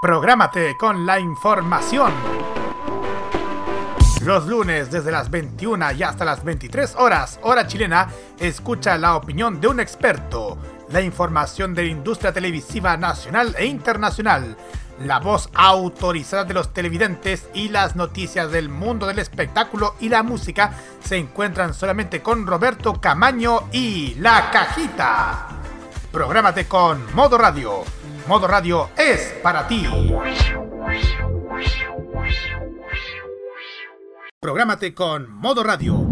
Prográmate con la información. Los lunes desde las 21 y hasta las 23 horas, hora chilena, escucha la opinión de un experto, la información de la industria televisiva nacional e internacional, la voz autorizada de los televidentes y las noticias del mundo del espectáculo y la música se encuentran solamente con Roberto Camaño y La Cajita. Prográmate con Modo Radio. Modo Radio es para ti. Prográmate con Modo Radio.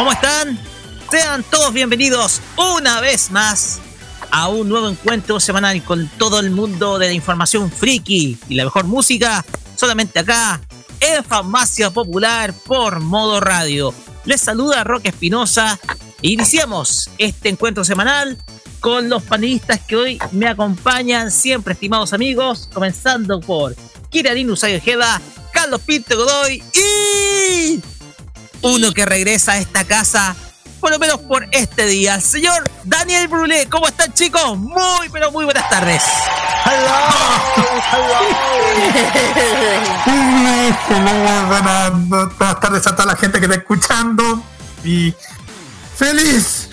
¿Cómo están? Sean todos bienvenidos una vez más a un nuevo encuentro semanal con todo el mundo de la información friki y la mejor música solamente acá en Farmacia Popular por modo radio. Les saluda Roque Espinosa e iniciamos este encuentro semanal con los panelistas que hoy me acompañan, siempre estimados amigos, comenzando por Kirarin Usay Ojeda, Carlos Pinto Godoy y uno que regresa a esta casa, por lo menos por este día. El señor Daniel Brulé, ¿cómo están chicos? Muy, pero muy buenas tardes. buenas, buenas tardes a toda la gente que está escuchando y feliz.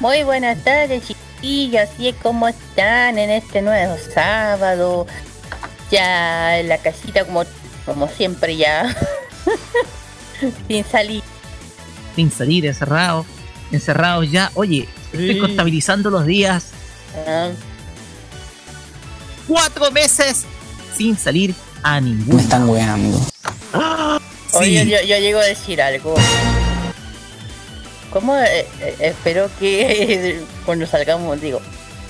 Muy buenas tardes chiquillos, es como están en este nuevo sábado. Ya en la casita como, como siempre ya. Sin salir. Sin salir, encerrado. Encerrado ya. Oye, estoy contabilizando los días. Ah, Cuatro meses sin salir a ningún. Me están weando. Oye, Sí. yo, yo llego a decir algo. ¿Cómo? eh, eh, espero que cuando salgamos, digo,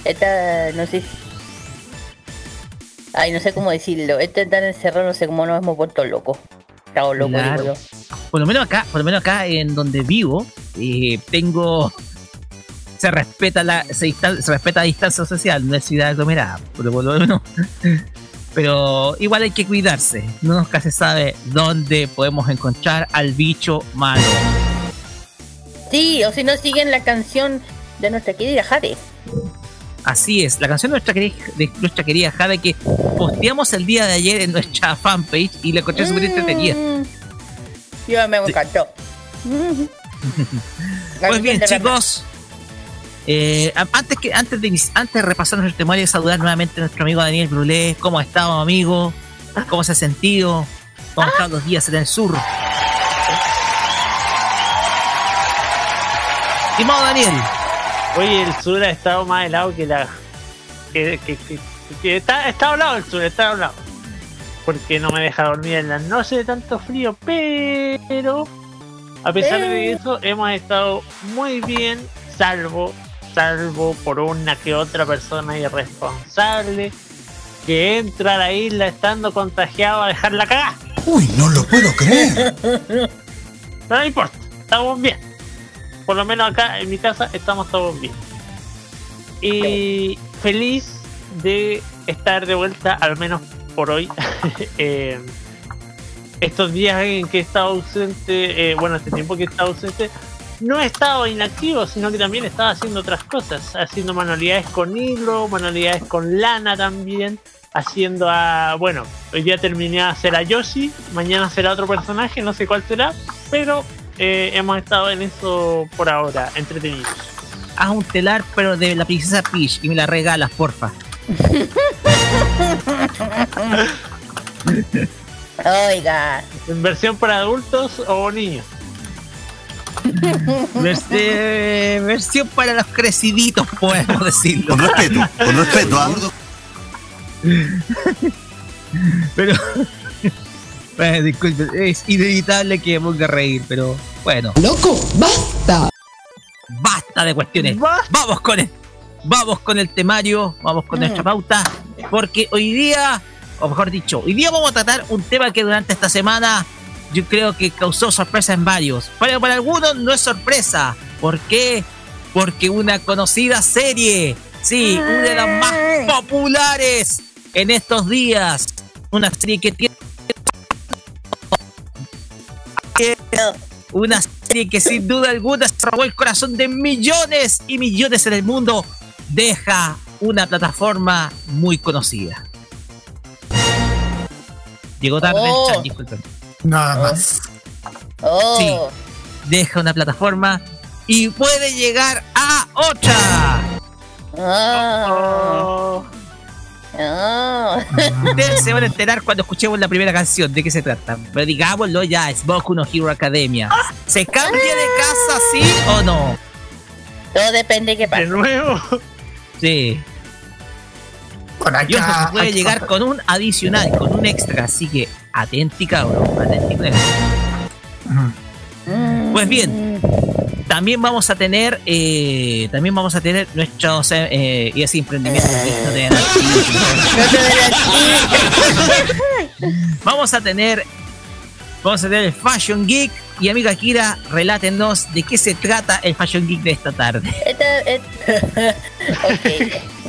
esta, no sé si... Ay, no sé cómo decirlo. Este tan encerrado, no sé cómo nos hemos vuelto locos. Claro. digo yo. Por lo menos acá, por lo menos acá en donde vivo, eh, tengo. Se respeta la, se, se respeta la distancia social, no es ciudad aglomerada, pero por lo menos. Pero igual hay que cuidarse. No nunca se sabe dónde podemos encontrar al bicho malo. Sí, o si no siguen la canción de nuestra querida Jade. Así es, la canción de nuestra querida, de nuestra querida Jade que posteamos el día de ayer en nuestra fanpage y la encontré súper entretenida. Mm. Yo me encantó. Pues bien, chicos. eh, antes que antes de antes de repasar nuestro temario y saludar nuevamente a nuestro amigo Daniel Brulé, ¿cómo ha estado amigo? ¿Cómo se ha sentido? ¿Cómo estado los días en el sur? Estimado Daniel, Oye, el sur ha estado más helado que la. Que, que, que- que está, está hablado el sur, está hablado. Porque no me deja dormir en la noche de tanto frío, pero. A pesar de Eh. eso, hemos estado muy bien, salvo, salvo por una que otra persona irresponsable que entra a la isla estando contagiado a dejar la cagada. Uy, no lo puedo creer. Pero no importa, estamos bien. Por lo menos acá en mi casa estamos todos bien. Y feliz de estar de vuelta, al menos por hoy, eh, estos días en que he estado ausente, eh, bueno, este tiempo que he estado ausente, no he estado inactivo, sino que también estaba haciendo otras cosas, haciendo manualidades con hilo, manualidades con lana también, haciendo a, bueno, hoy día terminé a hacer a Yoshi, mañana será otro personaje, no sé cuál será, pero eh, hemos estado en eso por ahora, entretenidos. Haz un telar, pero de la princesa Peach y me la regalas, porfa. Oiga. ¿En versión para adultos o niños? Vers- eh, versión para los creciditos, podemos decirlo. Con respeto, con respeto, ¿ah? Pero. Bueno, disculpe, es inevitable que me ponga a reír, pero bueno. ¡Loco! ¡Basta! Basta de cuestiones. Basta. Vamos con el, vamos con el temario, vamos con nuestra pauta, porque hoy día, o mejor dicho, hoy día vamos a tratar un tema que durante esta semana yo creo que causó sorpresa en varios. Pero para algunos no es sorpresa. ¿Por qué? Porque una conocida serie, sí, una de las más populares en estos días, una serie que tiene una serie que sin duda alguna se robó el corazón de millones y millones en el mundo, deja una plataforma muy conocida. Llegó tarde Oh. el chat, disculpen. Nada más. Oh. Sí. Deja una plataforma y puede llegar a otra. Oh. Oh, Oh. Ustedes se van a enterar cuando escuchemos la primera canción de qué se trata. Pero digámoslo ya, es Boku no Hero Academia. ¿Se cambia de casa, sí o no? Todo depende de qué de pasa. nuevo. Sí. Ojo, que- se puede llegar con un adicional, con un extra, así que atenti cabrón, atenti. Mm. Pues bien. También vamos a tener, eh, también vamos a tener nuestros eh, eh, y así te verás Vamos a tener, vamos a tener el Fashion Geek y amiga Kira, relátenos de qué se trata el Fashion Geek de esta tarde. Esta-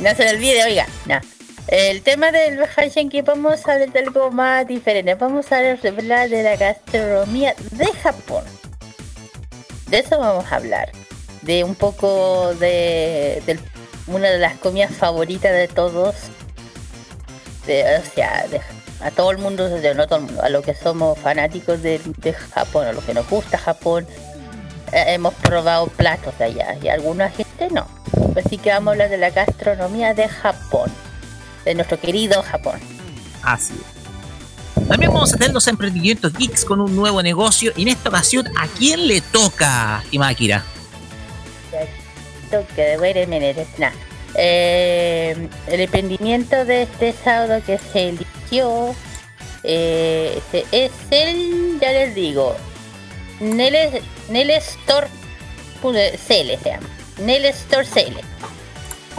no se le olvide, oiga, no. El tema del Hashen que vamos a hablar de algo más diferente. Vamos a hablar de la gastronomía de Japón. De eso vamos a hablar. De un poco de, una de las comidas favoritas de todos. De, o sea, de- a todo el mundo, no todo el mundo, a los que somos fanáticos de, Japón, a los que nos gusta Japón. eh, hemos probado platos de allá y alguna gente no. Así que vamos a hablar de la gastronomía de Japón, de nuestro querido Japón. Así es. También vamos a tener los emprendimientos geeks con un nuevo negocio y en esta ocasión, ¿a quién le toca, estimada Kira? Toque, wait a minute, el emprendimiento de este sábado que se eligió eh, este es el, ya les digo, Nele, Nele Store CL se llama. Nele Store CL.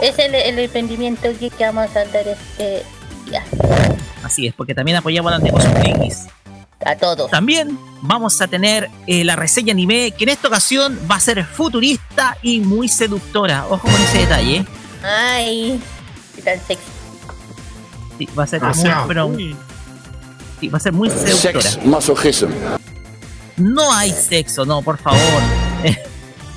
Es el, el emprendimiento que vamos a dar este día. Así es, porque también apoyamos a los negocios frikis. A todos. También vamos a tener eh, la reseña anime, que en esta ocasión va a ser futurista y muy seductora. Ojo con ese detalle. ¿eh? Ay, qué tan sexy. Sí, va a ser muy, pero- sí, va a ser muy seductora. Sex masochism. No hay sexo, no, por favor.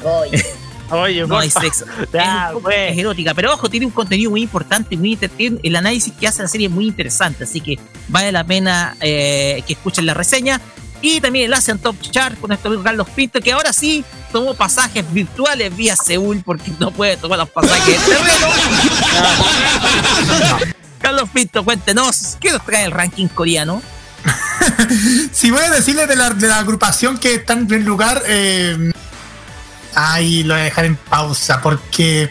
Voy. Oye, No hay sexo. Ya, es, pues. erótica, pero ojo, tiene un contenido muy importante, muy el análisis que hace la serie es muy interesante, así que vale la pena eh, que escuchen la reseña. Y también el Asian Top Chart con nuestro amigo Carlos Pinto, que ahora sí tomó pasajes virtuales vía Seúl porque no puede tomar los pasajes de terreno. Carlos Pinto, cuéntenos, ¿qué nos trae el ranking coreano? Si voy a decirles de la, de la agrupación que está en primer lugar, eh, ahí lo voy a dejar en pausa porque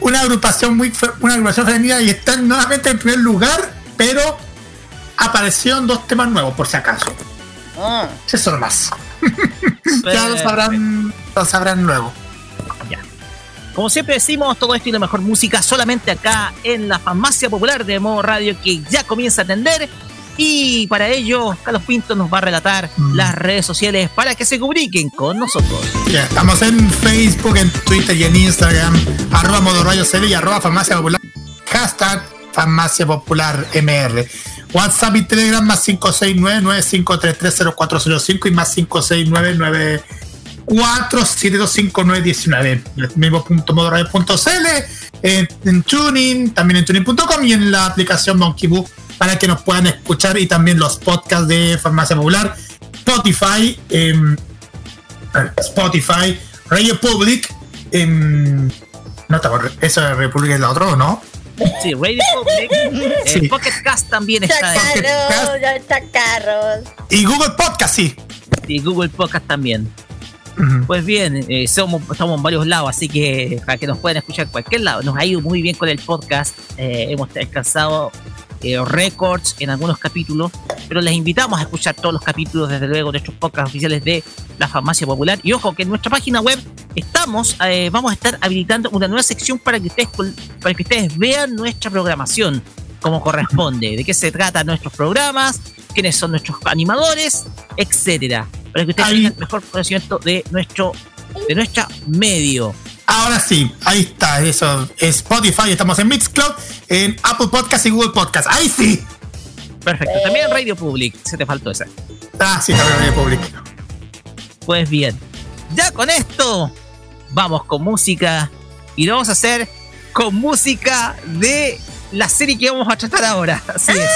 una agrupación muy una agrupación femenina y están nuevamente en primer lugar, pero aparecieron dos temas nuevos por si acaso. Ah, Eso nomás. ya lo sabrán, lo sabrán luego. Como siempre decimos, todo esto y la mejor música solamente acá en la farmacia popular de Modo Radio que ya comienza a atender. Y para ello, Carlos Pinto nos va a relatar Mm. las redes sociales para que se comuniquen con nosotros. Ya, estamos en Facebook, en Twitter y en Instagram, arroba modo rayo CL y arroba farmacia popular. Hashtag Farmacia Popular MR. WhatsApp y Telegram más 569-9533-0405 y más 569-4725919. El mismo punto modoradio.cl, en, en Tuning, también en tuning.com y en la aplicación Monkey Boo para que nos puedan escuchar y también los podcasts de Farmacia Popular, Spotify, em, Spotify, Radio Public, em, no eso de Republic es la otra, ¿o ¿no? Sí, Radio Public. eh, Sí. Pocket Cast también está Chacarros. Y Google Podcast, sí. y Google Podcast también. Pues bien, eh, somos, estamos en varios lados, así que para que nos puedan escuchar en cualquier lado. Nos ha ido muy bien con el podcast. eh, hemos alcanzado eh, récords en algunos capítulos, pero les invitamos a escuchar todos los capítulos, desde luego, de nuestros podcasts oficiales de la Farmacia Popular. Y ojo que en nuestra página web estamos, eh, vamos a estar habilitando una nueva sección para que ustedes, para que ustedes vean nuestra programación como corresponde, de qué se trata nuestros programas, quiénes son nuestros animadores, etcétera, para que ustedes tengan mejor conocimiento de nuestro de nuestra medio. Ahora sí, ahí está, eso. Spotify, estamos en Mixcloud, en Apple Podcast y Google Podcast. Ahí sí. Perfecto. También en Radio Public, se te faltó esa. Ah, sí, también Radio Public. Pues bien, ya con esto vamos con música y lo vamos a hacer con música de la serie que vamos a tratar ahora. Así es.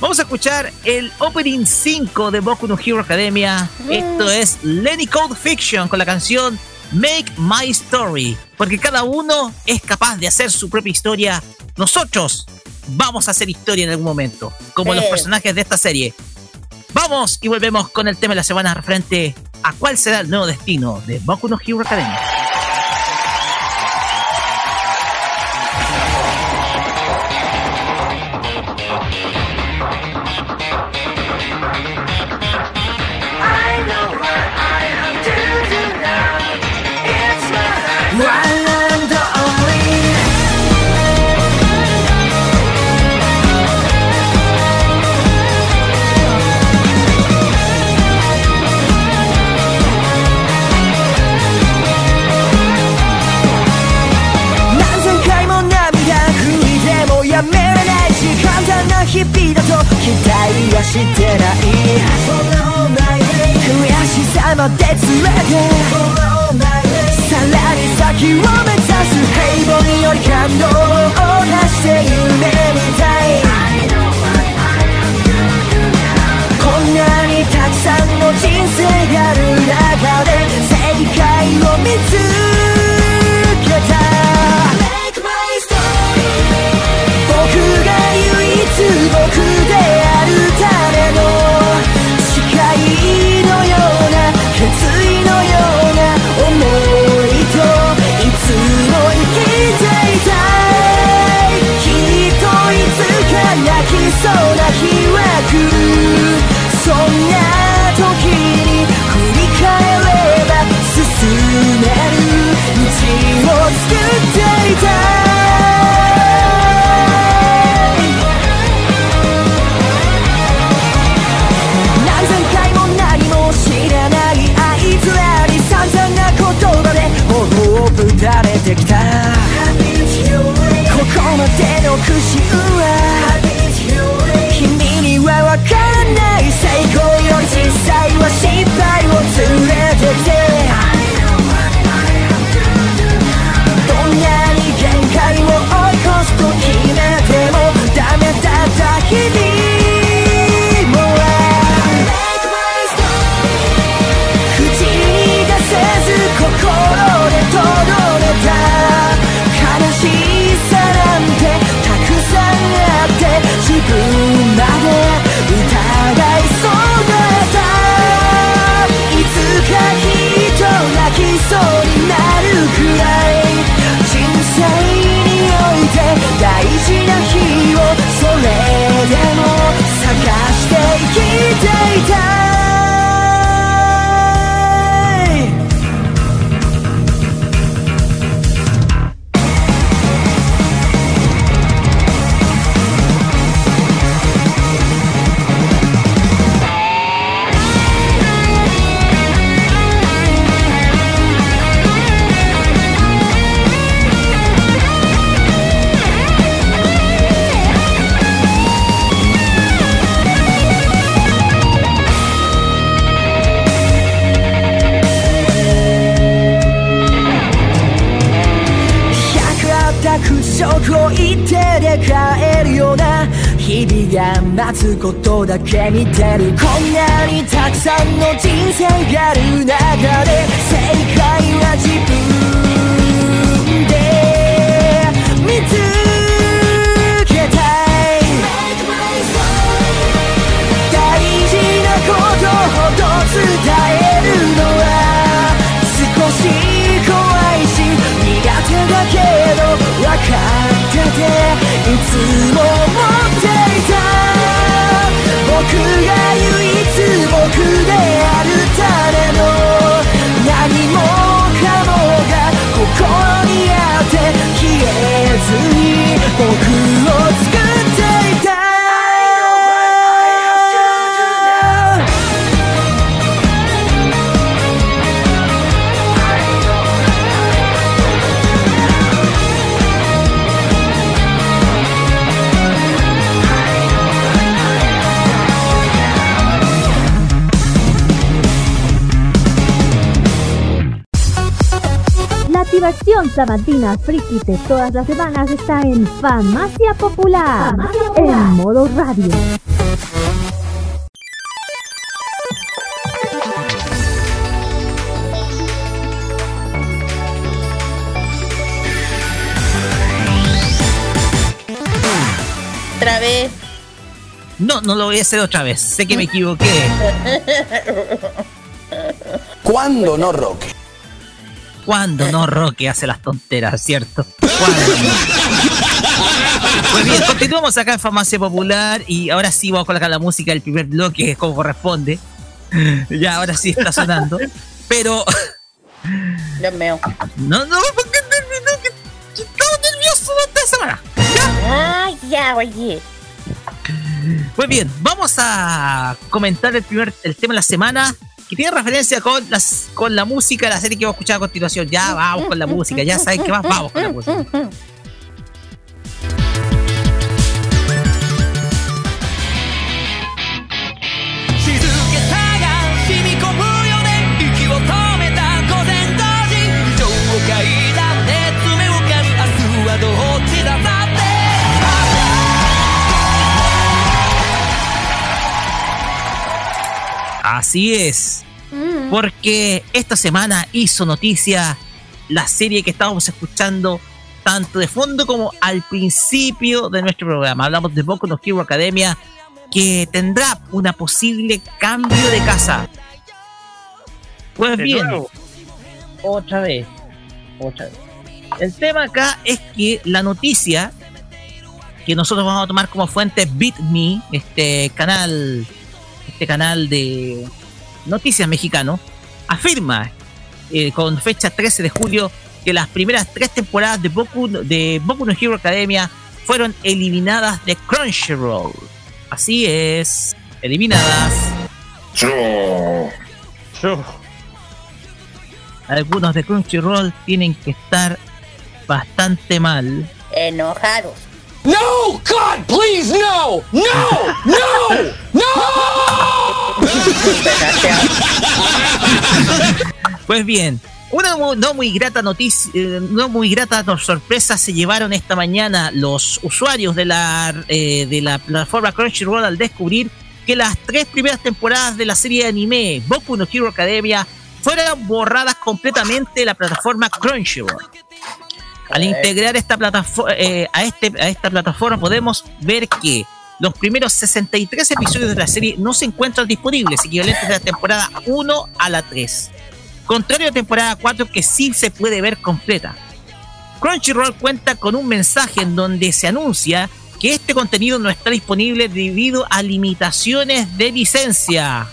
Vamos a escuchar el opening 5 de Boku no Hero Academia. Esto es Lenny Code Fiction con la canción Make My Story. Porque cada uno es capaz de hacer su propia historia. Nosotros vamos a hacer historia en algún momento, como los Sí. personajes de esta serie. Vamos y volvemos con el tema de la semana referente a cuál será el nuevo destino de Boku no Hero Academia. 期待はしてない悔しさまで連れて。さらに先を目指す平凡より感動を出して。夢みたいこんなにたくさんの人生がある中で正解を見つけ so 待つことだけ見てるこんなにたくさんの人生がある中で正解は自分で見つけたい。大事なことほど伝えるのは少し怖い。し苦手だけど分かっててい。つも La activación sabatina friki de todas las semanas está en Farmacia Popular, en modo radio. Otra vez. No, no lo voy a hacer otra vez. Sé que me equivoqué. ¿Cuándo no, Roque? Cuando no Roque hace las tonteras, ¿cierto? ¿Cuándo? Pues bien, continuamos acá en Farmacia Popular y ahora sí vamos a colocar la música del primer bloque como corresponde. Ya, ahora sí está sonando. Pero. Dios mío. No, no, porque terminó que estaba nervioso durante la semana. Ay, ya, oye. Pues bien, vamos a comentar el primer el tema de la semana que tiene referencia con las con la música la serie que vamos a escuchar a continuación. Ya vamos con la música, ya saben qué más, vamos con la música. Así es. Porque esta semana hizo noticia la serie que estábamos escuchando tanto de fondo como al principio de nuestro programa. Hablamos de Boku no Hero Academia que tendrá una posible cambio de casa. Pues De bien, nuevo. otra vez, otra vez. El tema acá es que la noticia que nosotros vamos a tomar como fuente BitMe, este canal, este canal de noticias mexicano, afirma eh, con fecha 13 de julio que las primeras tres temporadas de Boku, de Boku no Hero Academia fueron eliminadas de Crunchyroll. Así es, eliminadas. Yo. Algunos de Crunchyroll tienen que estar bastante mal. Enojados. No, God, please, no, no, no, no. Pues bien, una no muy grata noticia, eh, no muy grata sorpresa se llevaron esta mañana los usuarios de la eh, de la plataforma Crunchyroll al descubrir que las tres primeras temporadas de la serie de anime Boku no Hero Academia fueron borradas completamente de la plataforma Crunchyroll. Al integrar esta plataforma a, este, a esta plataforma podemos ver que los primeros 63 episodios de la serie no se encuentran disponibles, equivalentes de la temporada 1 a la 3. Contrario a la temporada 4 que sí se puede ver completa. Crunchyroll cuenta con un mensaje en donde se anuncia que este contenido no está disponible debido a limitaciones de licencia.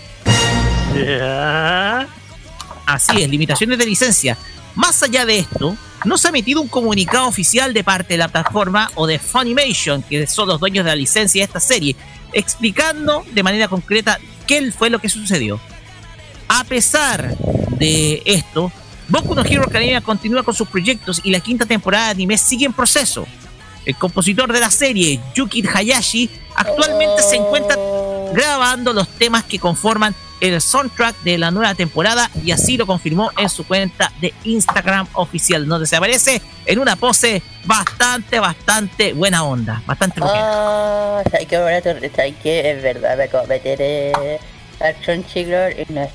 Así es, limitaciones de licencia. Más allá de esto, no se ha emitido un comunicado oficial de parte de la plataforma o de Funimation, que son los dueños de la licencia de esta serie, explicando de manera concreta qué fue lo que sucedió. A pesar de esto, Boku no Hero Academia continúa con sus proyectos y la quinta temporada de anime sigue en proceso. El compositor de la serie, Yuki Hayashi, actualmente se encuentra grabando los temas que conforman el soundtrack de la nueva temporada y así lo confirmó en su cuenta de Instagram oficial, donde se aparece en una pose bastante, bastante buena onda, bastante. Ah, ¿sabes qué? Ahora te- ¿sabes qué? Es verdad, me acabo de meter eh, al Crunchyroll y no,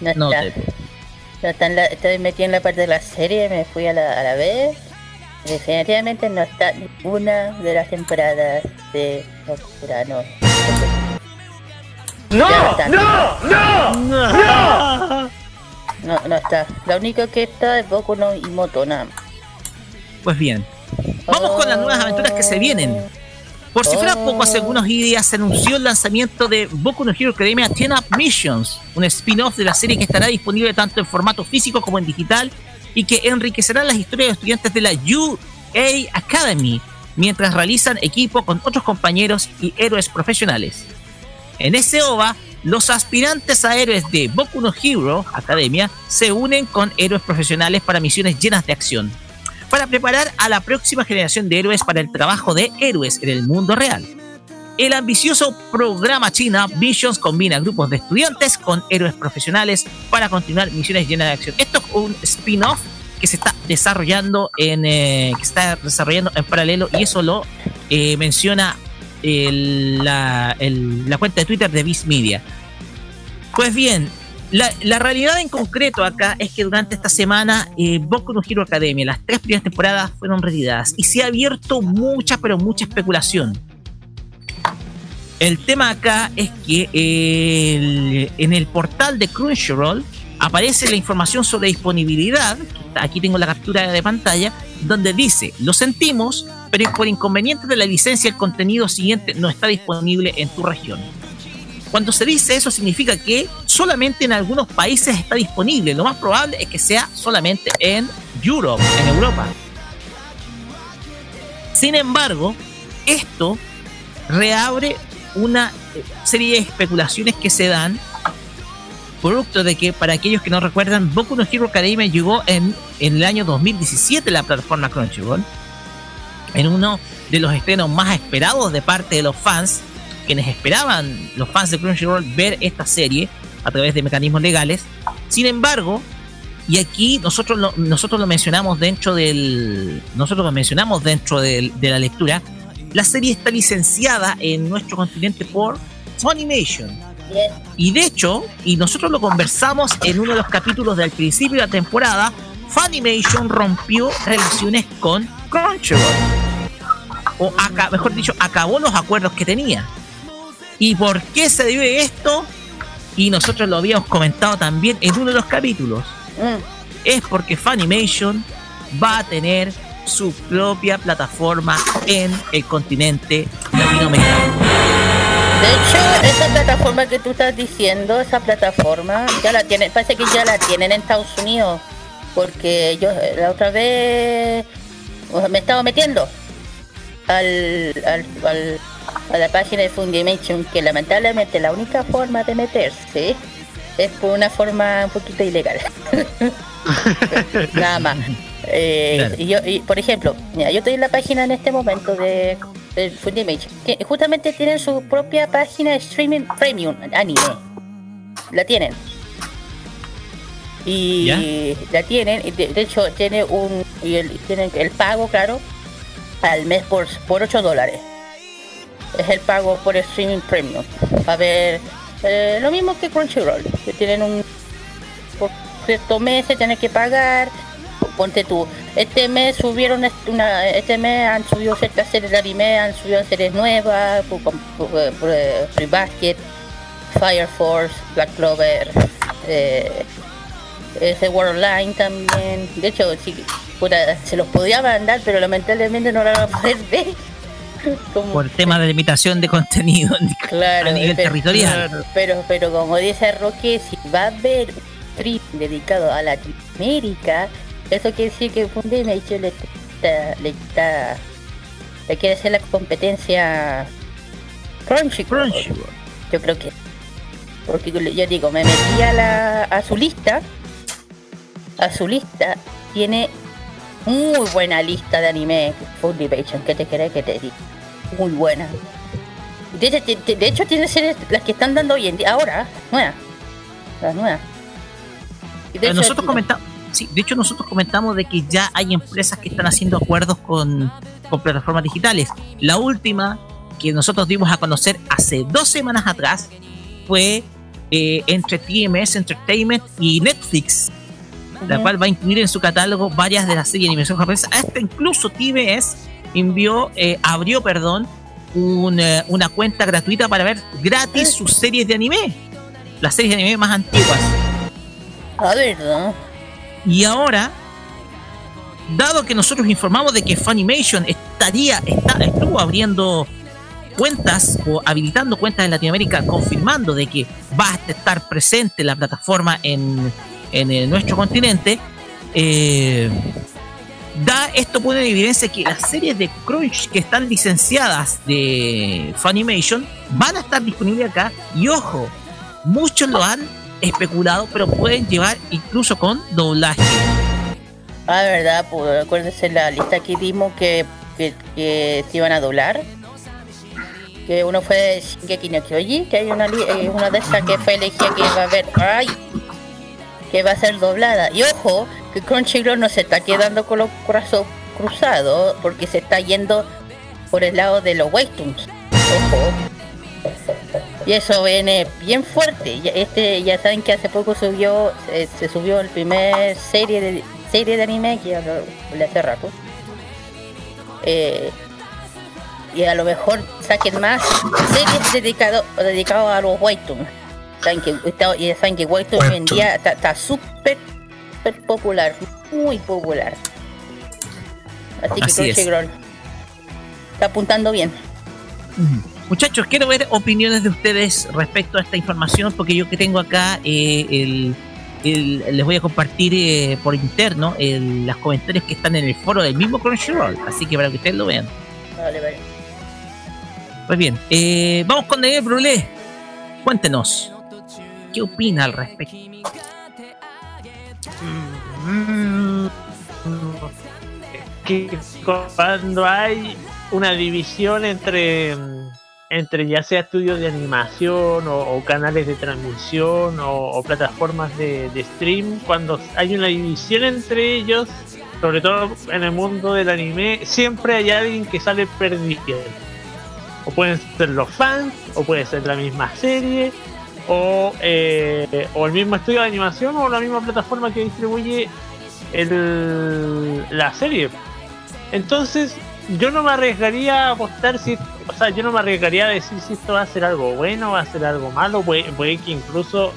no No está. te- No está en la, estoy metido en la parte de la serie, me fui a la, a la vez. Definitivamente no está ninguna de las temporadas de Kurano. ¡No! Ya está. ¡No! ¡No! No, no está. La única que está es Boku no nada más. Pues bien, vamos con las nuevas aventuras que se vienen. Por si fuera poco, hace algunos días se anunció el lanzamiento de Boku no Hero Academia 10 Up Missions, un spin-off de la serie que estará disponible tanto en formato físico como en digital y que enriquecerá las historias de estudiantes de la UA Academy mientras realizan equipo con otros compañeros y héroes profesionales. En ese OVA, los aspirantes a héroes de Boku no Hero Academia se unen con héroes profesionales para misiones llenas de acción para preparar a la próxima generación de héroes para el trabajo de héroes en el mundo real. El ambicioso programa China Visions combina grupos de estudiantes con héroes profesionales para continuar misiones llenas de acción. Esto es un spin-off que se está desarrollando en eh, que está desarrollando en paralelo y eso lo eh, menciona la, cuenta de Twitter de Viz Media. Pues bien, la, realidad en concreto acá es que durante esta semana eh, Boku no Hero Academia, las tres primeras temporadas fueron retiradas y se ha abierto mucha, pero mucha especulación. El tema acá es que en el portal de Crunchyroll aparece la información sobre disponibilidad. Aquí tengo la captura de pantalla, donde dice: Lo sentimos, pero por inconvenientes de la licencia, el contenido siguiente no está disponible en tu región. Cuando se dice eso significa que solamente en algunos países está disponible. Lo más probable es que sea solamente en Europe, en Europa. Sin embargo, esto reabre una serie de especulaciones que se dan producto de que para aquellos que no recuerdan Boku no Hero Academia llegó en, en el año 2017 a la plataforma Crunchyroll en uno de los estrenos más esperados de parte de los fans quienes esperaban los fans de Crunchyroll ver esta serie a través de mecanismos legales sin embargo y aquí nosotros lo, nosotros lo mencionamos dentro del nosotros lo mencionamos dentro del- de la lectura la serie está licenciada en nuestro continente por Funimation y de hecho, y nosotros lo conversamos en uno de los capítulos del principio de la temporada, Funimation rompió relaciones con Crunchyroll. O aca- mejor dicho, acabó los acuerdos que tenía. ¿Y por qué se debe esto? Y nosotros lo habíamos comentado también en uno de los capítulos. Mm. Es porque Funimation va a tener su propia plataforma en el continente latinoamericano. De hecho, esa plataforma que tú estás diciendo, esa plataforma, ya la tienen, parece que ya la tienen en Estados Unidos. Porque yo eh, la otra vez me estaba metiendo al, al, al- a la página de Funimation, que lamentablemente la única forma de meterse es por una forma un poquito ilegal. Nada más. Eh, Claro. y yo, y, por ejemplo, mira, yo estoy en la página en este momento de, de Funimation, que justamente tienen su propia página de streaming premium anime. La tienen. Y ¿Ya? la tienen, y de, de hecho tiene un y el, tienen el pago, claro, al mes por, por 8 dólares. Es el pago por streaming premium. A ver, eh, lo mismo que Crunchyroll, que tienen un por ciertos meses tienes que pagar. Ponte tú, este mes subieron una, este mes han subido ciertas series de anime, han subido series nuevas, eh, eh, Free Basket, Fire Force, Black Clover, ese World Online también. De hecho, sí, puta, se los podía mandar, pero lamentablemente no lo van a poder ver. Como- Por tema de limitación de contenido Claro, a nivel pero- territorial. Pero, pero como dice Roque, si va a haber un trip dedicado a Latinoamérica, eso quiere decir que Funimation le está, le está, le quiere hacer la competencia Crunchyroll. Crunchyroll. Yo creo que, porque yo digo, me metí a la, a su lista, a su lista tiene muy buena lista de anime Funimation, que te querés que te diga, muy buena. De, hecho, ti- ti- de hecho tiene series las que están dando hoy en día, ahora, nuevas, las nuevas. De Eh, hecho, nosotros, comenta- Sí, de hecho nosotros comentamos de que ya hay empresas que están haciendo acuerdos con, con plataformas digitales. La última que nosotros dimos a conocer hace dos semanas atrás fue eh, entre TMS Entertainment y Netflix, la cual va a incluir en su catálogo varias de las series de animación japonesa. Hasta incluso TMS envió, eh, abrió, perdón, un, eh, una cuenta gratuita para ver gratis sus series de anime, las series de anime más antiguas. A ver, ¿no? Y ahora, dado que nosotros informamos de que Funimation estaría, está, estuvo abriendo cuentas o habilitando cuentas en Latinoamérica, confirmando de que va a estar presente la plataforma en, en eh, nuestro continente, eh, da esto pone en evidencia que las series de Crunch que están licenciadas de Funimation van a estar disponibles acá y ojo, muchos lo han especulado, pero pueden llevar incluso con doblaje. Ah, verdad, pues acuérdense la lista que dimos que, que, se iban a doblar. Que uno fue Shingeki no Kyoji, que hay una, eh, una de esas que fue elegida que va a ver, ay, que va a ser doblada. Y ojo, que Crunchyroll no se está quedando con los brazos cruzados, porque se está yendo por el lado de los webtoons. Ojo. Y eso viene bien fuerte. Este, ya saben que hace poco subió, se, subió el primer serie de serie de anime que le hace rato. Eh, y a lo mejor saquen más series dedicado dedicado a los webtoons. Saben que saben que webtoon hoy en día está súper popular, muy popular. Así que Así es. Crunchyroll está apuntando bien. Muchachos, quiero ver opiniones de ustedes respecto a esta información, porque yo que tengo acá, eh, el, el- les voy a compartir eh, por interno el- los comentarios que están en el foro del mismo Crunchyroll, así que para que ustedes lo vean. Vale, vale. Pues bien, eh, vamos con Daniel Brulé. Cuéntenos, ¿qué opina al respecto? Mm, que cuando hay una división entre entre ya sea estudios de animación o, canales de transmisión o, plataformas de stream, cuando hay una división entre ellos, sobre todo en el mundo del anime, siempre hay alguien que sale perdiendo. O pueden ser los fans, o puede ser la misma serie, o, eh, o el mismo estudio de animación, o la misma plataforma que distribuye el, la serie. Entonces, yo no me arriesgaría a apostar si, o sea, yo no me arriesgaría a decir si esto va a ser algo bueno, va a ser algo malo, puede, que incluso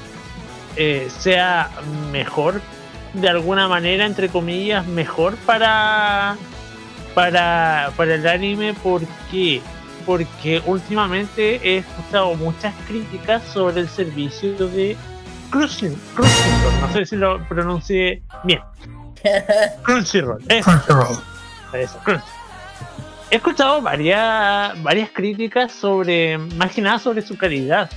eh, sea mejor de alguna manera, entre comillas, mejor para para, para el anime, ¿por qué? Porque últimamente he escuchado muchas críticas sobre el servicio de Crunchyroll, Crunchyroll, no sé si lo pronuncié bien. Crunchyroll, eso. Crunchyroll. Eso. He escuchado varias, varias críticas sobre, más que nada sobre su calidad,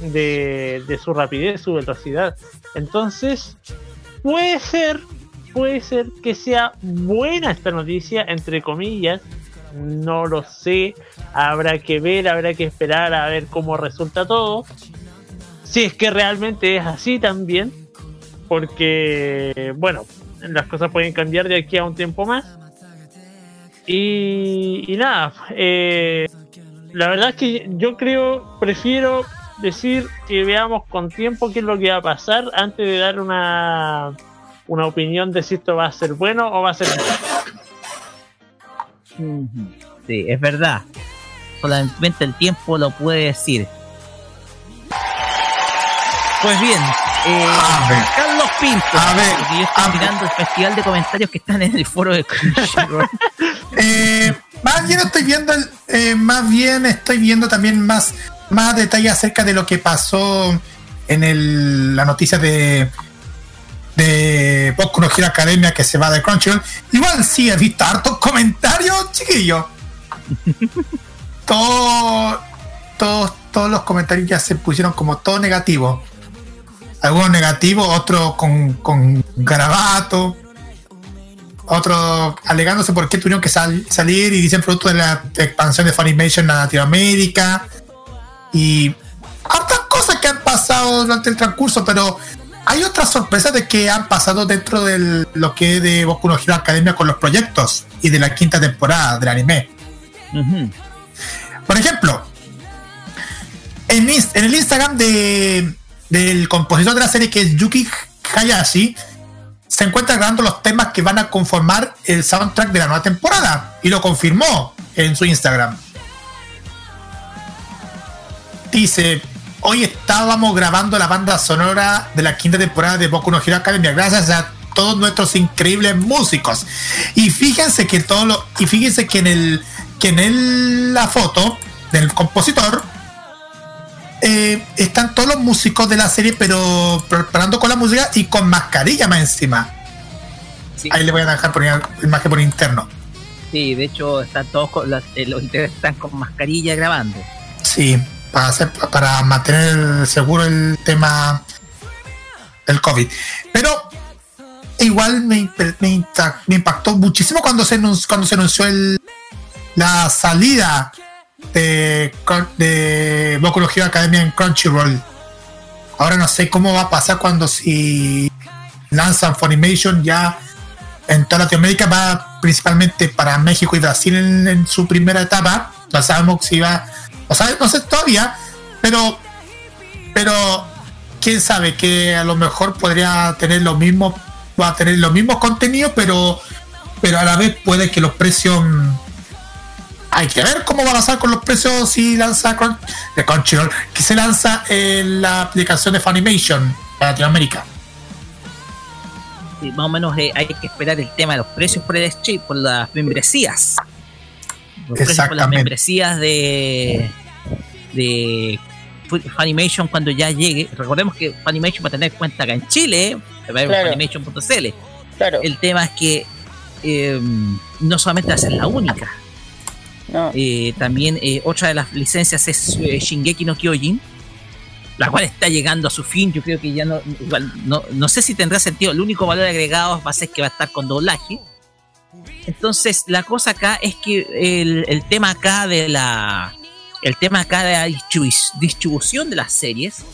de, de su rapidez, su velocidad. Entonces, puede ser, puede ser que sea buena esta noticia, entre comillas. No lo sé, habrá que ver, habrá que esperar a ver cómo resulta todo. Si es que realmente es así también, porque, bueno, las cosas pueden cambiar de aquí a un tiempo más. Y, nada, eh, la verdad es que yo creo, prefiero decir que veamos con tiempo qué es lo que va a pasar antes de dar una, una opinión de si esto va a ser bueno o va a ser malo. Sí, es verdad. Solamente el tiempo lo puede decir. Pues bien, eh, A ver. Carlos Pinto. A ver, porque yo estoy a ver. mirando el festival de comentarios que están en el foro de Crunchyroll. Eh, más bien estoy viendo el- eh, más bien estoy viendo también más más detalles acerca de lo que pasó en el, la noticia de de Boku no Hero Academia que se va de Crunchyroll. Igual sí he visto hartos comentarios chiquillos todos todos todos los comentarios ya se pusieron como todo negativo. Algunos negativos otros con, con garabato otros alegándose por qué tuvieron que sal- salir y dicen producto de la expansión de Funimation a Latinoamérica. Y hartas cosas que han pasado durante el transcurso, pero hay otras sorpresas de que han pasado dentro de lo que es de Boku no Hero Academia con los proyectos y de la quinta temporada del anime. Por ejemplo, en, en el Instagram de, del compositor de la serie que es Yuki Hayashi, se encuentra grabando los temas que van a conformar el soundtrack de la nueva temporada y lo confirmó en su Instagram. Dice, hoy estábamos grabando la banda sonora de la quinta temporada de Boku no Hero Academia gracias a todos nuestros increíbles músicos. Y fíjense que todo lo, y fíjense que en el que en el, la foto del compositor eh, están todos los músicos de la serie, pero preparando con la música y con mascarilla más encima. Ahí le voy a dejar por imagen por interno. Sí, de hecho están todos con eh, los integrantes están con mascarilla grabando. Sí, para hacer, para mantener seguro el tema del COVID. Pero igual me, impactó muchísimo cuando se cuando se anunció el, la salida de, de Academia en Crunchyroll. Ahora no sé cómo va a pasar cuando si lanzan Funimation ya en toda Latinoamérica, va principalmente para México y Brasil en, su primera etapa. No sabemos si va, o sea, no sé todavía, pero, pero quién sabe que a lo mejor podría tener lo mismo, va a tener los mismos contenidos, pero, pero a la vez puede que los precios hay que ver cómo va a pasar con los precios si lanza de Crunchyroll, que se lanza en la aplicación de Funimation para Latinoamérica. Sí, más o menos eh, hay que esperar el tema de los precios por el chip, por las membresías. Los precios por las membresías de, de Funimation cuando ya llegue. Recordemos que Funimation va a tener cuenta acá en Chile, claro. Funimation.cl. Claro. El tema es que eh, no solamente va a ser la única eh, también eh, otra de las licencias es eh, Shingeki no Kyojin, la cual está llegando a su fin. Yo creo que ya no, no, sé si tendrá sentido. El único valor agregado va a ser que va a estar con doblaje. Entonces, la cosa acá es que el, tema acá de la. El tema acá de la distribución de las series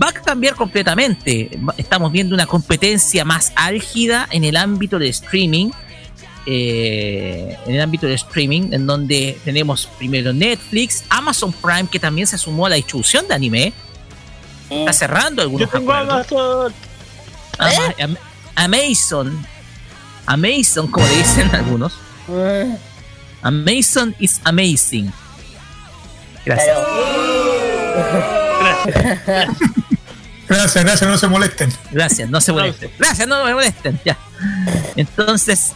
va a cambiar completamente. Estamos viendo una competencia más álgida en el ámbito de streaming eh, en el ámbito de streaming, en donde tenemos primero Netflix, Amazon Prime, que también se sumó a la distribución de anime. Está cerrando algunos Amazon. Amazon. Amazon, como le dicen algunos. Amazon is amazing. Gracias. Gracias, gracias, no se molesten. Gracias, no se molesten. Gracias, no me molesten. Ya. Entonces,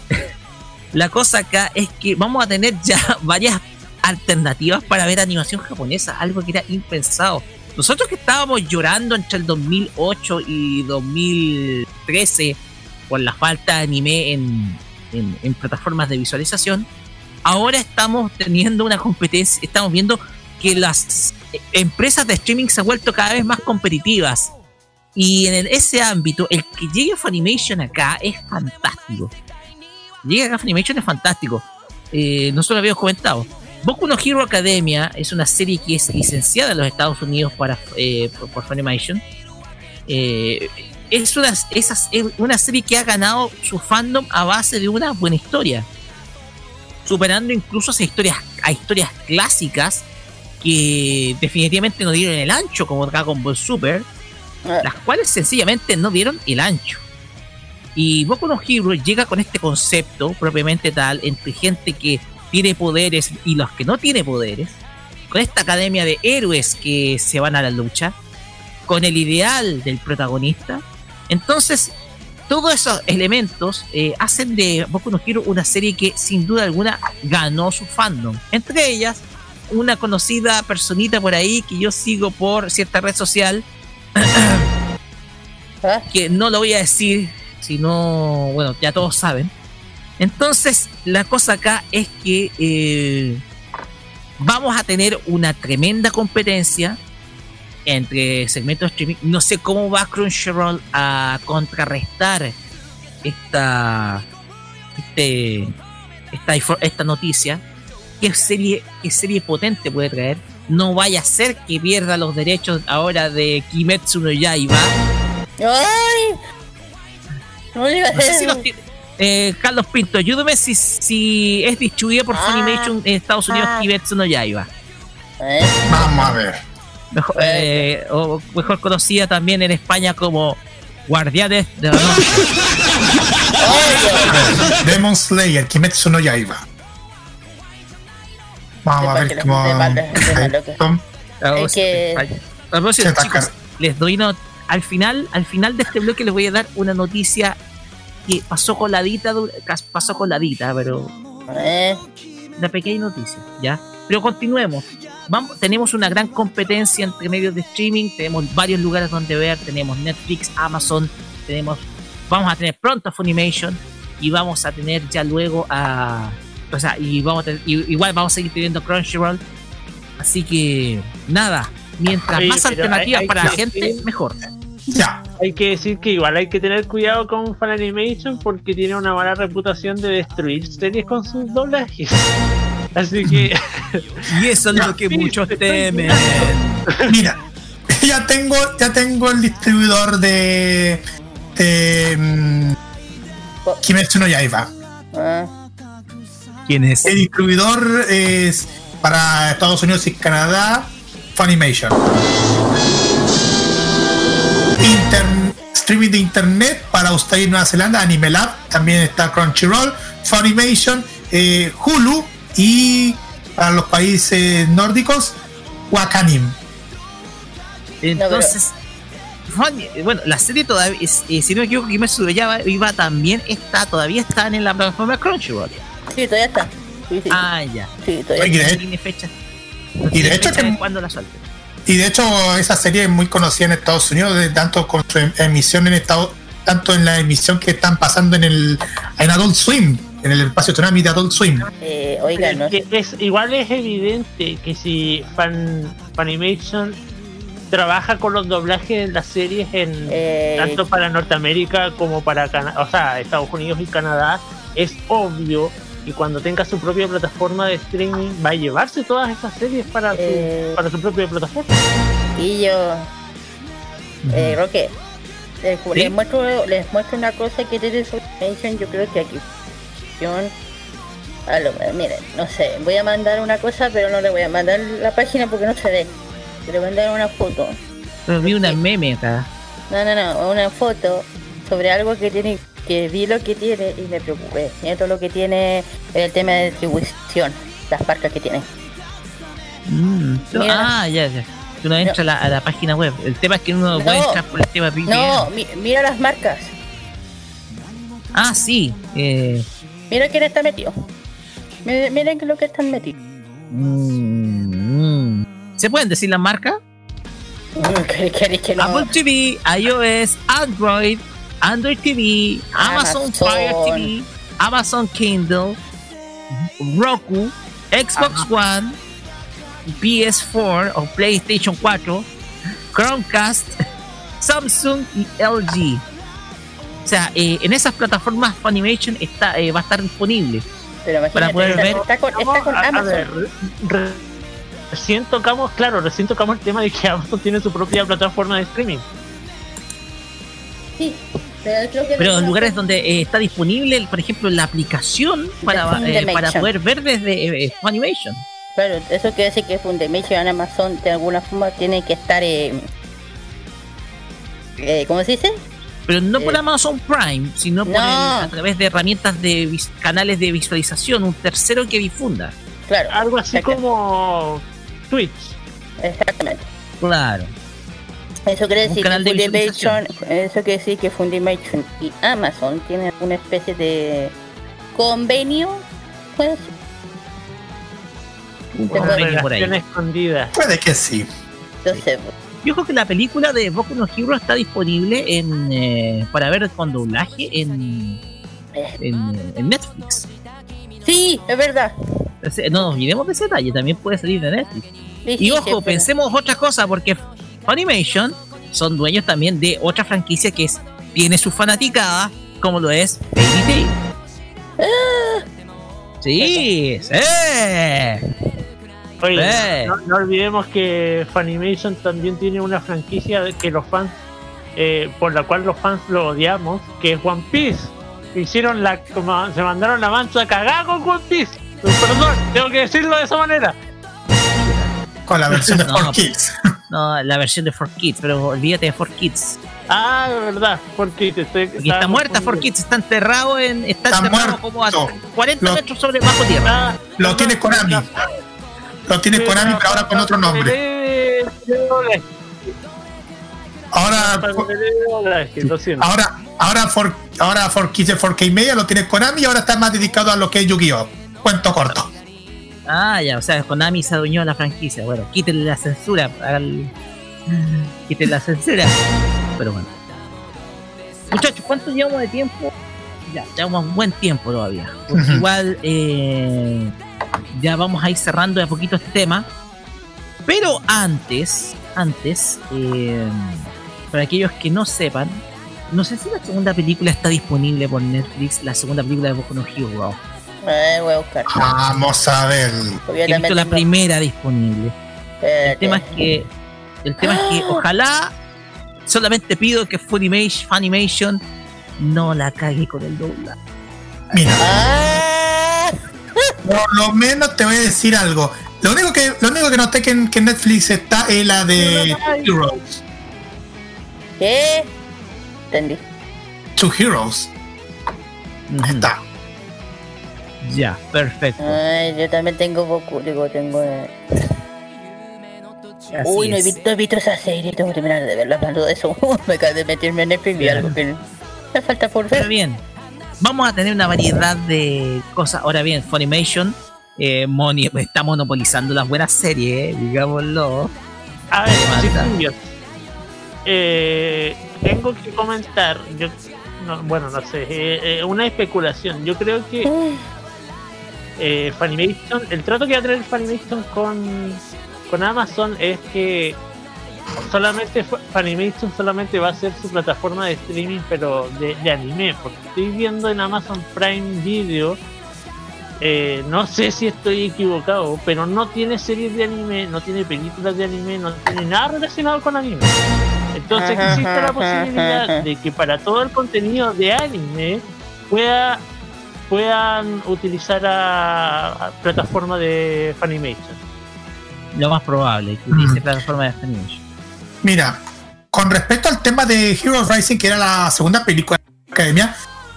la cosa acá es que vamos a tener ya varias alternativas para ver animación japonesa, algo que era impensado. Nosotros que estábamos llorando entre el 2008 y 2013 por la falta de anime en, en, plataformas de visualización, ahora estamos teniendo una competencia, estamos viendo que las empresas de streaming se han vuelto cada vez más competitivas. Y en ese ámbito, el que llegue Funimation acá es fantástico llega a Funimation es fantástico. Eh, no solo habíamos comentado. Boku no Hero Academia es una serie que es licenciada en los Estados Unidos para, eh, por, Funimation. Eh, es, una, es una serie que ha ganado su fandom a base de una buena historia. Superando incluso a historias, a historias clásicas que definitivamente no dieron el ancho, como Dragon Ball Super, las cuales sencillamente no dieron el ancho. Y Boku no Hero llega con este concepto propiamente tal entre gente que tiene poderes y los que no tiene poderes, con esta academia de héroes que se van a la lucha, con el ideal del protagonista. Entonces, todos esos elementos eh, hacen de Boku no Hero una serie que sin duda alguna ganó su fandom. Entre ellas, una conocida personita por ahí que yo sigo por cierta red social, ¿Ah? que no lo voy a decir si no, bueno, ya todos saben. Entonces, la cosa acá es que eh, vamos a tener una tremenda competencia entre segmentos de streaming. No sé cómo va Crunchyroll a contrarrestar esta, este, esta, esta noticia. ¿Qué serie, ¿Qué serie potente puede traer? No vaya a ser que pierda los derechos ahora de Kimetsu no Yaiba ¡Ay! No sé si los eh, Carlos Pinto, ayúdame si, si es distribuida por Ah. Funimation en Estados Unidos Ah. Kimetsu no Yaiba. ¿Eh? Vamos a ver. Mejor, eh, o mejor conocida también en España como Guardianes de la Noche. Demon Slayer, Kimetsu no Yaiba. A propósito, Se ataca. chicos, les doy no, al final, al final de este bloque les voy a dar una noticia que pasó coladita, pasó coladita, pero ¿Eh? una pequeña noticia, ¿ya? Pero continuemos. Vamos, tenemos una gran competencia entre medios de streaming, tenemos varios lugares donde ver, tenemos Netflix, Amazon, tenemos, vamos a tener pronto Funimation y vamos a tener ya luego a, o sea, y vamos a tener- y- igual vamos a seguir teniendo Crunchyroll, así que nada, mientras Oye, más alternativas hay- hay para la gente, decir- mejor. Ya. Hay que decir que igual hay que tener cuidado con Funimation porque tiene una mala reputación de destruir series con sus doblajes. Así que Y eso es lo que muchos temen. Mira, ya tengo, ya tengo el distribuidor de. de. mm, Kimetsu no Yaiba. Ah, ¿Quién es? El distribuidor es para Estados Unidos y Canadá, Funimation. Inter- streaming de internet para Australia y Nueva Zelanda, Anime Lab, también está Crunchyroll, Funimation, eh, Hulu y para los países nórdicos, Wakanim. Entonces, bueno, la serie todavía, eh, si no me equivoco, Kimetsu Iba también está, todavía está en la plataforma Crunchyroll. Sí, todavía está. Sí, sí. Ah, ya. sí, todavía Oye, de- tiene fecha. y de hecho que- de cuándo la suelten. Y de hecho, esa serie es muy conocida en Estados Unidos, de tanto con su em- emisión en Estados tanto en la emisión que están pasando en el en Adult Swim, en el espacio Tsunami de Adult Swim. Eh, oiga, no sé. es, igual es evidente que si Fan, Funimation trabaja con los doblajes en las series en Eh, tanto para Norteamérica como para Cana- o sea, Estados Unidos y Canadá, es obvio que cuando tenga su propia plataforma de streaming va a llevarse todas esas series para su, Eh. para su propia plataforma. Y yo, eh, Roque, les, ¿Sí? les muestro, les muestro una cosa que tiene Funimation. Yo creo que aquí, a lo, miren, no sé, voy a mandar una cosa, pero no le voy a mandar la página porque no se ve. Le voy a mandar una foto. Pero vi una meme acá. No, no, no, una foto sobre algo que tiene, que vi lo que tiene y me preocupé. Y esto lo que tiene el tema de distribución, las marcas que tiene. Mm, no, Mira. ah, ya, ya. Uno entra a, la, a la página web. El tema es que uno puede No. entrar por el tema. No, mi- mira las marcas. Ah, sí. Eh, Mira quién está metido. Miren, lo que están metidos. mm, mm. ¿Se pueden decir las marcas? ¿Qué- queréis que no? Apple TV, iOS, Android, Android TV, Amazon, Amazon. Fire TV, Amazon Kindle, Roku, Xbox One, PS4 o PlayStation 4, Chromecast, Samsung y LG. O sea, eh, en esas plataformas Funimation está, eh, va a estar disponible. Pero para poder está, ver- está con, está con A- a Amazon. ver, re- recién tocamos, claro, recién tocamos el tema de que Amazon tiene su propia plataforma de streaming. Sí, pero creo que Pero en lugares donde eh, está disponible, por ejemplo, la aplicación para, eh, para poder ver desde eh, Funimation. Claro, eso quiere decir que Funimation en Amazon de alguna forma tiene que estar. Eh, eh, ¿Cómo se dice? Pero no por Eh, Amazon Prime, sino por no. el- a través de herramientas de vis- canales de visualización, un tercero que difunda. Claro, Algo así como Twitch. exactamente. Claro. Eso quiere decir canal que de Funimation, eso quiere decir que Funimation y Amazon tienen una especie de convenio, pues, por ahí. escondida. Puede que sí. entonces, Yo creo que la película de Boku no Hero está disponible en eh, para ver con doblaje en, eh, en, en Netflix. sí, es verdad. Entonces, No nos olvidemos de ese detalle, también puede salir de Netflix. Sí, Y sí, ojo, pensemos otra cosa, porque Funimation son dueños también de otra franquicia que es, tiene su fanaticada, como lo es Baby Tail. Ah. Sí, sí. Oye, no, no olvidemos que Funimation también tiene una franquicia que los fans eh, por la cual los fans lo odiamos, que es One Piece. Hicieron la, como, se mandaron la mancha cagada con One Piece. Perdón, tengo que decirlo de esa manera. Con la versión de No, 4Kids. No, la versión de 4Kids, pero olvídate de 4Kids. Ah, de verdad, porque te estoy. Porque está muerta 4Kids, está enterrado en. Está, Está enterrado como a 40 Lo- metros sobre bajo tierra. Ah, Lo tiene Konami. Lo tiene Konami, pero ahora con otro nombre. Ahora, Lo siento. ahora, ahora, for, ahora 4Kids de 4K Media lo tiene Konami y ahora está más dedicado a lo que es Yu-Gi-Oh! Cuento corto. Ah, ya, o sea, Konami se adueñó la franquicia. Bueno, quítenle la censura. Al... Quítenle la censura. Pero bueno. Muchachos, ¿cuánto llevamos de tiempo? Ya, llevamos un buen tiempo todavía. Porque igual eh, ya vamos a ir cerrando de a poquito este tema. Pero antes, antes, eh, para aquellos que no sepan, no sé si la segunda película está disponible por Netflix, la segunda película de Boku no Hero. Eh, voy a buscar. Vamos a ver. He visto la primera disponible. El tema es que. El tema es que ojalá solamente pido que Funimation, Funimation no la cague con el doblaje. Mira, ¡Ah! por lo menos te voy a decir algo. Lo único que, lo único que noté que en, que Netflix está es la de Two Heroes. ¿Qué? Entendí. Two Heroes. Está. Ya, perfecto. Ay, yo también tengo Goku, digo, tengo... eh, Así Uy, no he, visto, no he visto esa serie, tengo que terminar de verla hablando de eso. Me acabo de meterme en Netflix y algo que me falta por Pero ver. bien, vamos a tener una variedad de cosas. Ahora bien, Funimation eh, moni- está monopolizando las buenas series, eh, digámoslo. A ver, chiquillos, eh, tengo que comentar, yo, no, bueno, no sé, eh, eh, una especulación. Yo creo que eh, Funimation, el trato que va a tener Funimation con, con Amazon es que solamente fu- Funimation solamente va a ser su plataforma de streaming, pero de, anime, porque estoy viendo en Amazon Prime Video. eh, no sé si estoy equivocado, pero no tiene series de anime, no tiene películas de anime, no tiene nada relacionado con anime. Entonces existe la posibilidad de que para todo el contenido de anime pueda puedan utilizar a, a plataforma de Funimation. Lo más probable, que utilice Mm. plataforma de Funimation. Mira, con respecto al tema de Heroes Rising, que era la segunda película de la academia,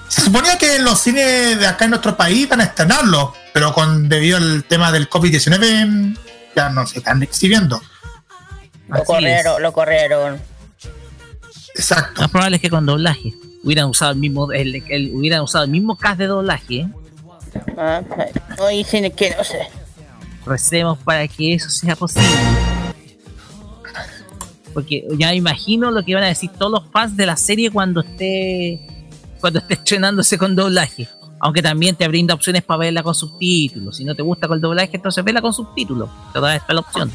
se suponía que los cines de acá en nuestro país van a estrenarlo, pero con debido al tema del COVID-19 mm, ya no se están exhibiendo. Lo Así corrieron, es. lo corrieron. Exacto. Lo más probable es que con doblaje hubieran usado el mismo, el, el- hubieran usado el mismo cast de doblaje. ¿eh? Ah, no dicen que no sé. recemos para que eso sea posible. Porque ya imagino lo que van a decir todos los fans de la serie cuando esté cuando esté estrenándose con doblaje. Aunque también te brinda opciones para verla con subtítulos. Si no te gusta con doblaje, entonces vela con subtítulos. Toda esta es la opción.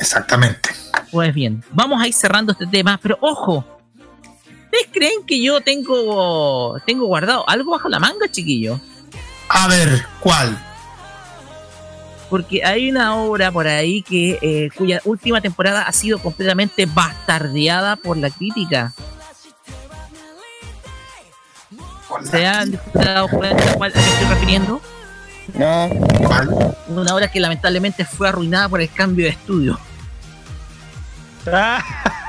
Exactamente. Pues bien, vamos a ir cerrando este tema, pero ojo. ¿Ustedes creen que yo tengo tengo guardado algo bajo la manga, chiquillo? A ver, ¿cuál? porque hay una obra por ahí que eh, cuya última temporada ha sido completamente bastardeada por la crítica. ¿Se han dado cuenta a cuál a qué estoy refiriendo? No. ¿Cuál? Una obra que lamentablemente fue arruinada por el cambio de estudio.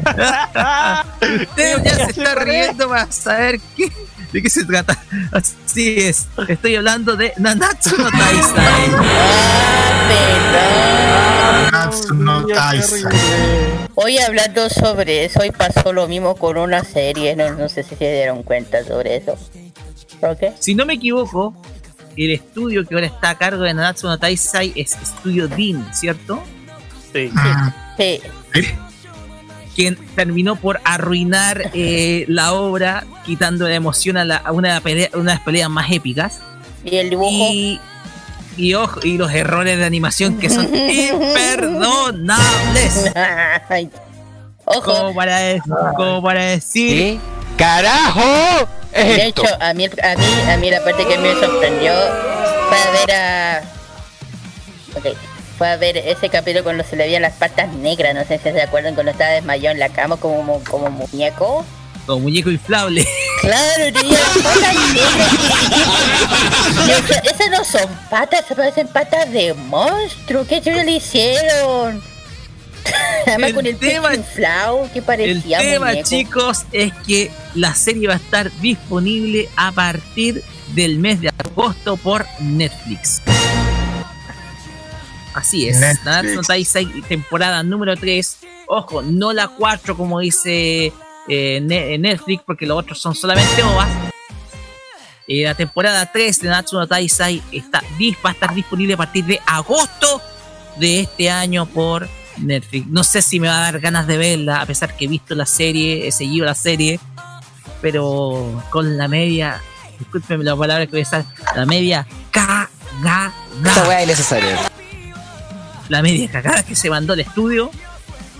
Usted ya se está riendo para saber qué, de qué se trata. Así es, estoy hablando de Nanatsu no Taizai. Ah, Natsu no Taizai. Hoy hablando sobre eso, hoy pasó lo mismo con una serie, no, no sé si se dieron cuenta sobre eso. ¿Por qué? Si no me equivoco, el estudio que ahora está a cargo de Nanatsu no Taizai es Estudio Dean, ¿cierto? Sí. Mm, Sí. Quien terminó por arruinar eh, la obra, quitando la emoción a, la- a una, pelea, una de las peleas más épicas. Y el dibujo. Y, y, ojo, y los errores de animación que son imperdonables. Ay. Ojo, Como para, de- como para decir, ¿Qué carajo es de esto? hecho, a mí, a mí, a mí la parte que me sorprendió fue ver a. Ok. Fue a ver ese capítulo cuando se le veían las patas negras, no sé si se acuerdan cuando estaba desmayado en la cama como, como muñeco. Como muñeco inflable. Claro, tenía patas negras. Esa- esas no son patas, se parecen patas de monstruo. ¿Qué chulo le hicieron? Además El con el tema- inflado que El parecía tema, muñeco. chicos, es que la serie va a estar disponible a partir del mes de agosto por Netflix. Así es. Nanatsu no temporada número 3. Ojo, no la 4 como dice eh, eh, Netflix, porque los otros son solamente OVAs. Eh, la temporada 3 de Natsu no Taizai está, dis- va a estar disponible a partir de agosto de este año por Netflix. No sé si me va a dar ganas de verla, a pesar que he visto la serie, he seguido la serie, pero con la media, discúlpenme la palabra que voy a usar, la media cagada. Esta weá es innecesaria. La media cagada que se mandó al estudio.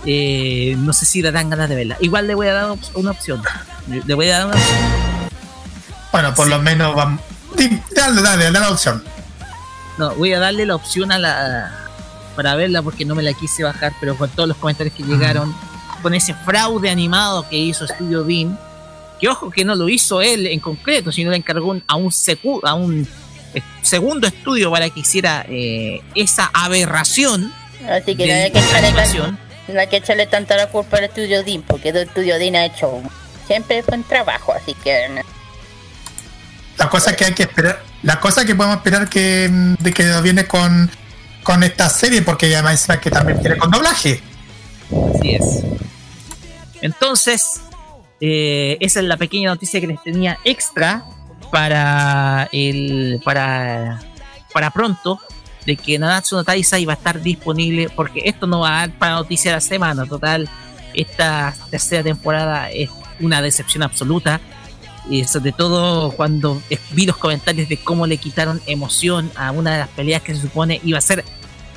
eh, no sé si le dan ganas de verla. Igual le voy a dar una opción. Le voy a dar una opción. Bueno, por lo menos vamos. Dale, dale, dale la opción. No, voy a darle la opción a la para verla porque no me la quise bajar, pero con todos los comentarios que llegaron, con ese fraude animado que hizo Studio Bean, que ojo que no lo hizo él en concreto, sino le encargó a un secu- a un segundo estudio para que hiciera eh, esa aberración Así que de no hay que echarle, tan- animación. no hay que echarle tanta la culpa al estudio DIN, porque el estudio DIN ha hecho siempre buen trabajo, así que no. La cosa que hay que esperar, la cosa que podemos esperar que mm, de que viene con, con esta serie, porque además que también viene con doblaje. Así es. Entonces, eh, esa es la pequeña noticia que les tenía extra para el para para pronto de que Nanatsu no Taizai va a estar disponible porque esto no va a dar para noticia de la semana total esta tercera temporada es una decepción absoluta y sobre todo cuando vi los comentarios de cómo le quitaron emoción a una de las peleas que se supone iba a ser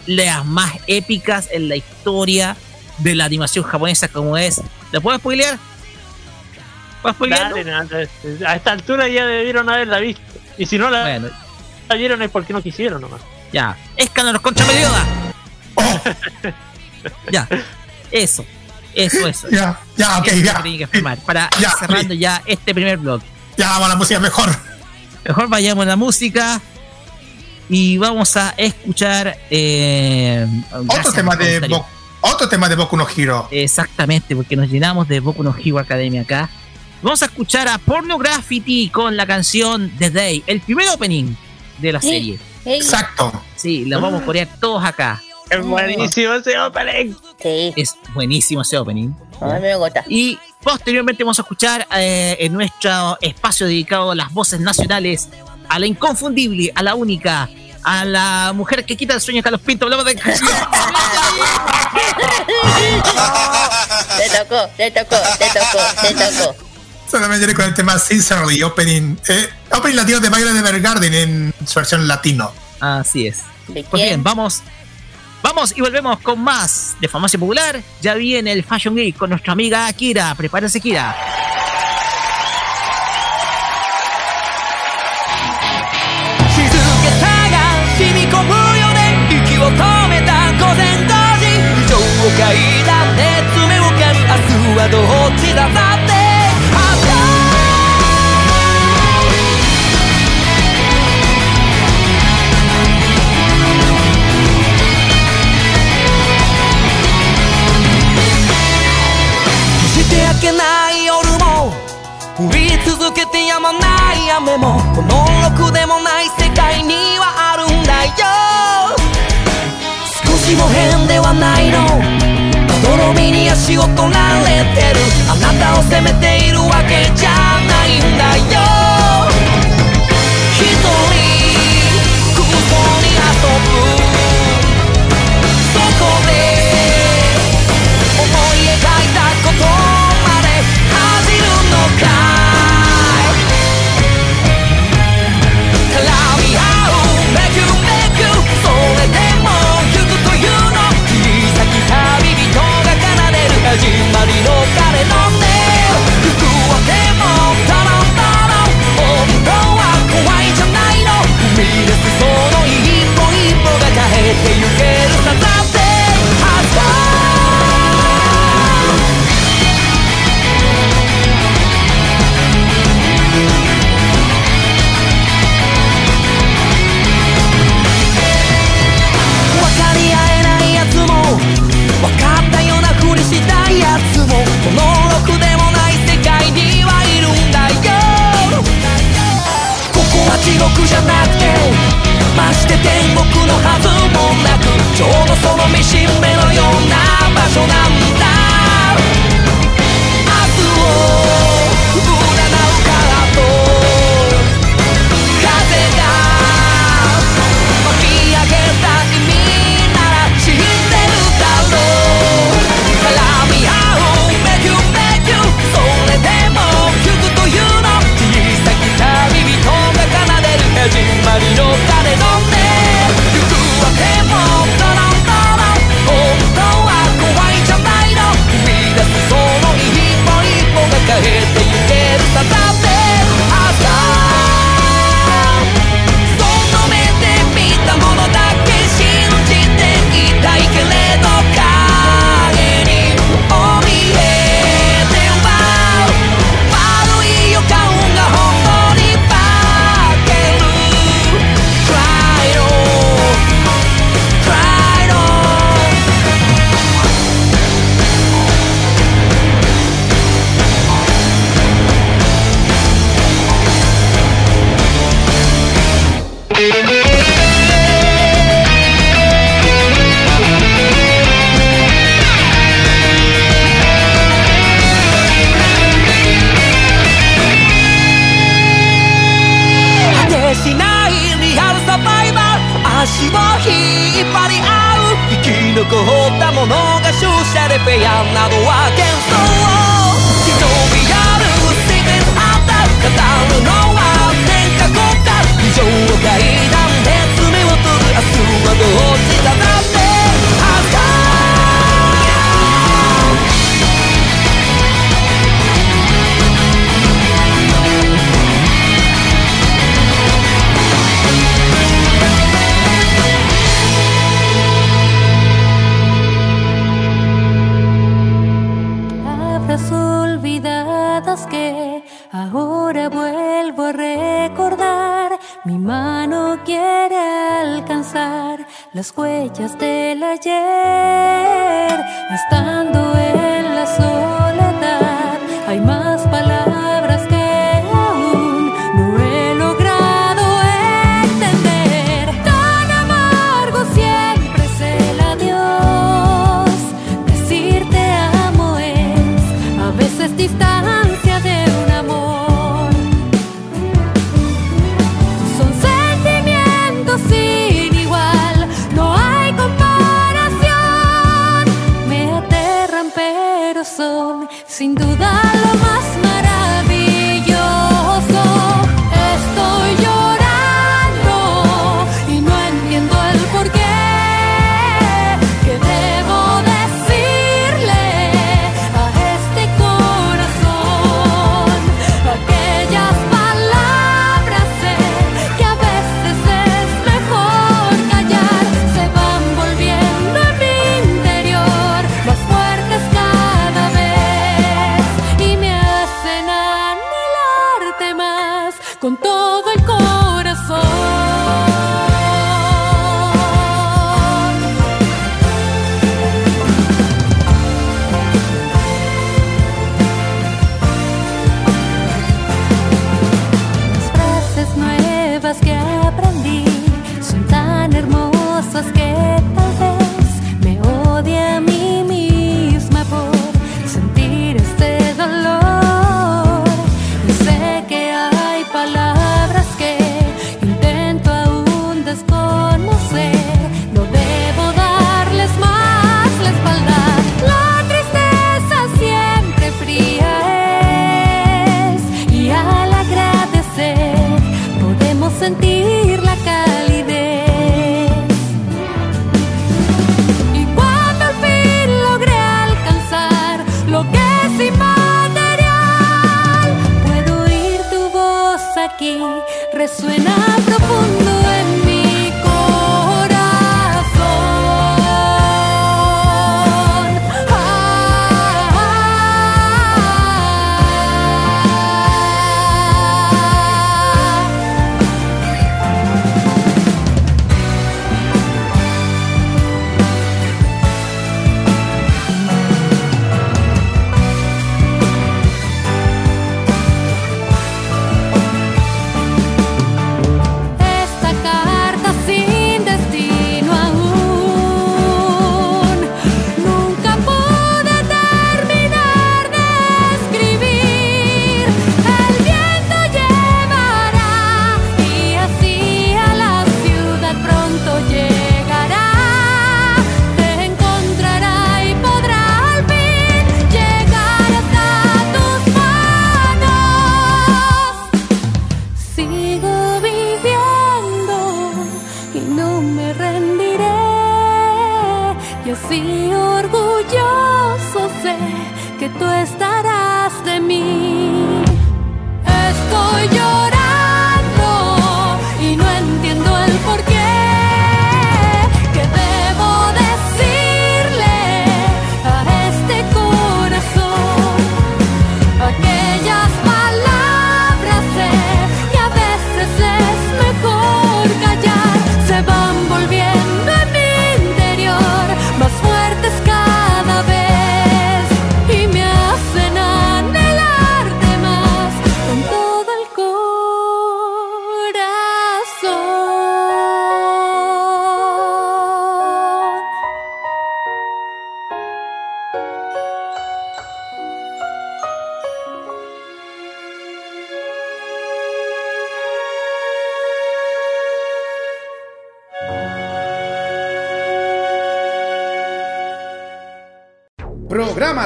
las más épicas en la historia de la animación japonesa como es. ¿La puedo spoilear? ¿Puedo spoilearlo? Dale, no, no, a esta altura ya debieron haberla visto. Y si no la, Bueno, la vieron es porque no quisieron nomás. ya. Escándalo contra Melioda. ya. Eso. Eso, eso. Ya, ya, ok, Eso ya. que. Para ir Ya, cerrando ya este primer blog. Ya vamos a la música mejor. Mejor vayamos a la música y vamos a escuchar eh, Otro tema de comentario. Bo- otro tema de Boku no Hero. Exactamente, porque nos llenamos de Boku no Hero Academia acá. Vamos a escuchar a Porno Graffiti con la canción The Day, el primer opening de la serie. Exacto. Sí, lo vamos a corear todos acá. Es buenísimo ese opening. sí, Es buenísimo ese opening. a mí me gusta. Y posteriormente vamos a escuchar eh, en nuestro espacio dedicado a las voces nacionales, a la inconfundible, a la única, a la mujer que quita el sueño a Carlos Pinto. Hablamos de. Te tocó, te tocó, te tocó, te tocó. Solamente con el tema Sincerely Opening. Eh, opening latino de de Evergarden en su versión latino. Así es. ¿De Pues bien, vamos. Vamos y volvemos con más de Farmacia Popular. Ya viene el Fashion Geek con nuestra amiga Kira. Prepárese, Kira. 降り続けてやまない雨もこのろくでもない世界にはあるんだよ。少しも変ではないの。まどろみに足を取られてる。あなたを責めているわけじゃないんだよ。てゆけるサザンデーいやつも分かったようなふりしたやつもこのろくでもない世界にはいるんだよここは地獄じゃなくてまして天国のはずもなくちょうどその見しめのような場所なんだ。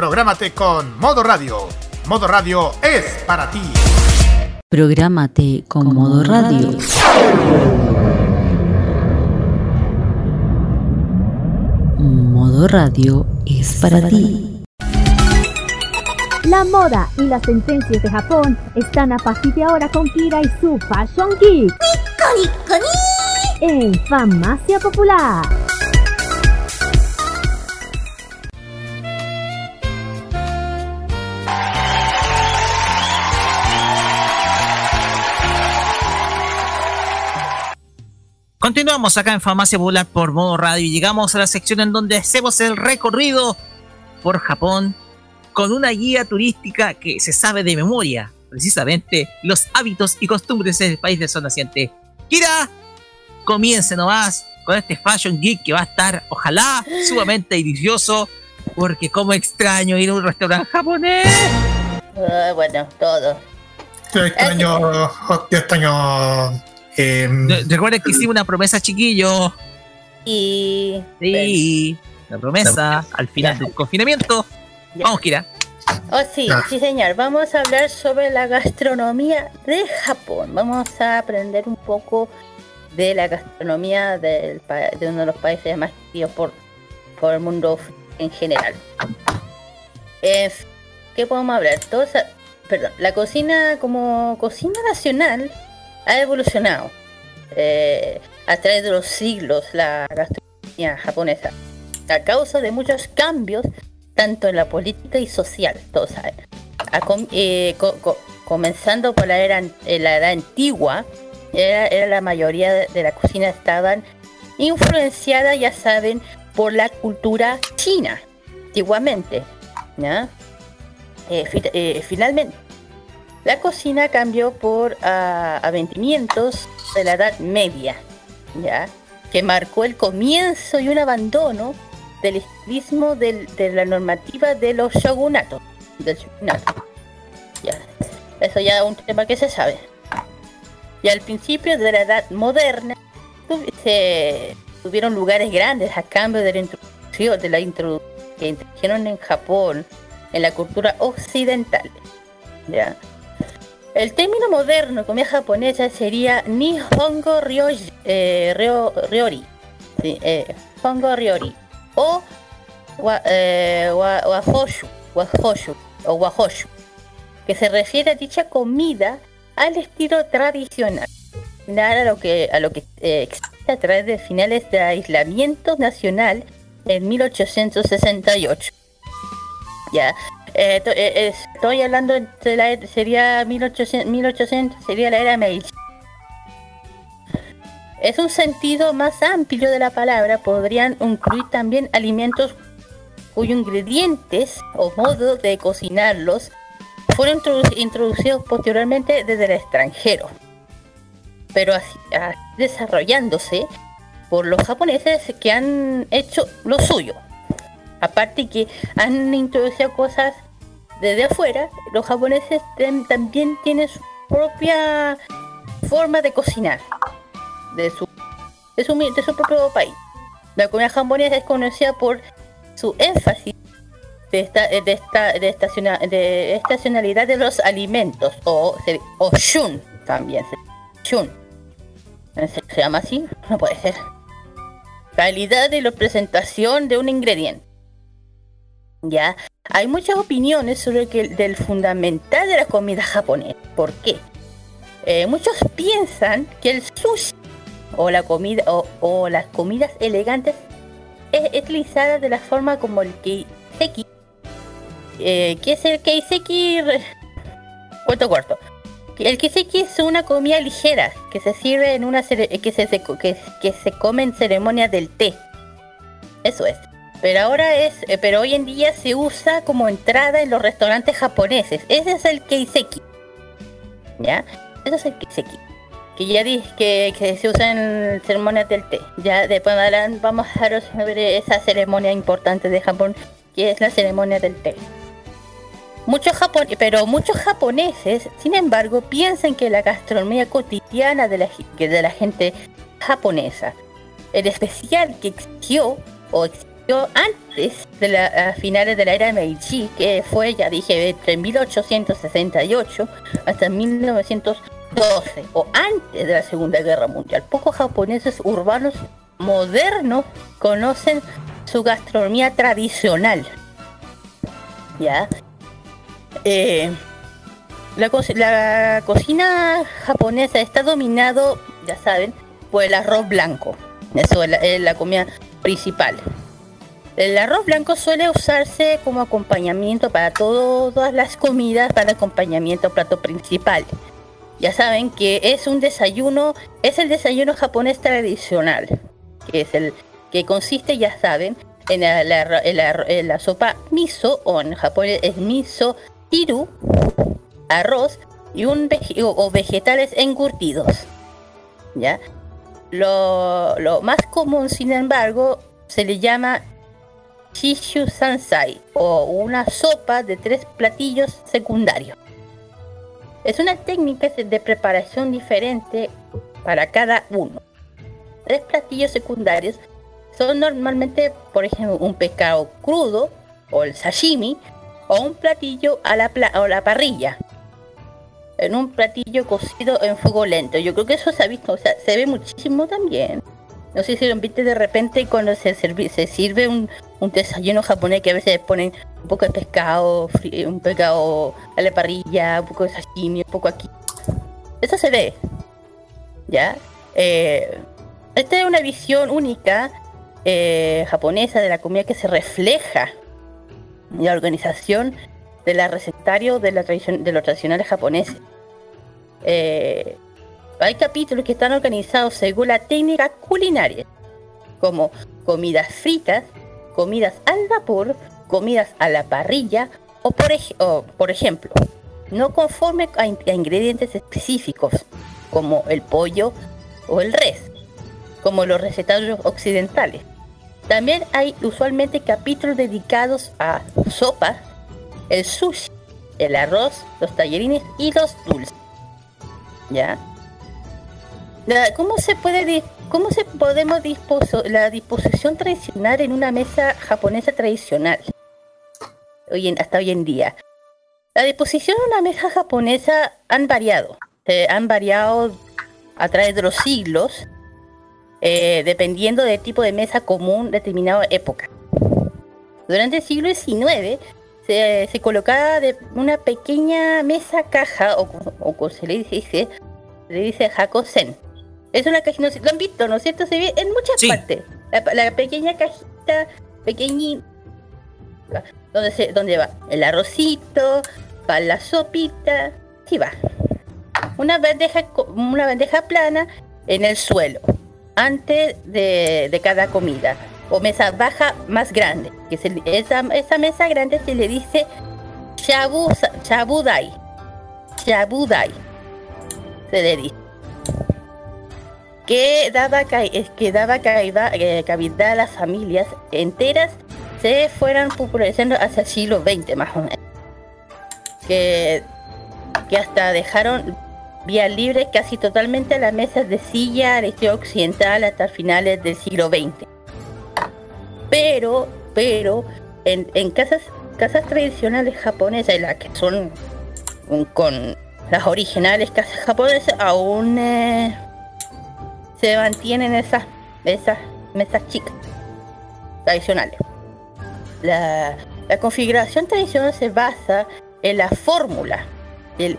Prográmate con Modo Radio. Modo Radio es para ti. Prográmate con modo radio. Modo radio es para ti. La moda y las tendencias de Japón están a partir de ahora con Kira y su Fashion Geek. En Farmacia Popular. Continuamos acá en Farmacia Popular por modo radio y llegamos a la sección en donde hacemos el recorrido por Japón con una guía turística que se sabe de memoria, precisamente los hábitos y costumbres del país del sol naciente. Kira, comience nomás con este Fashion Geek que va a estar, ojalá, sumamente delicioso, porque como extraño ir a un restaurante japonés. Bueno, todo. Yo extraño, yo extraño eh, Re- Recuerden que hicimos una promesa, chiquillo. Y. Sí, la promesa al final del confinamiento. Vamos, Kira. Oh, sí, Ah. sí, señor. Vamos a hablar sobre la gastronomía de Japón. Vamos a aprender un poco de la gastronomía del pa- de uno de los países más queridos por, por el mundo en general. Eh, ¿Qué podemos hablar? Todos, a- perdón, la cocina como cocina nacional ha evolucionado eh, a través de los siglos la gastronomía japonesa a causa de muchos cambios tanto en la política y social, todos saben. Com- eh, co- co- comenzando por la era, eh, la edad antigua, era, la mayoría de, la cocina estaban influenciada, ya saben, por la cultura china, antiguamente. finalmente, la cocina cambió por aventimientos de la Edad Media, ¿ya? que marcó el comienzo y un abandono del estilismo de la normativa de los shogunatos. Del shogunato. Ya. Eso ya es un tema que se sabe. Y al principio de la edad moderna tuvieron lugares grandes a cambio de la introducción de la introdu- que introdujeron en Japón en la cultura occidental. ¿ya? El término moderno comida japonesa sería Nihongo eh, Ryo- Ryori. Eh, Hongo. O wa, eh, wa- Wahoshu, o que se refiere a dicha comida al estilo tradicional, similar a lo que, a lo que eh, existe a través de finales de aislamiento nacional en 1868. Ya, eh, eh, eh, estoy hablando de la sería 1800, 1800 sería la era Meiji. Es un sentido más amplio de la palabra, podrían incluir también alimentos cuyos ingredientes o modo de cocinarlos fueron introdu- introducidos posteriormente desde el extranjero, pero así desarrollándose por los japoneses que han hecho lo suyo. Aparte que han introducido cosas desde afuera, los japoneses también tienen su propia forma de cocinar de su, de su, de su propio país. La comida japonesa es conocida por su énfasis de, esta, de, esta, de, estaciona- de estacionalidad de los alimentos, o, shun también. Shun. ¿Se, se llama así? No puede ser. Calidad de la presentación de un ingrediente. Ya, hay muchas opiniones sobre que, del fundamental de la comida japonesa. ¿Por qué? Eh, muchos piensan que el sushi o la comida o, las comidas elegantes es utilizada de la forma como el keiseki. Eh, ¿Qué es el keiseki? Cuento corto. El keiseki es una comida ligera que se sirve en una que se- que, que se come en ceremonias del té. Eso es. Pero ahora es, eh, pero hoy en día se usa como entrada en los restaurantes japoneses. Ese es el keiseki. ¿Ya? Ese es el keiseki. Que ya dije que, que se usa en ceremonias del té. Ya después vamos a hablar sobre esa ceremonia importante de Japón, que es la ceremonia del té. Muchos japon pero muchos japoneses, sin embargo, piensan que la gastronomía cotidiana de la, de la gente japonesa, en especial que existió o existió antes de la a finales de la era Meiji, que fue, ya dije, entre 1868 hasta 1912 o antes de la Segunda Guerra Mundial. Pocos japoneses urbanos modernos conocen su gastronomía tradicional. ¿Ya? Eh, la, la cocina japonesa está dominado, ya saben, por el arroz blanco. Eso es la comida principal. El arroz blanco suele usarse como acompañamiento para todas las comidas, para acompañamiento plato principal. Ya saben que es un desayuno, es el desayuno japonés tradicional, que es el que consiste, ya saben, en la, sopa miso, o en japonés es miso tiru, arroz y un o, vegetales encurtidos. ¿Ya? Lo más común, sin embargo, se le llama Shishu Sansai o una sopa de tres platillos secundarios. Es una técnica de preparación diferente para cada uno. Tres platillos secundarios son normalmente, por ejemplo, un pescado crudo o el sashimi o un platillo a la, parrilla. En un platillo cocido en fuego lento. Yo creo que eso se ha visto, o sea, se ve muchísimo también. No sé si lo viste de repente cuando se, se sirve un, un desayuno japonés que a veces ponen un poco de pescado, un pescado a la parrilla, un poco de sashimi, un poco aquí. Eso se ve. ¿Ya? Eh, esta es una visión única eh, japonesa de la comida que se refleja en la organización de la recetario de, la tradición, de los tradicionales japoneses. Eh, hay capítulos que están organizados según la técnica culinaria, como comidas fritas, comidas al vapor, comidas a la parrilla, o por, ej- o, por ejemplo, no conforme a, in- a ingredientes específicos, como el pollo o el res, como los recetarios occidentales. También hay usualmente capítulos dedicados a sopas, el sushi, el arroz, los tallarines y los dulces. ¿Ya? La- ¿Cómo se puede cómo se podemos disposo la disposición tradicional en una mesa japonesa tradicional? Hoy en- hasta hoy en día. La disposición de una mesa japonesa han variado. eh, han variado a través de los siglos, eh, dependiendo del tipo de mesa común determinada época. Durante el siglo XIX se, se colocaba de una pequeña mesa caja, o, o como se le dice, le dice hakosen. Es una cajita, no sé, lo han visto, ¿no es cierto? Se ve en muchas partes. La, la pequeña cajita, pequeñita, donde, se, donde va el arrocito, va la sopita, sí va. Una bandeja, una bandeja plana en el suelo, antes de, de cada comida. O mesa baja más grande. Que se- esa, esa mesa grande se le dice shabu, shabudai. Shabudai. Se le dice. Que daba, que daba eh, cavidad a las familias enteras se fueran popularizando hacia el siglo XX más o menos. que, que hasta dejaron vía libre casi totalmente las mesas de silla al estilo occidental hasta finales del siglo XX. Pero, pero, en, en casas, casas tradicionales japonesas, las que son con las originales casas japonesas, aún eh, se mantienen esas, esas mesas chicas tradicionales. La, la configuración tradicional se basa en la fórmula del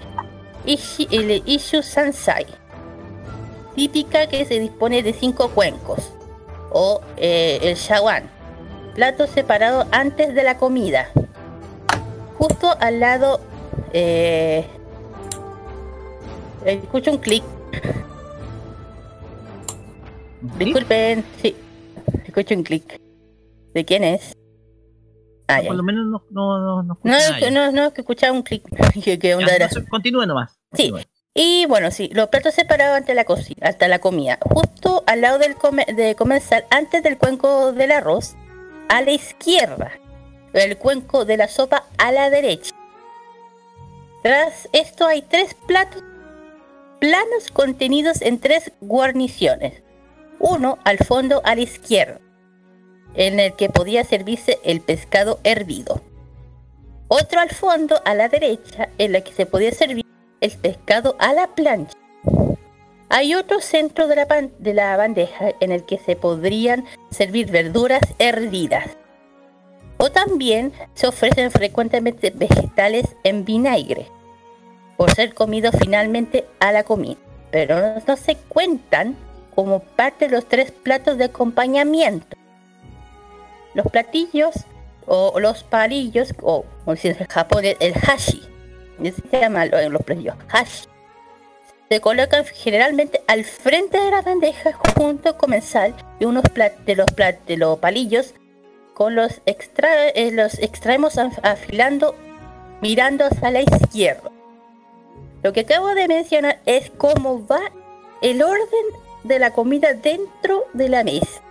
Ishi, el Ishu Sansai, típica que se dispone de cinco cuencos, o eh, el shawan, plato separado antes de la comida, justo al lado. Eh, escucho un clic. Disculpen, sí, escucho un clic. ¿De quién es? Ah. Por lo menos no, no, no, no No, no, que escuchaba un clic. Continúe nomás. Sí. Y bueno, sí, los platos separados ante la cocina, hasta la comida. Justo al lado del come- de comenzar, antes del cuenco del arroz, a la izquierda. El cuenco de la sopa a la derecha. Tras esto hay tres platos planos contenidos en tres guarniciones. Uno al fondo a la izquierda, en el que podía servirse el pescado hervido. Otro al fondo a la derecha, en la que se podía servir el pescado a la plancha. Hay otro centro de la, de la bandeja en el que se podrían servir verduras hervidas. O también se ofrecen frecuentemente vegetales en vinagre, por ser comidos finalmente a la comida. Pero no se cuentan como parte de los tres platos de acompañamiento. Los platillos o los palillos, o como se dice en Japón, el- hashi, se llama lo- los platillos, hashi, se colocan generalmente al frente de la bandeja junto a comensal y unos de los de los palillos con los, extra, eh, los extremos af- afilando mirando hacia la izquierda. Lo que acabo de mencionar es cómo va el orden de la comida dentro de la mesa.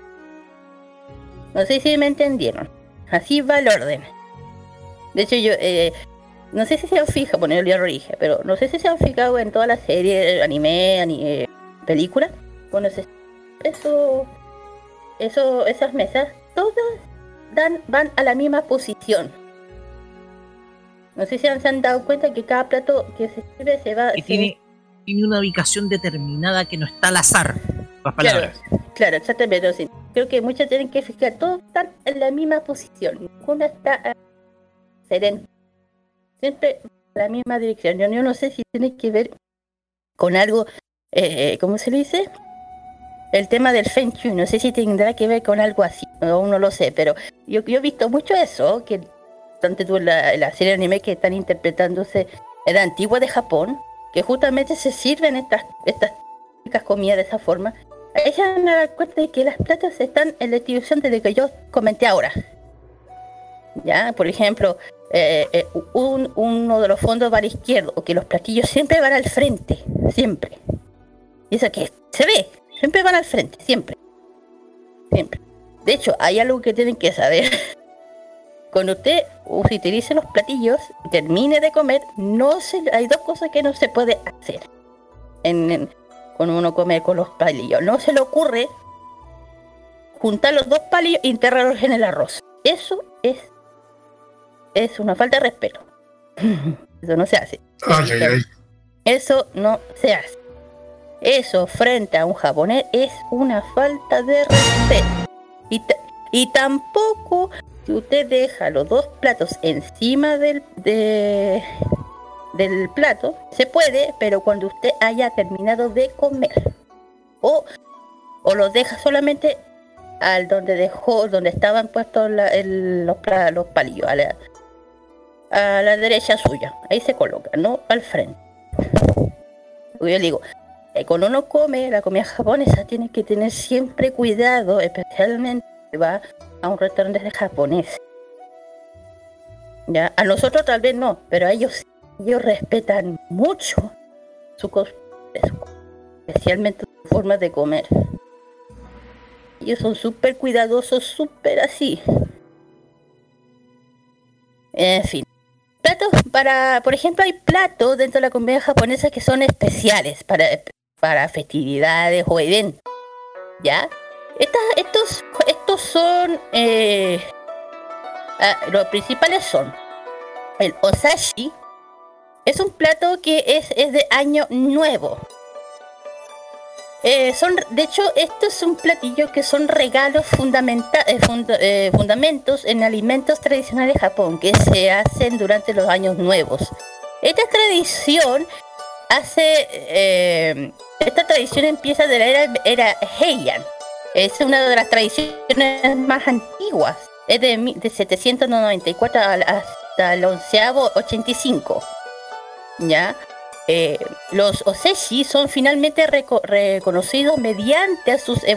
No sé si me entendieron. Así va el orden. De hecho, yo eh, no sé si se han fijado, bueno, yo ya lo dije, pero no sé si se han fijado en todas las series, anime, ani- eh, películas. Bueno, eso, eso, esas mesas, todas dan, van a la misma posición. No sé si han- se han dado cuenta que cada plato que se sirve se va. Se- tiene, tiene una ubicación determinada que no está al azar. Las palabras. Claro, exactamente. sí. Creo que muchas tienen que fijar, todos están en la misma posición. Ninguna está eh, serena. Siempre en la misma dirección. Yo, yo no sé si tiene que ver con algo, eh, ¿cómo se le dice? El tema del Feng Shui. No sé si tendrá que ver con algo así. Aún no lo sé, pero yo, yo he visto mucho eso, que tanto tú en la, la serie de anime que están interpretándose en la antigua de Japón, que justamente se sirven estas, estas comidas de esa forma. Ahí se van a dar cuenta de que las platas están en la distribución de lo que yo comenté ahora. Ya, por ejemplo, eh, eh, un- uno de los fondos va a la izquierda, o que los platillos siempre van al frente, siempre. Y eso que se ve, siempre van al frente, siempre. Siempre. De hecho, hay algo que tienen que saber. Cuando usted utilice los platillos y termine de comer, no se, hay dos cosas que no se puede hacer. En, en- cuando uno come con los palillos. No se le ocurre juntar los dos palillos e enterrarlos en el arroz. Eso es es una falta de respeto. Eso no se hace. Ay, ay, ay. Eso no se hace. Eso frente a un japonés es una falta de respeto. Y, y tampoco si usted deja los dos platos encima del, de- del plato, se puede, pero cuando usted haya terminado de comer. O, o los deja solamente al donde dejó, donde estaban puestos los, los palillos, a la, derecha suya. Ahí se coloca, no al frente. Yo le digo, eh, cuando uno come la comida japonesa tiene que tener siempre cuidado, especialmente va a un restaurante japonés. Ya, a nosotros tal vez no, pero a ellos ellos respetan mucho su cos- especialmente su forma de comer. Ellos son súper cuidadosos, súper así. En fin. platos para, por ejemplo, hay platos dentro de la comida japonesa que son especiales para, para festividades o eventos. ¿Ya? Estos, estos son. eh, ah, los principales son el osashi. Es un plato que es, es de año nuevo. Eh, son, de hecho, esto es un platillo que son regalos fundamenta- eh, funda- fundamentos en alimentos tradicionales de Japón que se hacen durante los años nuevos. Esta tradición hace, esta tradición empieza de la era, era Heian. Es una de las tradiciones más antiguas. Es de, de 794 al- hasta el onceavo 85. ¿Ya? Eh, los oseshi son finalmente reco- reconocidos mediante sus eh,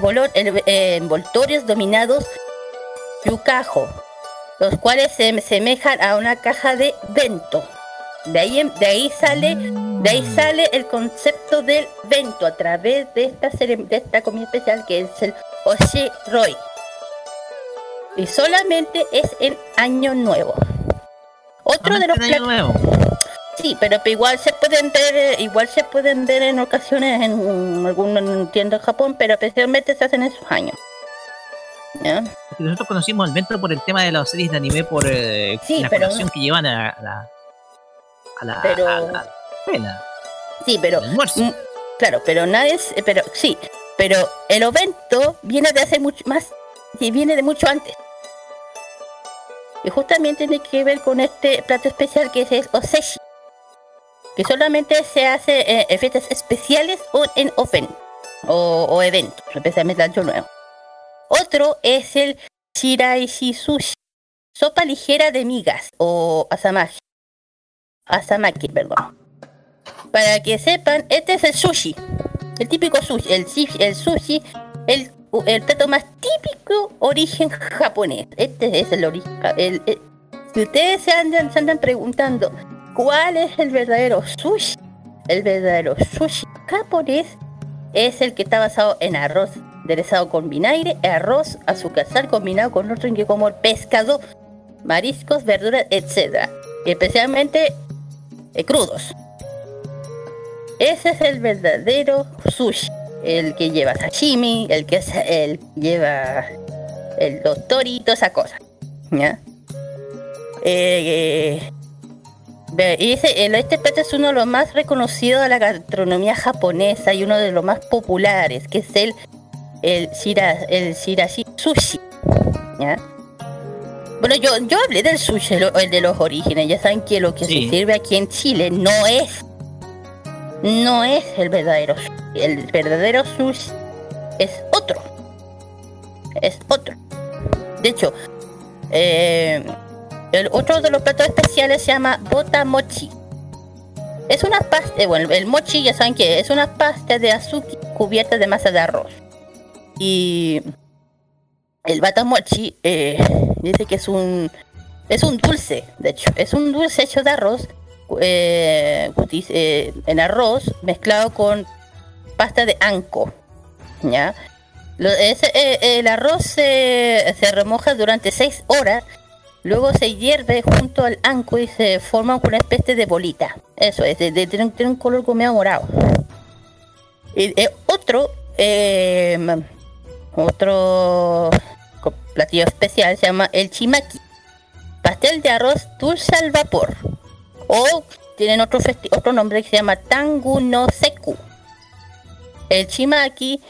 envoltorios dominados yukajo, los cuales se semejan a una caja de bento. De ahí, de ahí sale, de ahí sale el concepto del bento a través de esta, de esta comida especial que es el oshiroi. Y solamente es en Año Nuevo. Otro de los Solamente en Año plat- Sí, pero, igual se pueden ver, eh, igual se pueden ver en ocasiones en alguna tienda en Japón, pero especialmente se hacen en sus años. Nosotros conocimos el Vento por el tema de las series de anime, por eh, Sí, la pero que llevan a, a la. A la. Pero- a la. Sí, pero mm, claro, pero nadie, es- pero sí, pero el evento viene de hace mucho más, y viene de mucho antes. Y justamente tiene que ver con este plato especial que es el oseshi, que solamente se hace eh, en fiestas especiales o en ofen o, o eventos, especialmente el año nuevo. Otro es el shiraishi sushi, sopa ligera de migas o asamaki, asamaki, perdón. Para que sepan, este es el sushi. El típico sushi. El, sushi, el, plato más típico origen japonés. Este es el origen. Si ustedes se andan, preguntando cuál es el verdadero sushi, el verdadero sushi japonés es el que está basado en arroz aderezado con vinagre, arroz, azúcar, sal combinado con otro ingrediente como el pescado, mariscos, verduras, etc. Y especialmente crudos. Ese es el verdadero sushi. El que lleva sashimi, el que es- el lleva el doctor y toda esa cosa. ¿Ya? Eh, eh, el- este plato es uno de los más reconocidos de la gastronomía japonesa y uno de los más populares, que es el, el, shira, el shirashi sushi. Bueno, yo, yo hablé del sushi, el, el de los orígenes. Ya saben que lo que Sí. se sirve aquí en Chile no es no es el verdadero sushi. El verdadero sushi es otro. Es otro. De hecho, eh, el otro de los platos especiales se llama bota mochi. Es una pasta, eh, bueno, el mochi ya saben que es una pasta de azúcar cubierta de masa de arroz. Y el bata mochi eh, dice que es un es un dulce, de hecho, es un dulce hecho de arroz eh, eh, en arroz mezclado con pasta de anco. ¿ya? El arroz se, se remoja durante 6 horas, luego se hierve junto al anco y se forma una especie de bolita. Eso es, de- tiene, tiene un color como morado. Y, otro, otro platillo especial se llama el chimaki. Pastel de arroz dulce al vapor. O tienen otro, otro nombre que se llama Tangu no Seku. El chimaki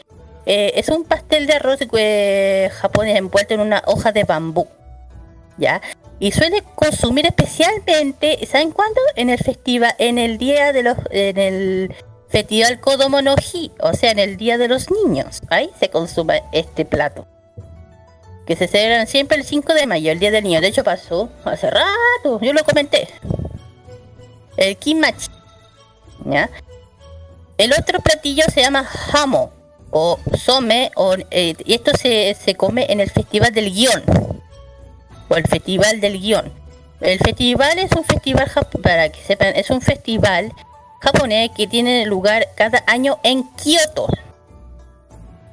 eh, es un pastel de arroz eh, japonés envuelto en una hoja de bambú. ¿Ya? Y suele consumir especialmente, ¿saben cuándo? En el festival, en el día de los, en el festival Kodomo no o sea, en el día de los niños. Ahí se consume este plato. Que se celebran siempre el 5 de mayo, el día del niño. De hecho pasó hace rato, yo lo comenté. El kimachi. ¿Ya? El otro platillo se llama hamo o some o, eh, y esto se, se come en el festival del guion o el festival del guion. El festival es un festival para que sepan es un festival japonés que tiene lugar cada año en Kioto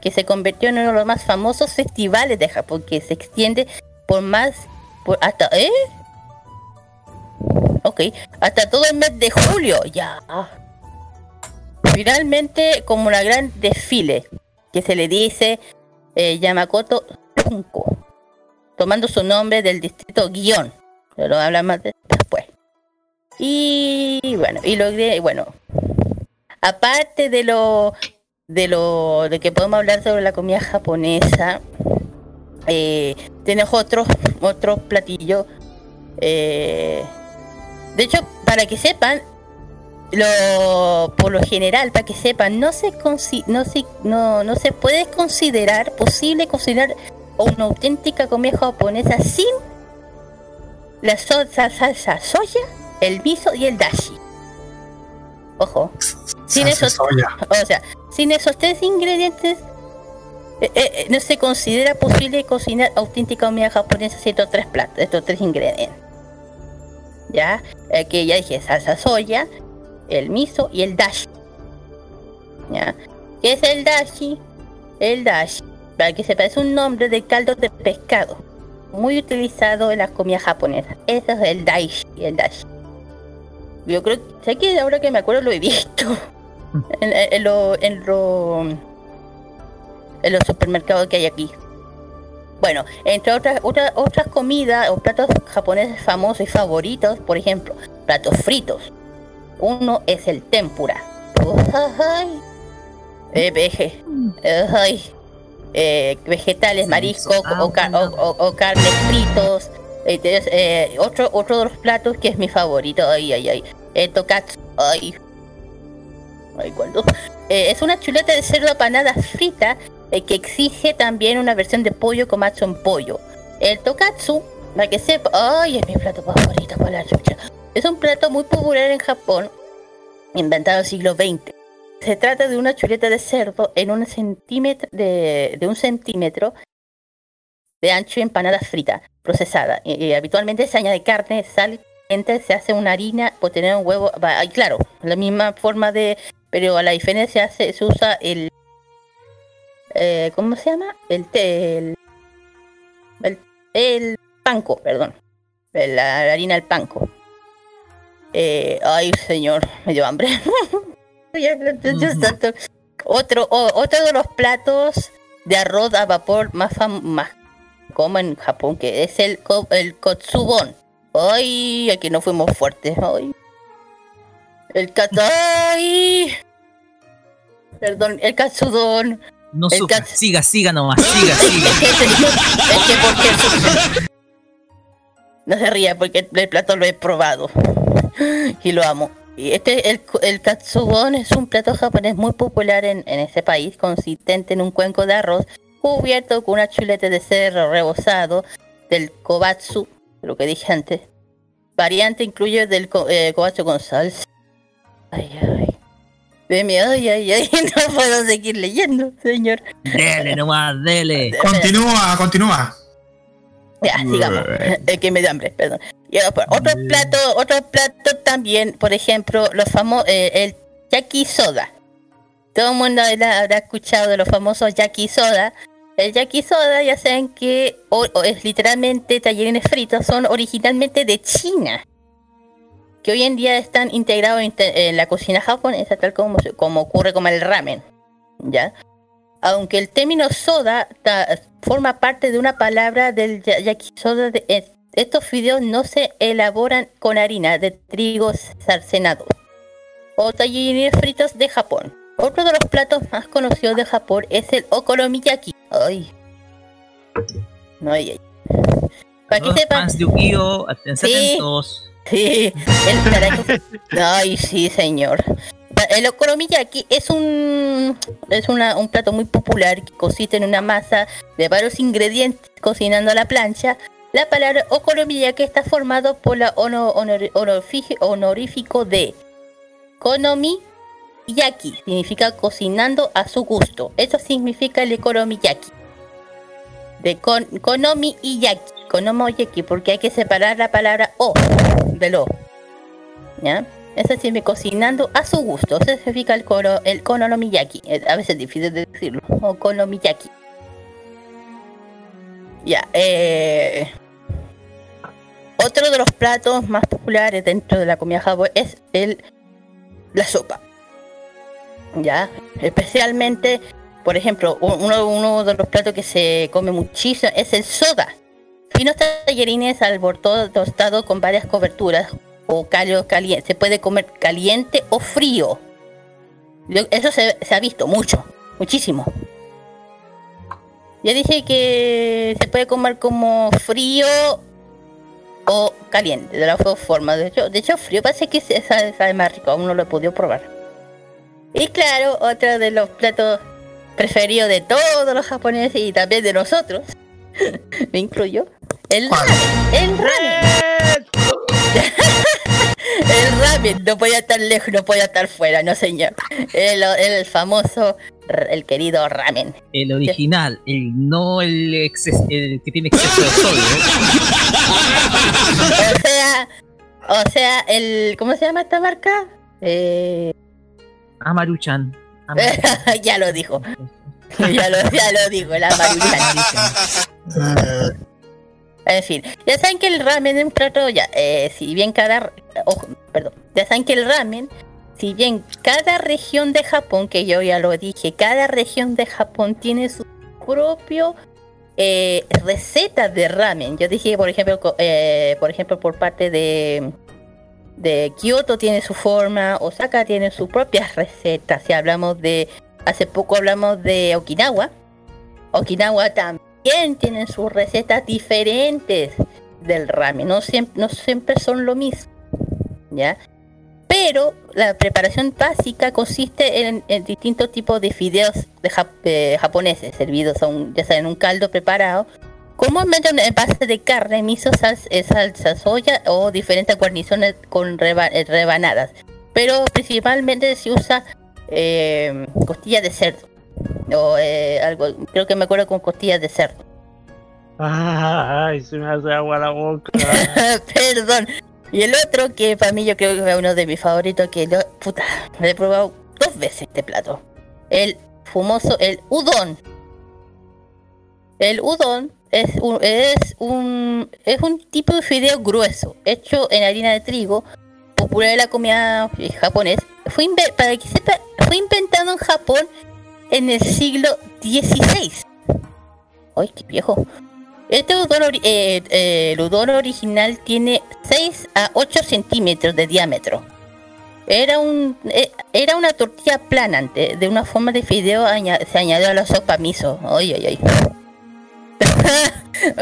que se convirtió en uno de los más famosos festivales de Japón que se extiende por más por hasta ¿eh? Ok, hasta todo el mes de julio, ya. Finalmente, como una gran desfile, que se le dice eh, Yamakoto Junko, tomando su nombre del distrito Guión. Pero habla más de-. Y bueno, y logré, bueno, aparte de lo de lo de que podemos hablar sobre la comida japonesa, eh, tenemos otros otros platillos. eh, de hecho, para que sepan, lo, por lo general, para que sepan, no se, no, se, no, no se puede considerar posible considerar una auténtica comida japonesa sin la so- sa- salsa soya, el miso y el dashi. Ojo, sin esos, o sea, sin esos tres ingredientes eh, eh, no se considera posible cocinar auténtica comida japonesa sin estos tres platos, estos tres ingredientes. Ya, eh, que ya dije, salsa soya, el miso y el dashi. ¿Ya? ¿Qué es el dashi? El dashi, para que sepa, es un nombre de caldo de pescado, muy utilizado en las comidas japonesas. Ese es el dashi, el dashi. Yo creo que, sé que ahora que me acuerdo lo he visto en, en- en lo, en lo- en los supermercados que hay aquí. Bueno, entre otras otras otras comidas o platos japoneses famosos y favoritos, por ejemplo, platos fritos. Uno es el tempura. Ay. Eh, veje- ay. Eh, vegetales, mariscos o, ca- o, o- o carnes fritos. Entonces, eh, otro, otro de los platos que es mi favorito, ay, ay, ay. El tokatsu, ay. Ay, cuando. Eh, es una chuleta de cerdo apanada frita eh, que exige también una versión de pollo con macho en pollo. El tokatsu, para que sepa, ay, es mi plato favorito para la chucha. Es un plato muy popular en Japón, inventado en el siglo XX. Se trata de una chuleta de cerdo en un centímetro de un centímetro de ancho y empanada frita, procesada. Y, y habitualmente se añade carne, sal, pimienta, se hace una harina o tener un huevo. y claro, la misma forma de, pero a la diferencia se, se usa el, eh, ¿cómo se llama? El té, el, el, el panco, perdón, la, la harina del panco. Eh, ay, señor, me dio hambre. Otro, o- otro de los platos de arroz a vapor más, más como en Japón, que es el, el kotsubon. Ay, aquí no fuimos fuertes. Ay. El kat ay. Perdón, el katsudon. No El cat- siga, siga nomás, siga, siga. Es que, es que porque no se ría porque el plato lo he probado y lo amo. Y este el, el katsubon es un plato japonés muy popular en, en ese país, consistente en un cuenco de arroz cubierto con una chuleta de cerdo rebozado del kobatsu, lo que dije antes. Variante incluye del eh, kobatsu con salsa. Ay, ay. Deme, ay, ay, ay, no puedo seguir leyendo, señor. Dele nomás, dele. Continúa, continúa. Ya, sigamos. El que me dio hambre, perdón. Y otro otro plato, otro plato también, por ejemplo, los famosos, el yakisoda. Todo el mundo habrá, habrá escuchado de los famosos yakisoda. El yakisoda, ya saben que es literalmente tallarines fritos, son originalmente de China. Que hoy en día están integrados en, la cocina japonesa, tal como, como ocurre con el ramen. ¿Ya? aunque el término soda forma parte de una palabra del ya- yakisoda, de- es- estos fideos no se elaboran con harina de trigo sarcenado o tallarines fritos de Japón. Otro de los platos más conocidos de Japón es el okonomiyaki. Ay. No, ay, ay. Para que sepan, fans de Ukio, Sí. Sí, el taraki- Ay, sí, señor. El okonomiyaki es un es una- un plato muy popular que consiste en una masa de varios ingredientes cocinando a la plancha. La palabra okonomiyaki está formado por la ono- honor- honorífico de konomi yaki, significa cocinando a su gusto. Eso significa el okonomiyaki. De kon, konomi y yaki, konomoyaki, porque hay que separar la palabra o del o. ¿Ya? Eso significa cocinando a su gusto. Eso significa el, koro, el konomiyaki. Eh, A veces es difícil de decirlo. O konomiyaki. Ya, eh. otro de los platos más populares dentro de la comida japonesa es el, la sopa. Ya, especialmente, por ejemplo, uno, de los platos que se come muchísimo es el soda. Finos tallarines al bordón tostado con varias coberturas o caldo caliente. Se puede comer caliente o frío. Eso se, ha visto mucho, muchísimo. Ya dije que se puede comer como frío o caliente, de las dos formas. De hecho, de hecho frío parece que sabe, sabe más rico, aún no lo he podido probar. Y claro, otro de los platos preferidos de todos los japoneses y también de nosotros, me incluyo, el ramen. El ramen. el ramen no podía estar lejos, no podía estar fuera, no señor. El, el famoso, el querido ramen. El original, el no el, exces- el que tiene exceso de sodio. O sea, o sea, el, ¿cómo se llama esta marca? Eh, Amaruchan. ya lo dijo. ya, lo, ya lo dijo, la maruchan. En fin, ya saben que el ramen es un plato, ya, eh, si bien cada, ojo, perdón, ya saben que el ramen, si bien cada región de Japón, que yo ya lo dije, cada región de Japón tiene su propio eh, receta de ramen. Yo dije, por ejemplo, eh, por ejemplo, por parte de de Kioto tiene su forma, Osaka tiene sus propias recetas. Si hablamos de, hace poco hablamos de Okinawa, Okinawa también tiene sus recetas diferentes del ramen, no siempre, son lo mismo, ¿ya? Pero la preparación básica consiste en, distintos tipos de fideos de eh, japoneses, servidos a un, ya sea en un caldo preparado, comúnmente en base de carne, miso, sal- eh, salsa soya o diferentes guarniciones con reba- eh, rebanadas. Pero principalmente se usa eh, costilla de cerdo. O eh, algo, creo que me acuerdo con costillas de cerdo. Ay, se me hace agua la boca. Perdón. Y el otro que para mí yo creo que es uno de mis favoritos, que lo, puta, lo he probado dos veces este plato. El famoso, el udon. El udon es un, es un, es un tipo de fideo grueso, hecho en harina de trigo, popular de la comida japonesa. Fue para que sepa, fue inventado en Japón en el siglo XVI. Ay, qué viejo. Este udon, ori- eh, eh, el original tiene 6 a 8 centímetros de diámetro. Era un eh, era una tortilla plana de una forma de fideo se añadió a la sopa miso. Ay, ay, ay.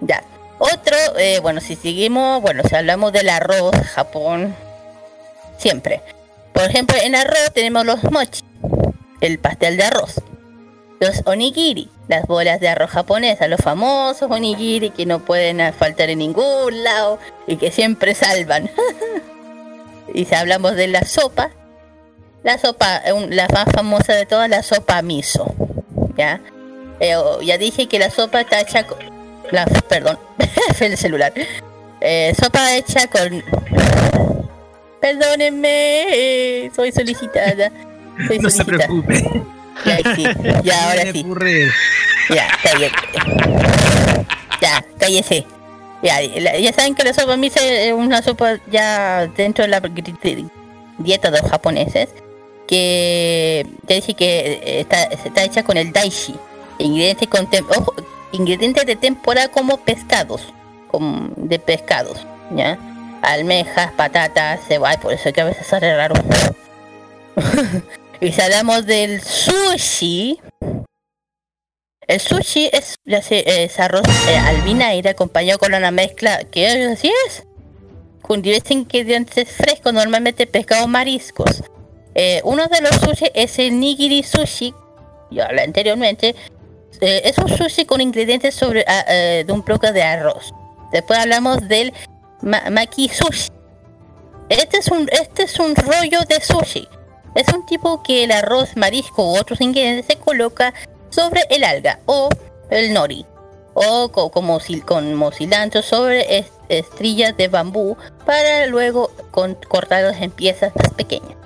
Ya. Otro, eh, bueno, si seguimos, bueno, si hablamos del arroz, Japón, siempre. Por ejemplo, en arroz tenemos los mochi, el pastel de arroz. Los onigiri, las bolas de arroz japonesa, los famosos onigiri que no pueden faltar en ningún lado y que siempre salvan. y si hablamos de la sopa, la sopa, la más famosa de todas, la sopa miso. ¿Ya? Eh, ya dije que la sopa está hecha con... La, perdón, el celular. Eh, sopa hecha con... Perdónenme, eh, soy solicitada. Soy No se solicitada. preocupe. Ya, sí, ya, ahora sí. Ya, cállate. Ya, cállese. Ya, ya saben que la sopa miso es una sopa ya dentro de la dieta de los japoneses. Que ya dije que eh, está, está hecha con el daishi. Ingredientes, con tem- ingredientes de temporada como pescados. Como de pescados. ¿Ya? Almejas, patatas, cebolla. Por eso es que a veces sale raro. y si hablamos del sushi. El sushi es, ya sé, arroz eh, acompañado con una mezcla que así es. Con diversos ingredientes frescos, normalmente pescado mariscos. Eh, uno de los sushi es el nigiri sushi. Yo hablé anteriormente. Eh, es un sushi con ingredientes sobre ah, eh, de un bloque de arroz. Después hablamos del ma- maki sushi. Este es un este es un rollo de sushi. Es un tipo que el arroz, marisco u otros ingredientes se coloca sobre el alga o el nori o co- como sil- como cilantro sobre es- estrillas de bambú para luego cortarlos en piezas más pequeñas.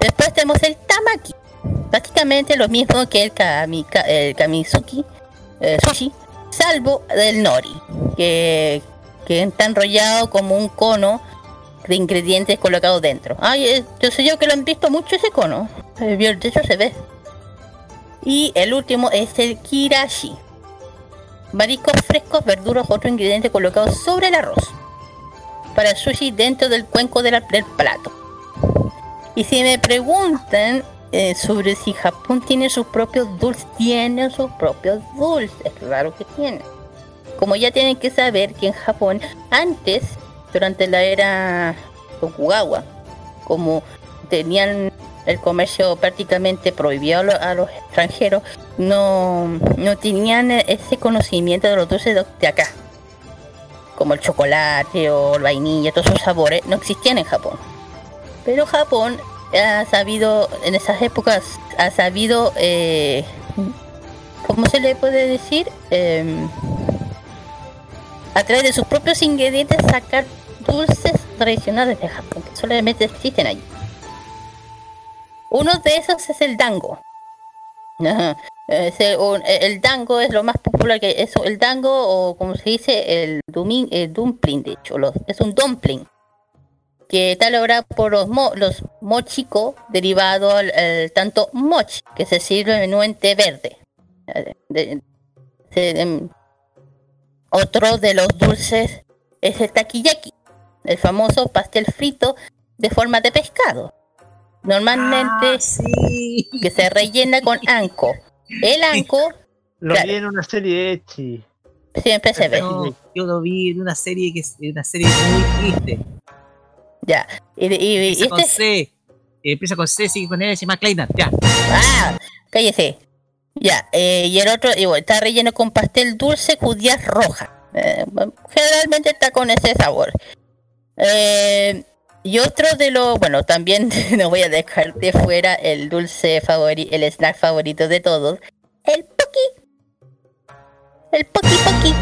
Después tenemos el tamaki, prácticamente lo mismo que el, el kamizuki, eh, sushi, salvo del nori, que, está enrollado como un cono de ingredientes colocados dentro. Ay, eh, yo sé yo que lo han visto mucho ese cono. Eh, De hecho se ve. Y el último es el kirashi. Mariscos frescos, verduras, otro ingrediente colocado sobre el arroz. Para el sushi dentro del cuenco del plato. Y si me preguntan eh, sobre si Japón tiene sus propios dulces, tiene sus propios dulces, claro que tiene. Como ya tienen que saber que en Japón, antes, durante la era Tokugawa, como tenían el comercio prácticamente prohibido a lo- a los extranjeros, no, no tenían ese conocimiento de los dulces de acá. Como el chocolate o el vainilla, todos esos sabores, no existían en Japón. Pero Japón ha sabido, en esas épocas, ha sabido, eh, ¿cómo se le puede decir? Em, a través de sus propios ingredientes sacar dulces tradicionales de Japón, que solamente existen allí. Uno de esos es el dango. Un- el dango es lo más popular que es el dango o como se dice el, dumpling de hecho es un dumpling que está logrado por los, mo, los mochiko derivado al, al tanto mochi que se sirve en un té verde Eh, de- em, otro de los dulces es el takiyaki el famoso pastel frito de forma de pescado normalmente que se rellena con anco el anco Lo Claro. vi en una serie de Echi. siempre se ve yo lo vi en una serie que es una serie muy triste. Ya y, y- y Empieza con este C. eh, Empieza con C, sigue con L, se llama Kleinert. Ya. Ah, cállese. Ya, eh, y el otro, y bueno, está relleno con pastel dulce, judías rojas. Eh, generalmente está con ese sabor. Eh, y otro de los, bueno, también no voy a dejar de fuera el dulce favorito, el snack favorito de todos, el poki. El poki poki.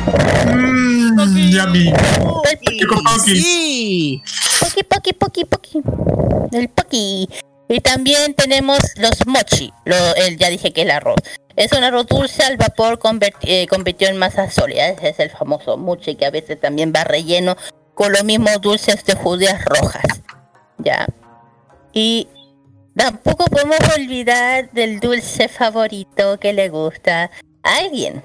yummy. El poki Poki. Sí. Poki, poki, poki, poki. El poki. Y también tenemos los mochi. Lo, el, ya dije que el arroz. Es un arroz dulce al vapor eh, convertido en masa sólida. Ese es el famoso mochi que a veces también va relleno con los mismos dulces de judías rojas. Ya. Y tampoco podemos olvidar del dulce favorito que le gusta a alguien.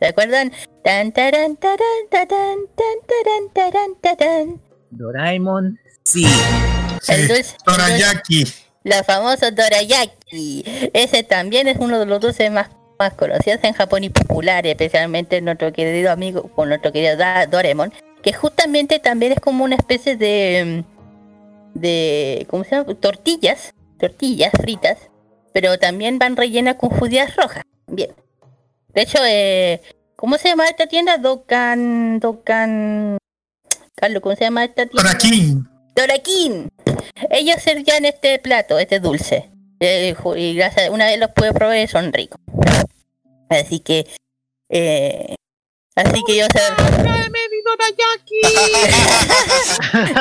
¿Se acuerdan? Tan, taran, taran, taran, tan, taran, taran, taran. Doraemon, sí. El dulce, el dulce- Dorayaki. la famosa dorayaki. Ese también es uno de los dulces más, más conocidos en Japón y populares, especialmente nuestro querido amigo, con nuestro querido Da- Doraemon, que justamente también es como una especie de, mm, de, ¿cómo se llama? Tortillas, tortillas fritas, pero también van rellenas con judías rojas. Bien. De hecho, eh, ¿cómo se llama esta tienda? Dokan, Dokan, Carlos, ¿cómo se llama esta tienda? Dorakin. Dorakin. Ellos servían este plato, este dulce. Eh, y gracias, una vez los pude probar y son ricos. Así que, eh, así que yo sé.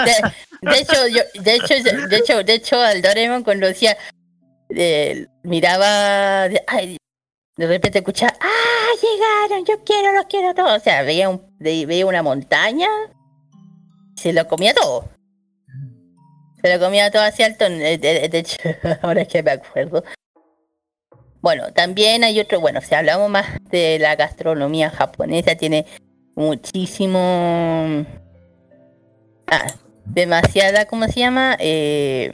de, de hecho, yo, de hecho, de hecho, de hecho, al Doraemon cuando decía, eh, miraba, de, ay, de repente escuchaba, ah, llegaron, yo quiero, los quiero todos. O sea, veía un, veía una montaña, se lo comía todo. Se lo comía todo hacia alto. De, de- hecho, ahora que me acuerdo. Bueno, también hay otro, bueno, si hablamos más de la gastronomía japonesa, tiene muchísimo... Ah, demasiada, ¿cómo se llama? Eh,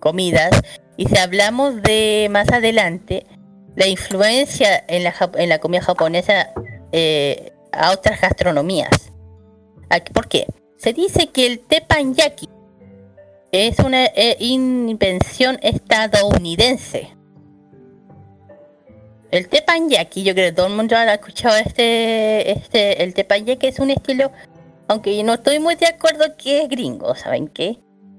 comidas. Y si hablamos de más adelante, la influencia en la, en la comida japonesa eh, a otras gastronomías. ¿A- ¿Por qué? Se dice que el teppanyaki es una eh, invención estadounidense. El teppanyaki, yo creo que todo el mundo ha escuchado este, este, el teppanyaki es un estilo, aunque no estoy muy de acuerdo que es gringo, ¿saben qué?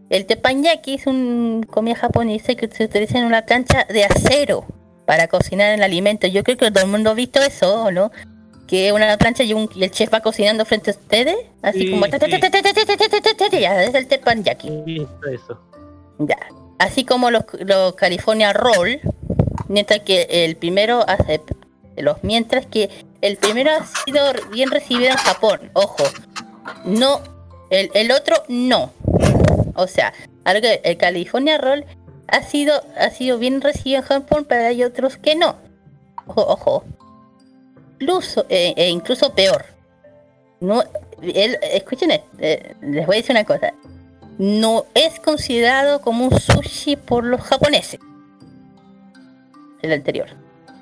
El teppanyaki es un comida japonesa que se utiliza en una plancha de acero para cocinar el alimento. Yo creo que todo el mundo ha visto eso, ¿o no? Que una plancha y, un, y el chef va cocinando frente a ustedes, así Sí, como... sí. Ya, es el teppanyaki. Listo, eso. Ya. Así como los, los California Roll, mientras que el primero hace los mientras que el primero ha sido bien recibido en Japón, ojo. No, el, el otro no. O sea, algo que el California Roll ha sido, ha sido bien recibido en Japón, pero hay otros que no. Ojo, ojo. Incluso, eh, e incluso peor. No, escuchen, eh, les voy a decir una cosa. No es considerado como un sushi por los japoneses. El anterior.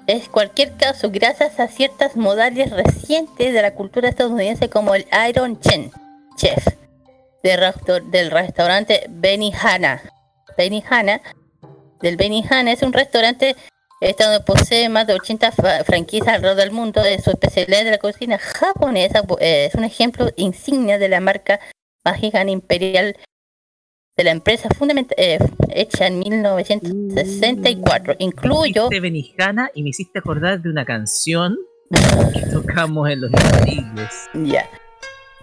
Es cualquier caso gracias a ciertas modales recientes de la cultura estadounidense como el Iron Chen Chef del restaurante Benihana. Benihana del Benihana es un restaurante donde posee más de 80 fa- franquicias alrededor del mundo. De su especialidad de la cocina japonesa eh, es un ejemplo insignia de la marca Magicana Imperial de la empresa eh, hecha en 1964. Incluyo Dijiste Benihana y me hiciste acordar de una canción que tocamos en los infalibles. Ya.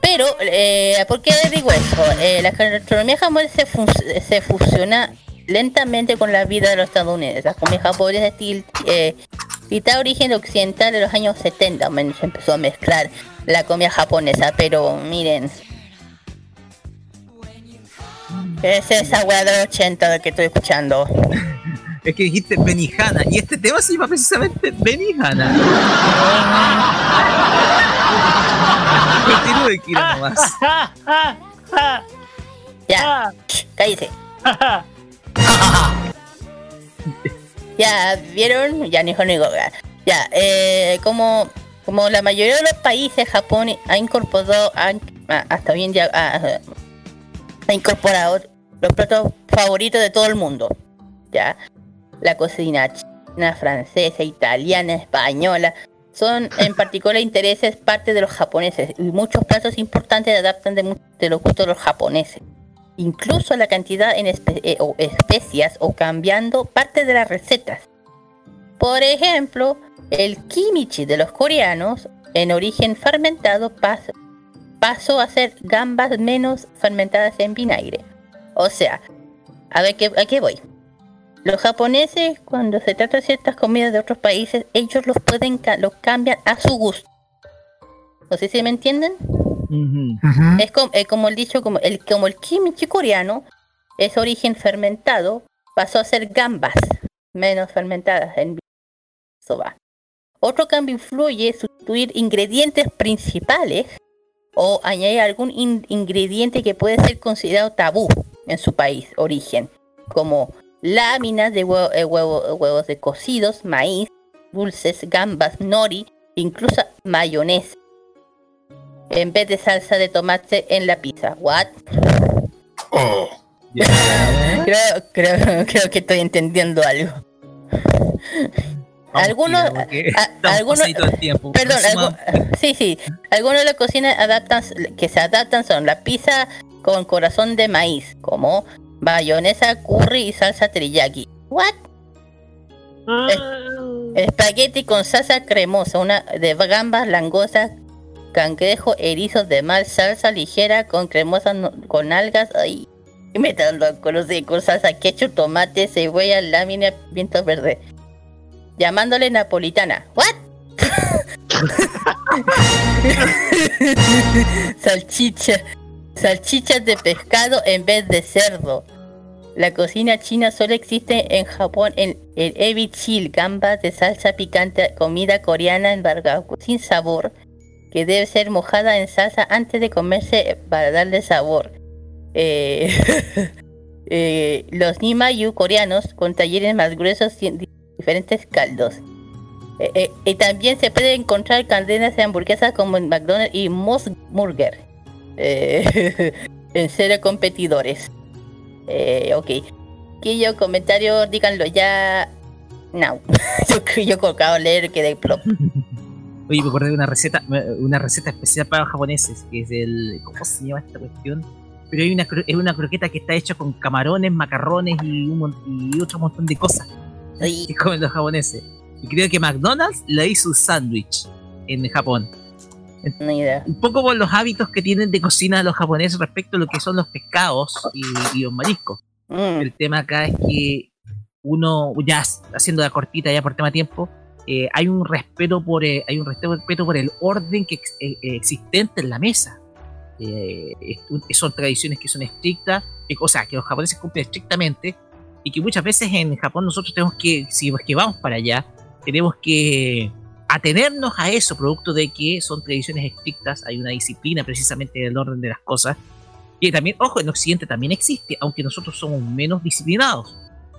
Pero, eh, ¿por qué digo eso? Eh, la gastronomía japonesa se, se fusiona lentamente con la vida de los estadounidenses. La comida japonesa estil- eh, origen occidental de los años 70, men- se empezó a mezclar la comida japonesa, pero miren. Es esa weá de los 80 que estoy escuchando. Es que dijiste Benihana y este tema se llama precisamente Benihana. Continúe, Kira, nomás. Ya, cállese. ya, ¿vieron? Ya ni ni. Ya, eh, como, como la mayoría de los países, Japón ha incorporado, ha- a- hasta bien ya, ha, ha incorporado los platos favoritos de todo el mundo. Ya, la cocina china, francesa, italiana, española, son en particular intereses parte de los japoneses y muchos platos importantes adaptan de, los gustos de los japoneses. Incluso la cantidad en espe- eh, o especias o cambiando parte de las recetas. Por ejemplo, el kimchi de los coreanos, en origen fermentado, pas- pasó a ser gambas menos fermentadas en vinagre. O sea, a ver qué, a qué voy. Los japoneses, cuando se trata de ciertas comidas de otros países, ellos los pueden ca- los cambian a su gusto. No sé si me entienden. Es como, eh, como el dicho, como el, como el kimchi coreano es origen fermentado, pasó a ser gambas menos fermentadas en soba. Otro cambio influye sustituir ingredientes principales o añadir algún in- ingrediente que puede ser considerado tabú en su país origen, como láminas de huevo- eh, huevo- huevos de cocidos, maíz, dulces, gambas, nori, incluso mayonesa en vez de salsa de tomate en la pizza. What? creo, creo, creo que estoy entendiendo algo. Algunos, a- algunos, perdón, sí, sí, algunos de las cocinas adaptan, que se adaptan son la pizza con corazón de maíz, como mayonesa, curry y salsa teriyaki. What? Es- Espagueti con salsa cremosa, una de gambas, langostas, cangrejo, erizos de mal, salsa ligera con cremosa no- con algas, ay, y me están loco, no sé, con salsa ketchup, tomate, cebolla, lámina, pimiento verde. Llamándole napolitana. ¿What? Salchicha. Salchichas de pescado en vez de cerdo. La cocina china solo existe en Japón en el ebi chil, gambas de salsa picante, comida coreana embargada sin sabor, que debe ser mojada en salsa antes de comerse para darle sabor. Eh, eh, los nimayu coreanos con talleres más gruesos y en diferentes caldos. Eh, eh, y también se puede encontrar cadenas de hamburguesas como en McDonald's y Moss Burger. Eh, en serio competidores. Eh, ok. Yo comentario, díganlo ya. No. yo, yo colocado leer que de plop. Oye, me acordé de una receta, una receta especial para los japoneses, que es el. ¿Cómo se llama esta cuestión? Pero hay una, es una croqueta que está hecha con camarones, macarrones y, un, y otro montón de cosas que comen los japoneses. Y creo que McDonald's le hizo un sándwich en Japón. Idea. Un poco por los hábitos que tienen de cocina los japoneses respecto a lo que son los pescados y, y los mariscos. Mm. El tema acá es que uno, ya haciendo la cortita ya por tema tiempo, eh, hay un respeto por eh, hay un respeto por el orden que ex- eh, existente en la mesa. Es- son tradiciones que son estrictas, o sea, que los japoneses cumplen estrictamente y que muchas veces en Japón nosotros tenemos que, si es que vamos para allá, tenemos que atenernos a eso, producto de que son tradiciones estrictas, hay una disciplina precisamente del orden de las cosas, que también, ojo, en Occidente también existe, aunque nosotros somos menos disciplinados.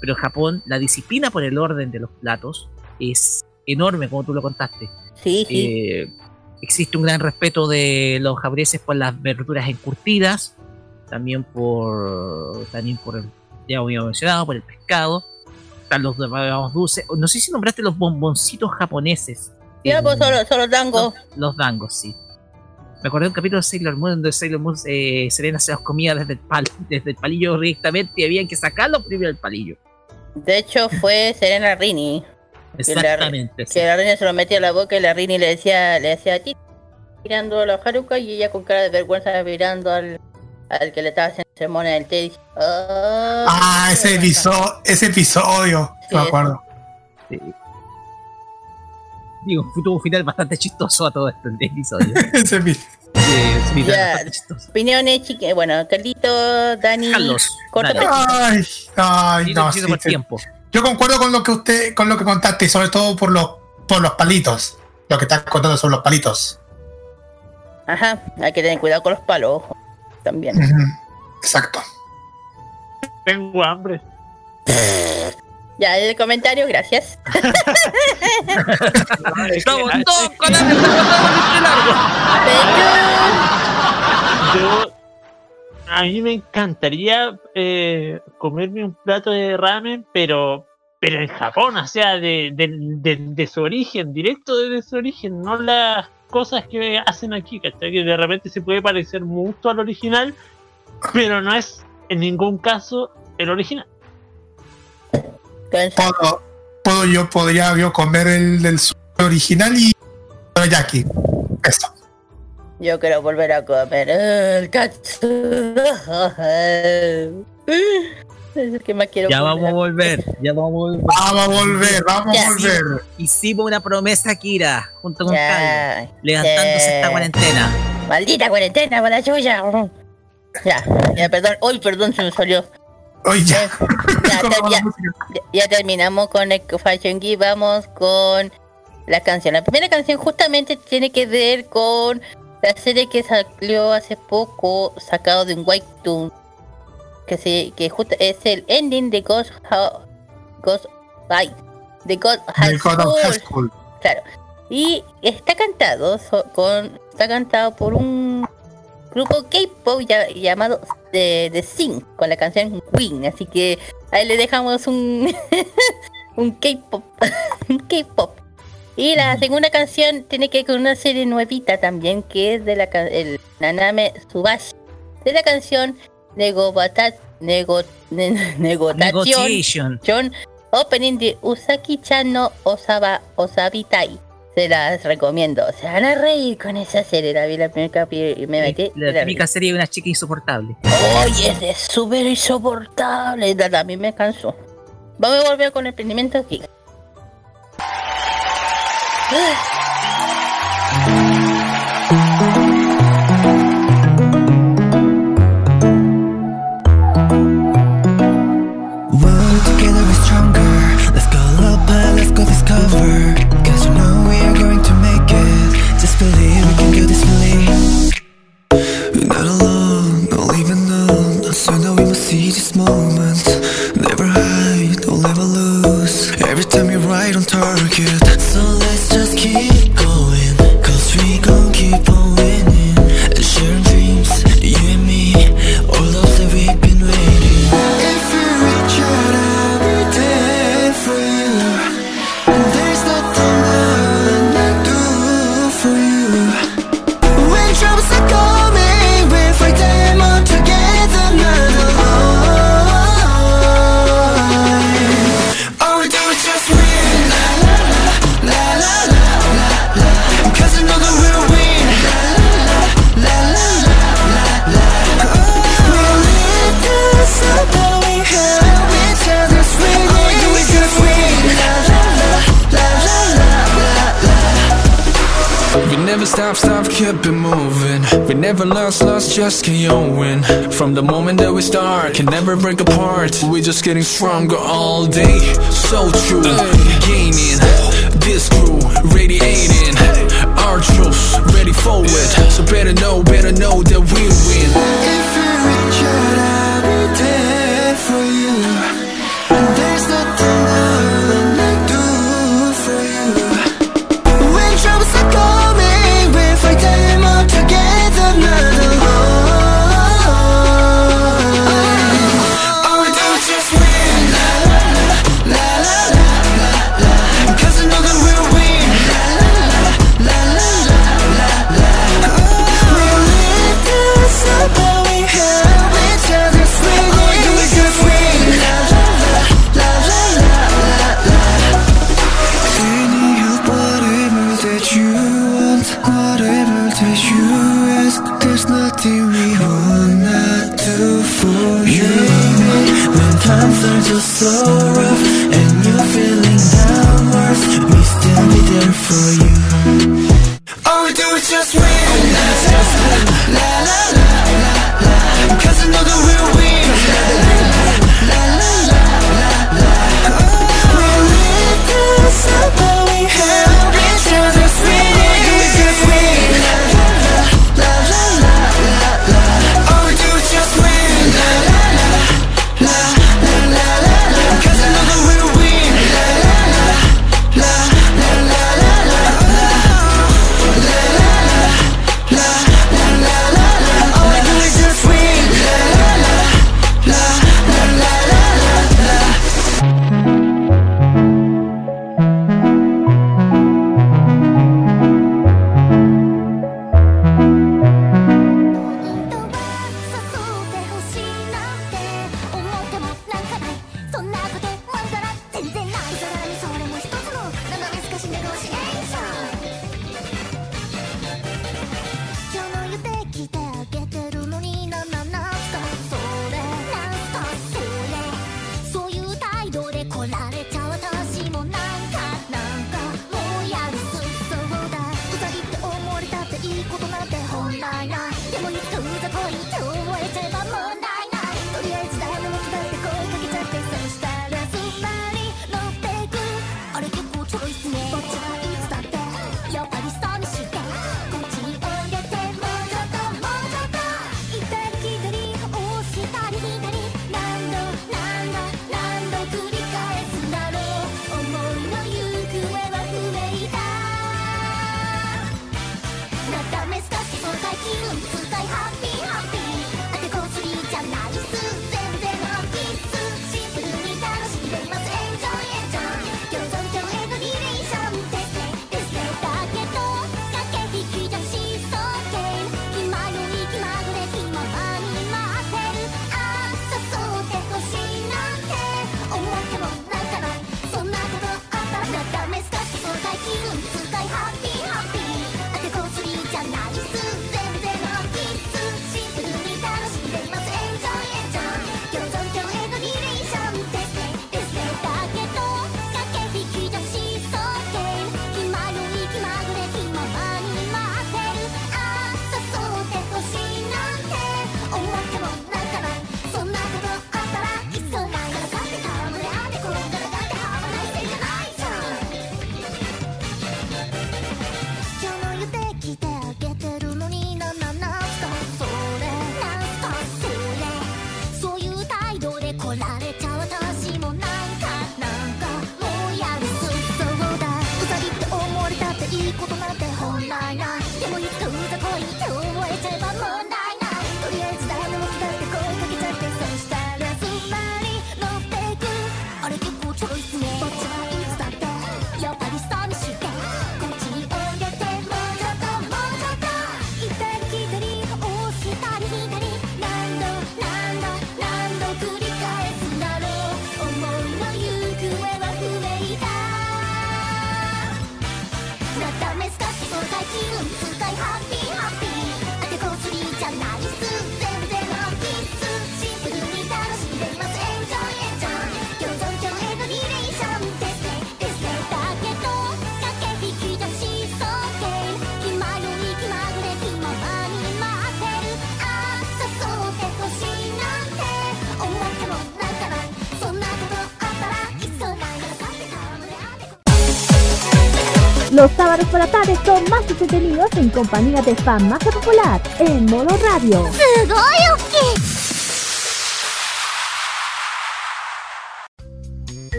Pero en Japón la disciplina por el orden de los platos es enorme, como tú lo contaste. Sí, sí. Eh, existe un gran respeto de los japoneses por las verduras encurtidas, también por también por el, ya había mencionado, por el pescado, están los dulces. No sé si nombraste los bomboncitos japoneses. Ya, Eh, pues solo, solo tango. los dangos, sí. Me acordé de un capítulo de Sailor Moon donde Sailor Moon eh, Serena se los comía desde el, pal, desde el palillo directamente y habían que sacarlo primero del palillo. De hecho, fue Serena Rini. Que la- Exactamente. sí. Que la Rini se lo metía a la boca y la Rini le decía, le decía a ti, mirando a la Haruka y ella con cara de vergüenza mirando al, al que le estaba haciendo ceremonia del té. "Ah, Ah, ese episodio, ese episodio, Sí, me acuerdo. Digo, tuvo un final bastante chistoso a todo este episodio. Ese Sí, es un final Ya. Opiniones, chique. Bueno, Carlito, Dani. Carlos. Ay, ay, no, sí, tiempo. Yo concuerdo con lo que usted, con lo que contaste, y sobre todo por los, por los palitos. Lo que estás contando sobre los palitos. Ajá, hay que tener cuidado con los palos. ojo, También. Exacto. Tengo hambre. Ya, el comentario, gracias. Estamos todos con largos. Yo, a mí me encantaría eh, comerme un plato de ramen, pero pero en Japón, o sea, de, de, de- de su origen, directo de su origen, no las cosas que hacen aquí, ¿cachai? Que de repente se puede parecer mucho al original, pero no es en ningún caso el original. Puedo, puedo yo, podría yo comer el del original y teriyaki. Eso. Yo quiero volver a comer el katsu. Es el que más quiero Ya vamos a volver, ya vamos a volver. Vamos a volver, vamos Ya. a volver. Hicimos una promesa, Kira, junto con Ya, Carlos, levantándose ya. esta cuarentena. Maldita cuarentena, para la chuya. Ya, ya, perdón. Uy, perdón, se me salió. Oye, ya. Ya, terminamos con el Fashion Geek. Vamos con la canción. La primera canción justamente tiene que ver con la serie que salió hace poco, sacado de un webtoon. Que, se, que justo es el ending de Ghost House. Ghost. Ay, de God High School. High School. Claro. Y está cantado so- con está cantado por un grupo K-pop ya- llamado The, The Sing con la canción Queen, así que ahí le dejamos un un K-pop, un K-pop. Y la segunda canción tiene que ver con una serie nuevita también que es de la el Naname Subashi de la canción Negobata Nego, ne-. John Opening de Usaki-chan no Osaba Osabitai. Se las recomiendo. Se van a reír con esa serie. La vi la primera capítulo y me metí. La la vi. serie de una chica insoportable. Oye, es súper insoportable. A mí me cansó. Vamos a volver con el emprendimiento aquí. Moment. Never hide, don't ever lose. Every time you're right on target. So let's just keep going. Cause we gon' keep on I've stopped, it moving. We never lost, lost, just can't win. From the moment that we start, can never break apart. We just getting stronger all day. So true, gaining. This crew, radiating. Our troops, ready for it. So better know, better know that we win. If you reach out, I'll be there for you. Tarde son más entretenidos en compañía de Farmacia Popular en modo radio.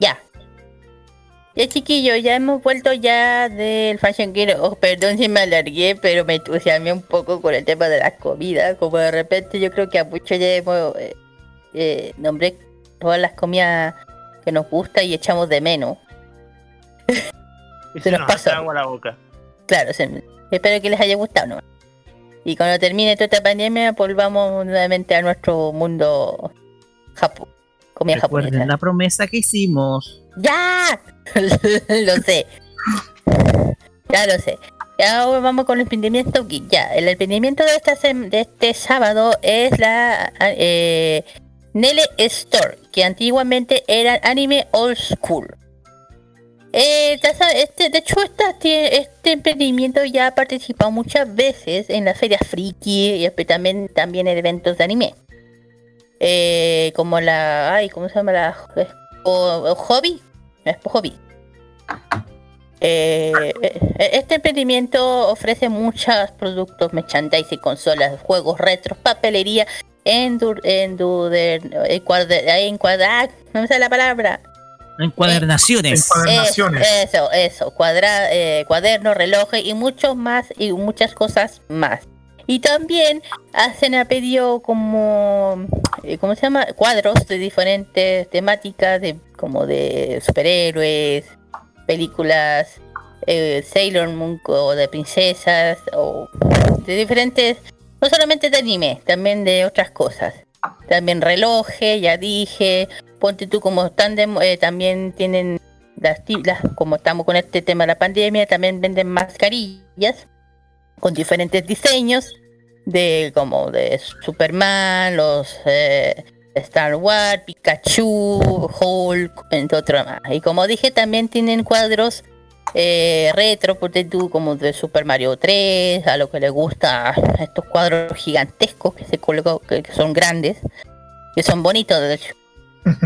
Ya. Ya chiquillos, ya hemos vuelto ya del Fashion Gear. Oh, perdón si me alargué, pero me entusiasmé un poco con el tema de la comida. Como de repente yo creo que a muchos ya hemos eh, eh, nombré todas las comidas que nos gusta y echamos de menos. Y Se se nos nos pasa. agua la boca. Claro, se- espero que les haya gustado. ¿no? Y cuando termine toda esta pandemia, volvamos nuevamente a nuestro mundo Japón. Comida Recuerden japonesa. la promesa que hicimos. ¡Ya! lo sé. Ya lo sé. Y ahora vamos con el emprendimiento. Ya, el emprendimiento de, esta de este sábado es la eh, Nele Store, que antiguamente era Anime Old School. Eh, ya este, de hecho, esta, tie- este emprendimiento ya ha participado muchas veces en las ferias friki y también, también en eventos de anime. Eh, como la. Ay, ¿cómo se llama la? o- Hobby. Expo Hobby. Eh, eh, este emprendimiento ofrece muchos productos, merchandising, consolas, juegos retros, papelería, endur, encuadrar, no me sale la palabra. Encuadernaciones. Encuadernaciones. Eh, eso, eso, cuadra, eh, cuadernos, relojes y muchos más y muchas cosas más. Y también hacen a pedido como, ¿cómo se llama? Cuadros de diferentes temáticas, de como de superhéroes, películas, eh, Sailor Moon o de princesas o de diferentes, no solamente de anime, también de otras cosas. También relojes, ya dije, ponte tú como están de- eh, también tienen las, las- como estamos con este tema de la pandemia, también venden mascarillas con diferentes diseños de como de Superman, los eh, Star Wars, Pikachu, Hulk, entre otros más. Y como dije, también tienen cuadros eh, retro, ponte tú, como de Super Mario 3, a lo que le gusta estos cuadros gigantescos que se colgó, que, que son grandes, que son bonitos de hecho.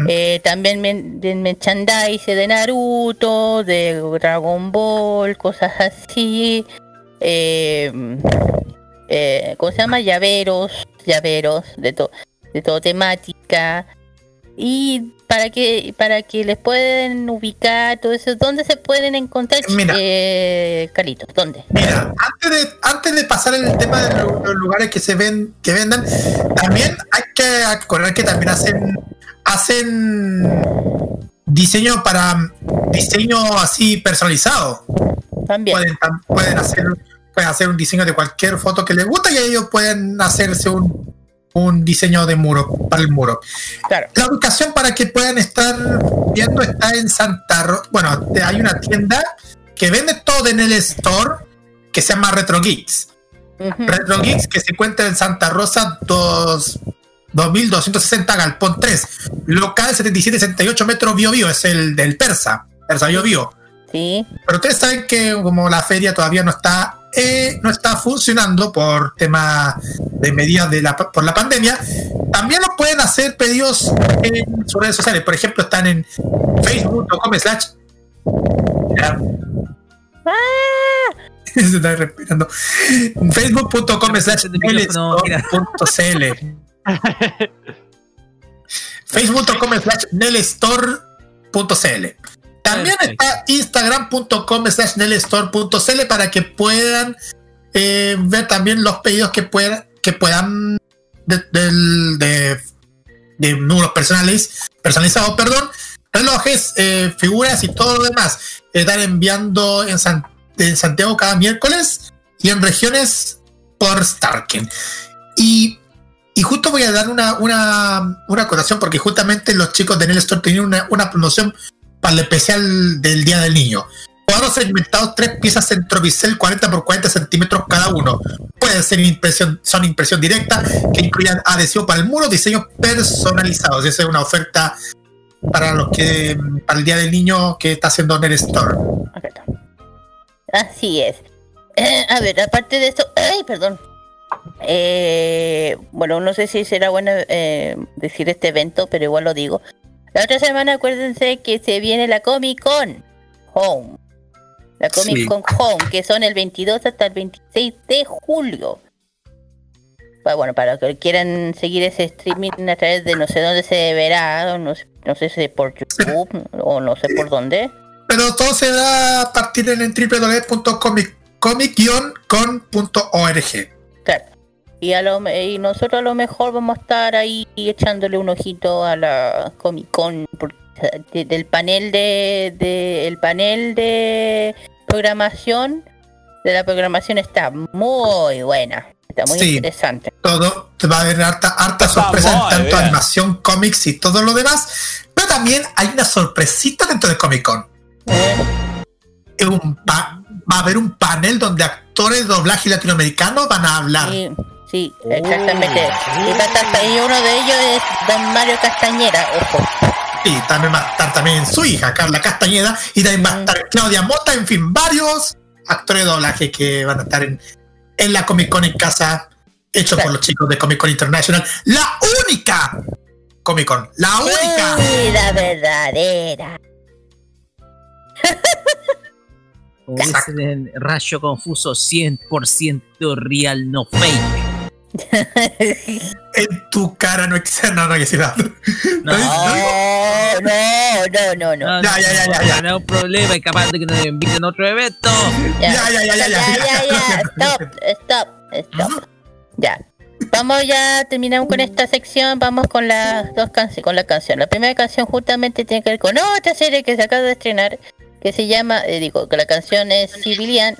Eh, también men- de merchandise de Naruto, de Dragon Ball, cosas así. Eh, eh, ¿Cómo se llama? Llaveros, llaveros de, to- de todo temática. Y para que para que les pueden ubicar todo eso, ¿dónde se pueden encontrar? Mira. Eh, Carlitos, ¿dónde? Mira, antes de, antes de pasar el tema de lo- los lugares que se ven, que vendan, también hay que acordar que también hacen, hacen diseño para diseño así personalizado. También. Pueden, pueden hacer, pueden hacer un diseño de cualquier foto que les guste y ellos pueden hacerse un, un diseño de muro para el muro. Claro. La ubicación para que puedan estar viendo está en Santa Rosa. Bueno, hay una tienda que vende todo en el store que se llama Retro Geeks. Retro Geeks que se encuentra en Santa Rosa 2, 2260 Galpón 3. Local 7768 metros Bio Bio. Es el del Persa. Persa Bio Bio. Sí. Pero ustedes saben que como la feria todavía no está eh, no está funcionando por tema de medidas de la, por la pandemia, también lo pueden hacer pedidos en sus redes sociales. Por ejemplo, están en facebook.com slash. Se está respirando. Facebook.com slash nelestore.cl Facebook.com slash nelestore.cl También está Instagram.com slash nelestore.cl para que puedan eh, ver también los pedidos que puedan que puedan de, del- de, de números personales personalizados, perdón, relojes, eh, figuras y todo lo demás. Están enviando en, San- en Santiago cada miércoles y en regiones por Starken. Y, y justo voy a dar una, una, una acotación porque justamente los chicos de Nel Store tenían una, una promoción para el especial del Día del Niño. Cuadros segmentados, tres piezas centrovicel 40 por 40 centímetros cada uno. Pueden ser impresión, son impresión directa, que incluyan adhesivo para el muro, diseños personalizados. Esa es una oferta para los que para el Día del Niño que está haciendo Nel Store. Así es. Eh, a ver, aparte de esto, ay, perdón. Eh, bueno, no sé si será bueno eh, decir este evento, pero igual lo digo. La otra semana acuérdense que se viene la Comic Con Home. La Comic Sí. Con Home, que son el 22 hasta el 26 de julio. Bueno, para los que quieran seguir ese streaming a través de no sé dónde se verá, no sé, no sé si por YouTube o no sé por dónde. Pero todo se da a partir en www.comic-con.org. Claro. Y, a lo, y nosotros a lo mejor vamos a estar ahí echándole un ojito a la Comic Con de- del panel de, de- el panel de programación de la programación está muy buena, está muy Sí. interesante. Todo te va a haber harta, harta sorpresa en tanto bien. animación, cómics y todo lo demás. Pero también hay una sorpresita dentro de Comic Con. Es un pa- va a haber un panel donde actores de doblaje latinoamericanos van a hablar. Sí, sí, exactamente. Y, va a estar- y uno de ellos es Don Mario Castañera, ojo. Y también va a estar también su hija, Carla Castañeda, y también va a estar Claudia Mota, en fin, varios actores de doblaje que van a estar en, en la Comic Con en casa, hecho por los chicos de Comic Con International. La única Comic Con, la única. Sí, la verdadera. Como dicen en Rayo Confuso, 100% real, no fake. En tu cara no existe nada que decir. No, No, no, no, no, no. no, Ya, ya, ya, ya, ya. no hay un problema, es capaz de que nos inviten a otro evento. Ya, Ya, ya, ya, ya, ya, ya, ya. ya, Stop, stop, stop. Ya. Vamos ya, terminamos con esta sección, vamos con las dos canciones, con la canción. La primera canción justamente tiene que ver con otra serie que se acaba de estrenar, que se llama, eh, digo, que la canción es Civilian.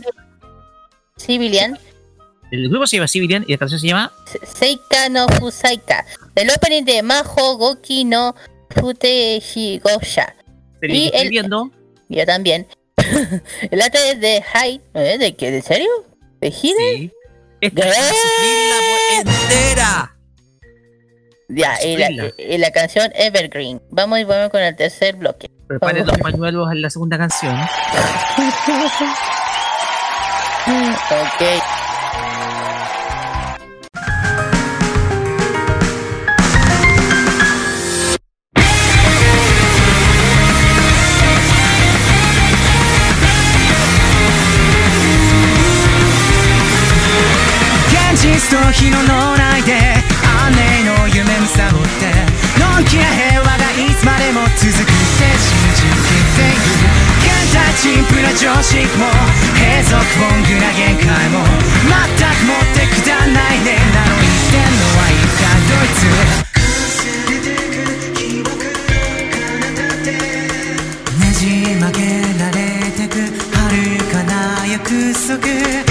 Civilian, El grupo se llama Civilian y la canción se llama Seika no Fusaika, del opening de Maho Goki no Futeshigosha. Serie Y el- viendo. Yo también. el otro es de Hai, ¿eh? ¿De qué? ¿De serio? ¿De Hide? Sí. Esta es entera. Ya, y la, y la canción Evergreen. Vamos y vamos con el tercer bloque. Preparen Vamos. los pañuelos en la segunda canción. ok. 日の脳内で姉の夢見さぼってのんきな平和がいつまでも続くって信じきっている現代陳腐な常識も閉塞ボングな限界も全くもってくだらないねなの言ってんのは一体どいつねじ曲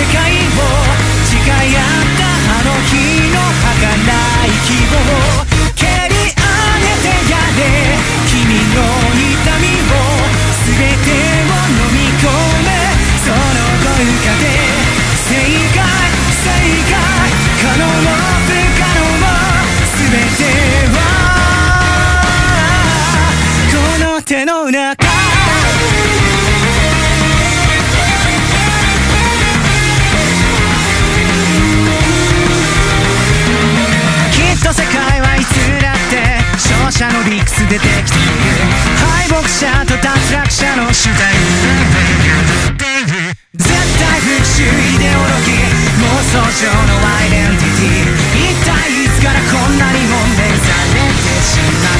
世界を誓い合ったあの日の儚い希望。者と脱落者の主体。絶対復讐イデオロギー妄想上のアイデンティティ。一体いつからこんなにも目されてしまっ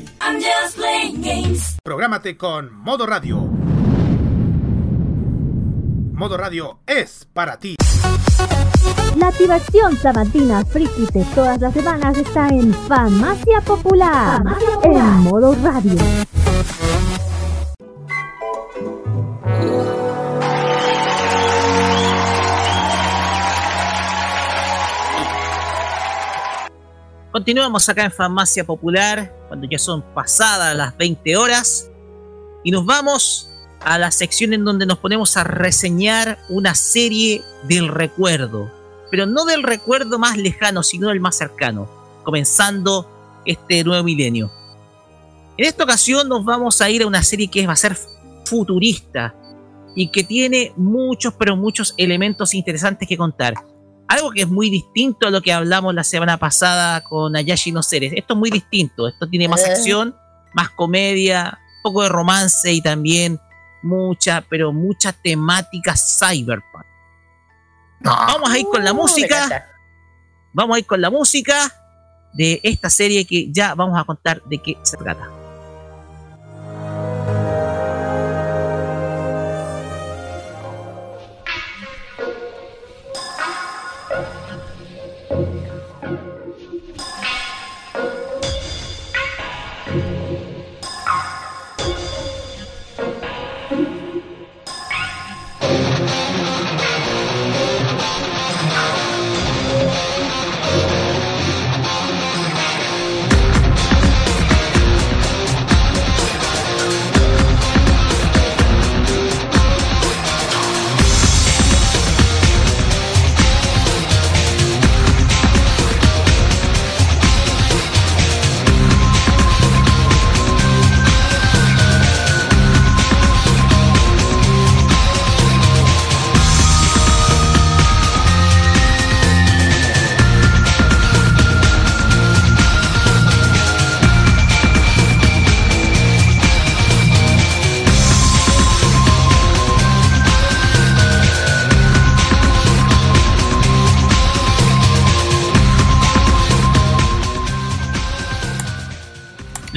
Playing games. Prográmate con Modo Radio. Modo Radio es para ti. La activación sabatina friki de todas las semanas está en Farmacia Popular, en modo radio. Continuamos acá en Farmacia Popular, ya son pasadas las 20 horas, y nos vamos a la sección en donde nos ponemos a reseñar una serie del recuerdo, pero no del recuerdo más lejano, sino del más cercano, comenzando este nuevo milenio. En esta ocasión nos vamos a ir a una serie que va a ser futurista y que tiene muchos, pero muchos elementos interesantes que contar. Algo que es muy distinto a lo que hablamos la semana pasada con Ayashi no Seres. Esto es muy distinto. Esto tiene más Eh. acción, más comedia, un poco de romance y también mucha, pero mucha temática cyberpunk. Vamos a ir con la Uh, música. Vamos a ir con la música de esta serie que ya vamos a contar de qué se trata.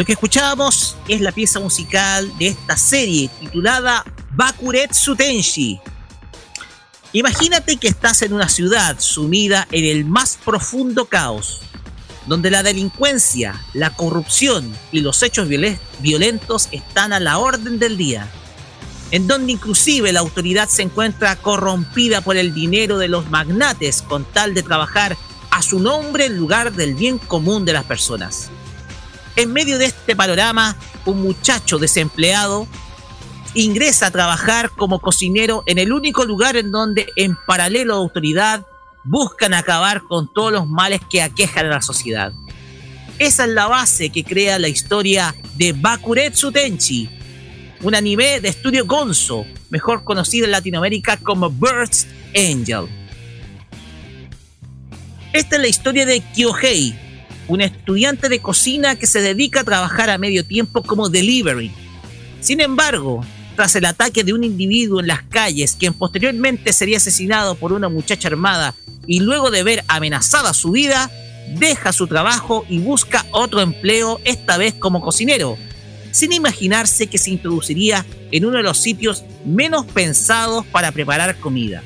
Lo que escuchábamos es la pieza musical de esta serie titulada Bakuretsu Tenshi. Imagínate que estás en una ciudad sumida en el más profundo caos, donde la delincuencia, la corrupción y los hechos violen- violentos están a la orden del día, en donde inclusive la autoridad se encuentra corrompida por el dinero de los magnates con tal de trabajar a su nombre en lugar del bien común de las personas. En medio de este panorama, un muchacho desempleado ingresa a trabajar como cocinero en el único lugar en donde, en paralelo a autoridad, buscan acabar con todos los males que aquejan a la sociedad. Esa es la base que crea la historia de Bakuretsu Tenchi, un anime de estudio Gonzo, mejor conocido en Latinoamérica como Birds Angel. Esta es la historia de Kyohei, un estudiante de cocina que se dedica a trabajar a medio tiempo como delivery. Sin embargo, tras el ataque de un individuo en las calles, quien posteriormente sería asesinado por una muchacha armada y luego de ver amenazada su vida, deja su trabajo y busca otro empleo, esta vez como cocinero, sin imaginarse que se introduciría en uno de los sitios menos pensados para preparar comida.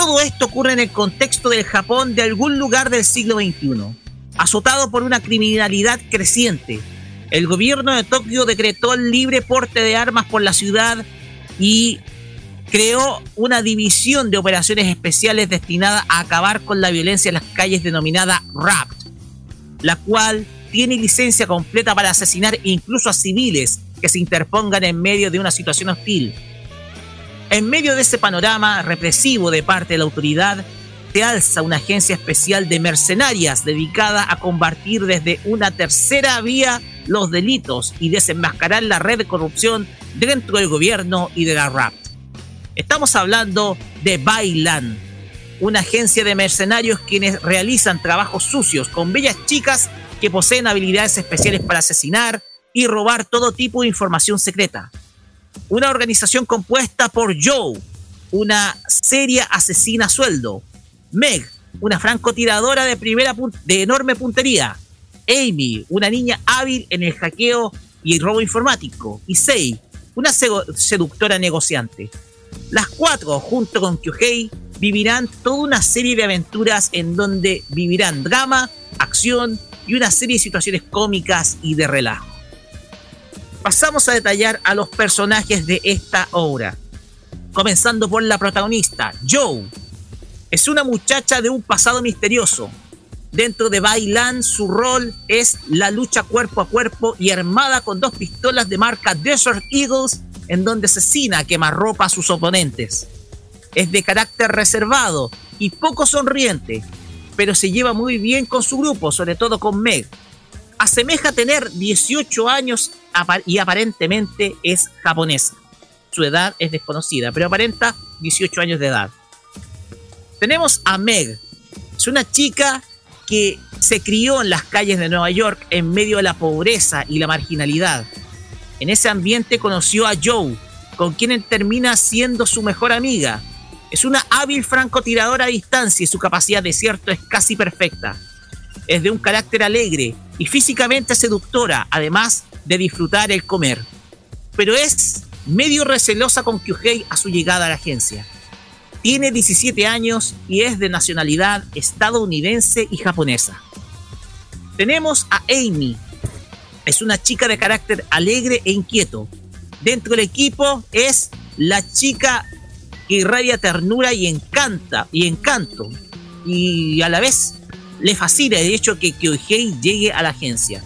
Todo esto ocurre en el contexto del Japón de algún lugar del siglo XXI, azotado por una criminalidad creciente. El gobierno de Tokio decretó el libre porte de armas por la ciudad y creó una división de operaciones especiales destinada a acabar con la violencia en las calles denominada RAPT, la cual tiene licencia completa para asesinar incluso a civiles que se interpongan en medio de una situación hostil. En medio de ese panorama represivo de parte de la autoridad, se alza una agencia especial de mercenarias dedicada a combatir desde una tercera vía los delitos y desenmascarar la red de corrupción dentro del gobierno y de la RAP. Estamos hablando de Bailan, una agencia de mercenarios quienes realizan trabajos sucios con bellas chicas que poseen habilidades especiales para asesinar y robar todo tipo de información secreta. Una organización compuesta por Joe, una seria asesina a sueldo, Meg, una francotiradora de primera de enorme puntería, Amy, una niña hábil en el hackeo y el robo informático, y Sei, una seductora negociante. Las cuatro, junto con Kyuhei, vivirán toda una serie de aventuras en donde vivirán drama, acción y una serie de situaciones cómicas y de relajo. Pasamos a detallar a los personajes de esta obra. Comenzando por la protagonista, Joe. Es una muchacha de un pasado misterioso. Dentro de Bailan su rol es la lucha cuerpo a cuerpo y armada con dos pistolas de marca Desert Eagles en donde asesina quemarropa a sus oponentes. Es de carácter reservado y poco sonriente, pero se lleva muy bien con su grupo, sobre todo con Meg. Asemeja tener 18 años y aparentemente es japonesa. Su edad es desconocida, pero aparenta 18 años de edad. Tenemos a Meg. Es una chica que se crió en las calles de Nueva York en medio de la pobreza y la marginalidad. En ese ambiente conoció a Joe, con quien termina siendo su mejor amiga. Es una hábil francotiradora a distancia y su capacidad de cierto es casi perfecta. Es de un carácter alegre y físicamente seductora, además de disfrutar el comer. Pero es medio recelosa con Kyuhei a su llegada a la agencia. Tiene 17 años y es de nacionalidad estadounidense y japonesa. Tenemos a Amy. Es una chica de carácter alegre e inquieto. Dentro del equipo es la chica que irradia ternura y encanta y encanto. Y a la vez le fascina el hecho que Kyohei llegue a la agencia.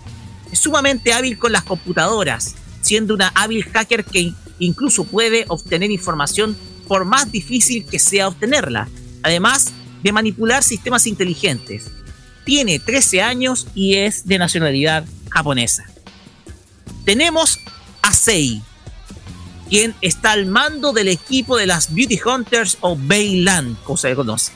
Es sumamente hábil con las computadoras, siendo una hábil hacker que incluso puede obtener información por más difícil que sea obtenerla, además de manipular sistemas inteligentes. Tiene 13 años y es de nacionalidad japonesa. Tenemos a Sei, quien está al mando del equipo de las Beauty Hunters o Bailan, como se le conoce.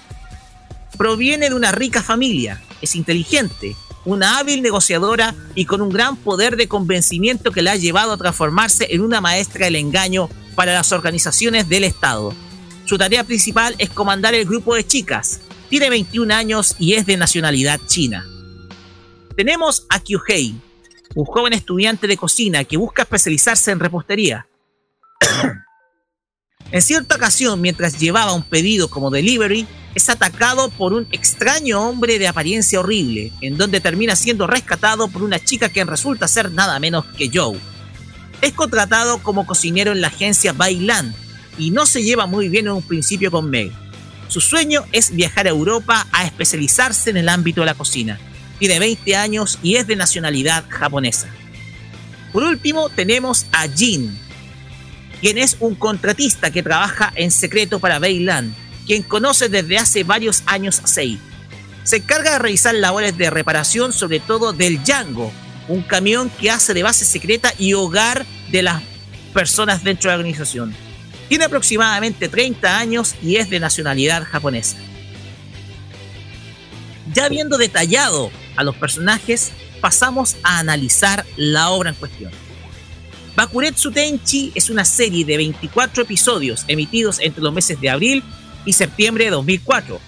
Proviene de una rica familia, es inteligente, una hábil negociadora y con un gran poder de convencimiento que la ha llevado a transformarse en una maestra del engaño para las organizaciones del Estado. Su tarea principal es comandar el grupo de chicas. Tiene 21 años y es de nacionalidad china. Tenemos a Kyuhei, un joven estudiante de cocina que busca especializarse en repostería. en cierta ocasión, mientras llevaba un pedido como delivery, es atacado por un extraño hombre de apariencia horrible, en donde termina siendo rescatado por una chica que resulta ser nada menos que Joe. Es contratado como cocinero en la agencia Bailan y no se lleva muy bien en un principio con Meg. Su sueño es viajar a Europa a especializarse en el ámbito de la cocina. Tiene 20 años y es de nacionalidad japonesa. Por último, tenemos a Jin, quien es un contratista que trabaja en secreto para Bailan, quien conoce desde hace varios años a Sei. Se encarga de realizar labores de reparación, sobre todo del Django, un camión que hace de base secreta y hogar de las personas dentro de la organización. Tiene aproximadamente 30 años y es de nacionalidad japonesa. Ya habiendo detallado a los personajes, pasamos a analizar la obra en cuestión. Bakuretsu Tenchi es una serie de 24 episodios emitidos entre los meses de abril y septiembre de 2004,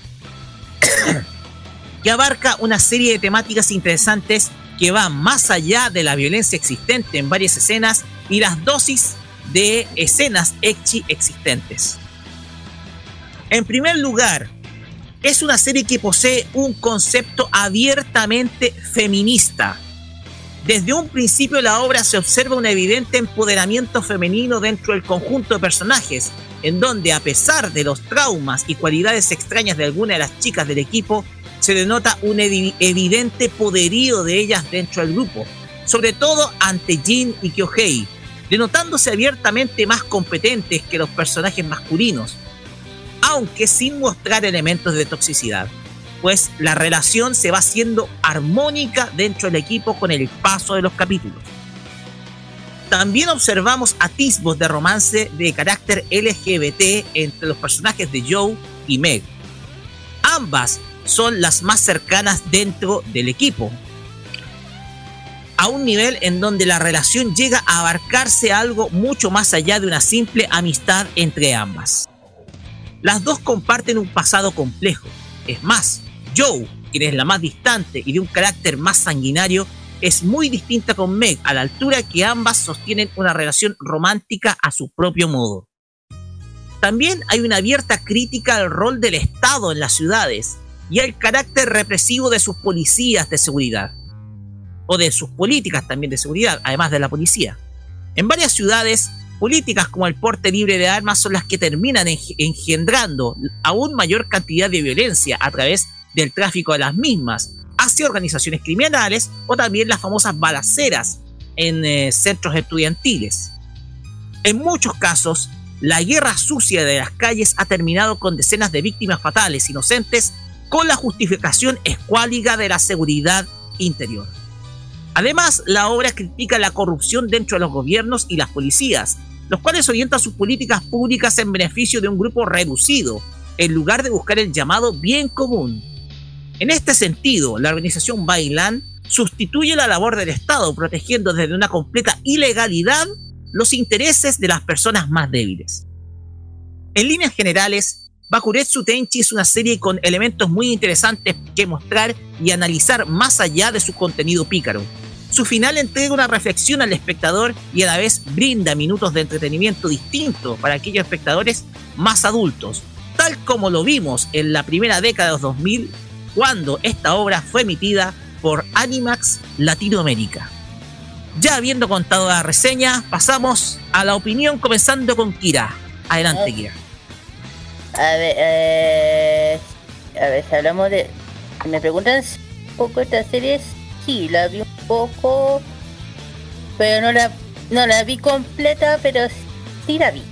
que abarca una serie de temáticas interesantes que van más allá de la violencia existente en varias escenas y las dosis de escenas ecchi existentes. En primer lugar, es una serie que posee un concepto abiertamente feminista. Desde un principio la obra se observa un evidente empoderamiento femenino dentro del conjunto de personajes, en donde a pesar de los traumas y cualidades extrañas de algunas de las chicas del equipo, se denota un evi- evidente poderío de ellas dentro del grupo, sobre todo ante Jin y Kyohei, denotándose abiertamente más competentes que los personajes masculinos. aunque sin mostrar elementos de toxicidad, pues la relación se va haciendo armónica dentro del equipo con el paso de los capítulos. También observamos atisbos de romance de carácter LGBT entre los personajes de Joe y Meg. Ambas son las más cercanas dentro del equipo, a un nivel en donde la relación llega a abarcarse algo mucho más allá de una simple amistad entre ambas. Las dos comparten un pasado complejo. Es más, Joe, quien es la más distante y de un carácter más sanguinario, es muy distinta con Meg, a la altura que ambas sostienen una relación romántica a su propio modo. También hay una abierta crítica al rol del Estado en las ciudades y al carácter represivo de sus policías de seguridad, o de sus políticas también de seguridad, además de la policía. En varias ciudades, políticas como el porte libre de armas son las que terminan eng- engendrando aún mayor cantidad de violencia a través del tráfico de las mismas hacia organizaciones criminales o también las famosas balaceras en eh, centros estudiantiles. En muchos casos, la guerra sucia de las calles ha terminado con decenas de víctimas fatales inocentes con la justificación escuálida de la seguridad interior. Además, la obra critica la corrupción dentro de los gobiernos y las policías, los cuales orientan sus políticas públicas en beneficio de un grupo reducido, en lugar de buscar el llamado bien común. En este sentido, la organización Bailan sustituye la labor del Estado, protegiendo desde una completa ilegalidad los intereses de las personas más débiles. En líneas generales, Bakuretsu Tenchi es una serie con elementos muy interesantes que mostrar y analizar más allá de su contenido pícaro. Su final entrega una reflexión al espectador y a la vez brinda minutos de entretenimiento distinto para aquellos espectadores más adultos, tal como lo vimos en la primera década de los 2000 cuando esta obra fue emitida por Animax Latinoamérica. Ya habiendo contado la reseña, pasamos a la opinión comenzando con Kira. Adelante, Kira. A ver, eh, a ver, si hablamos de... Me preguntan si un poco esta serie, sí, la vi un poco, pero no la, no la vi completa, pero sí la vi.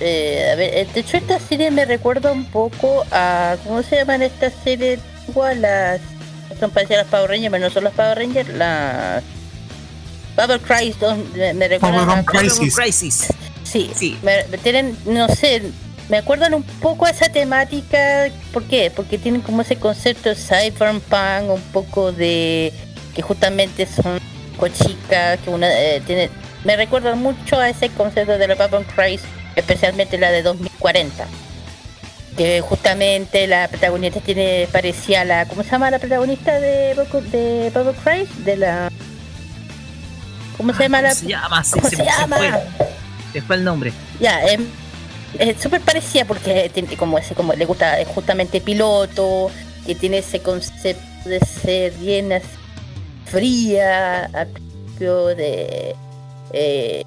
Eh, a ver, eh, de hecho esta serie me recuerda un poco a, ¿cómo se llaman estas series? Igual las, son parecidas a las Power Rangers, pero no son las Power Rangers, las... Bubble Crisis, me, me recuerdan Bubblegum a- Crisis. Crisis. Sí, Me, me tienen, no sé, me acuerdan un poco a esa temática. ¿Por qué? Porque tienen como ese concepto de cyberpunk, un poco de que justamente son cochicas, que una eh, tiene. Me recuerdan mucho a ese concepto de la Babylon Crisis, especialmente la de 2040. Que justamente la protagonista tiene parecía la. ¿Cómo se llama la protagonista de, de Babylon Crisis? De la. ¿Cómo se llama la.? Se llama, se, ¿Cómo se- se se llama? fue. Se fue el nombre. Ya, em, es súper parecida porque tiene como ese, como le gusta es justamente piloto, que tiene ese concepto de ser bien así, fría, al principio de, eh,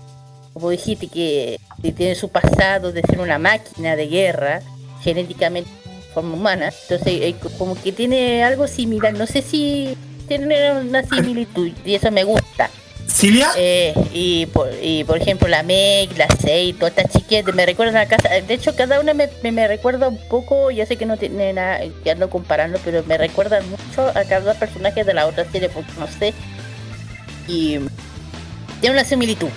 como dijiste, que, que tiene su pasado de ser una máquina de guerra, genéticamente de forma humana, entonces eh, como que tiene algo similar, no sé si tiene una similitud y eso me gusta. ¿Silvia? Eh, y, por, y por ejemplo la Meg, la Sei, todas estas chiquitas me recuerdan a casa. De hecho, cada una me, me, me recuerda un poco, ya sé que no tiene nada que ando comparando, pero me recuerdan mucho a cada personaje de la otra serie, porque no sé. Y tiene una similitud.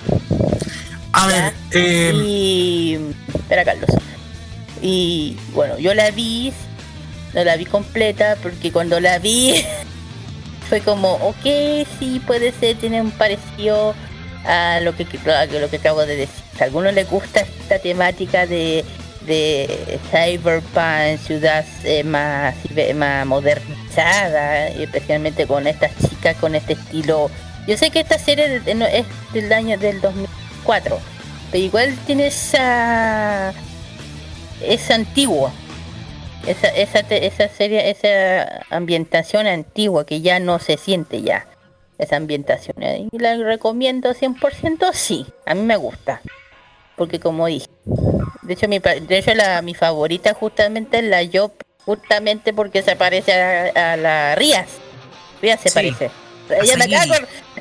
A ver, eh, Y. Espera, Carlos. Y bueno, yo la vi, no la vi completa, porque cuando la vi fue como, ok, sí, puede ser, tiene un parecido a lo que, a lo que acabo de decir. Si a algunos les gusta esta temática de, de cyberpunk, ciudad eh, más, más modernizada, especialmente con estas chicas con este estilo. Yo sé que esta serie no- es del año del 2004, pero igual tiene esa. es antigua. Esa, esa, esa serie, esa ambientación antigua que ya no se siente ya. Esa ambientación. ¿eh? Y la recomiendo 100%, sí. A mí me gusta. Porque como dije. De hecho, mi, de hecho la, mi favorita justamente es la Job. Justamente porque se parece a, a la Rías. Rías se Sí. parece. Ella me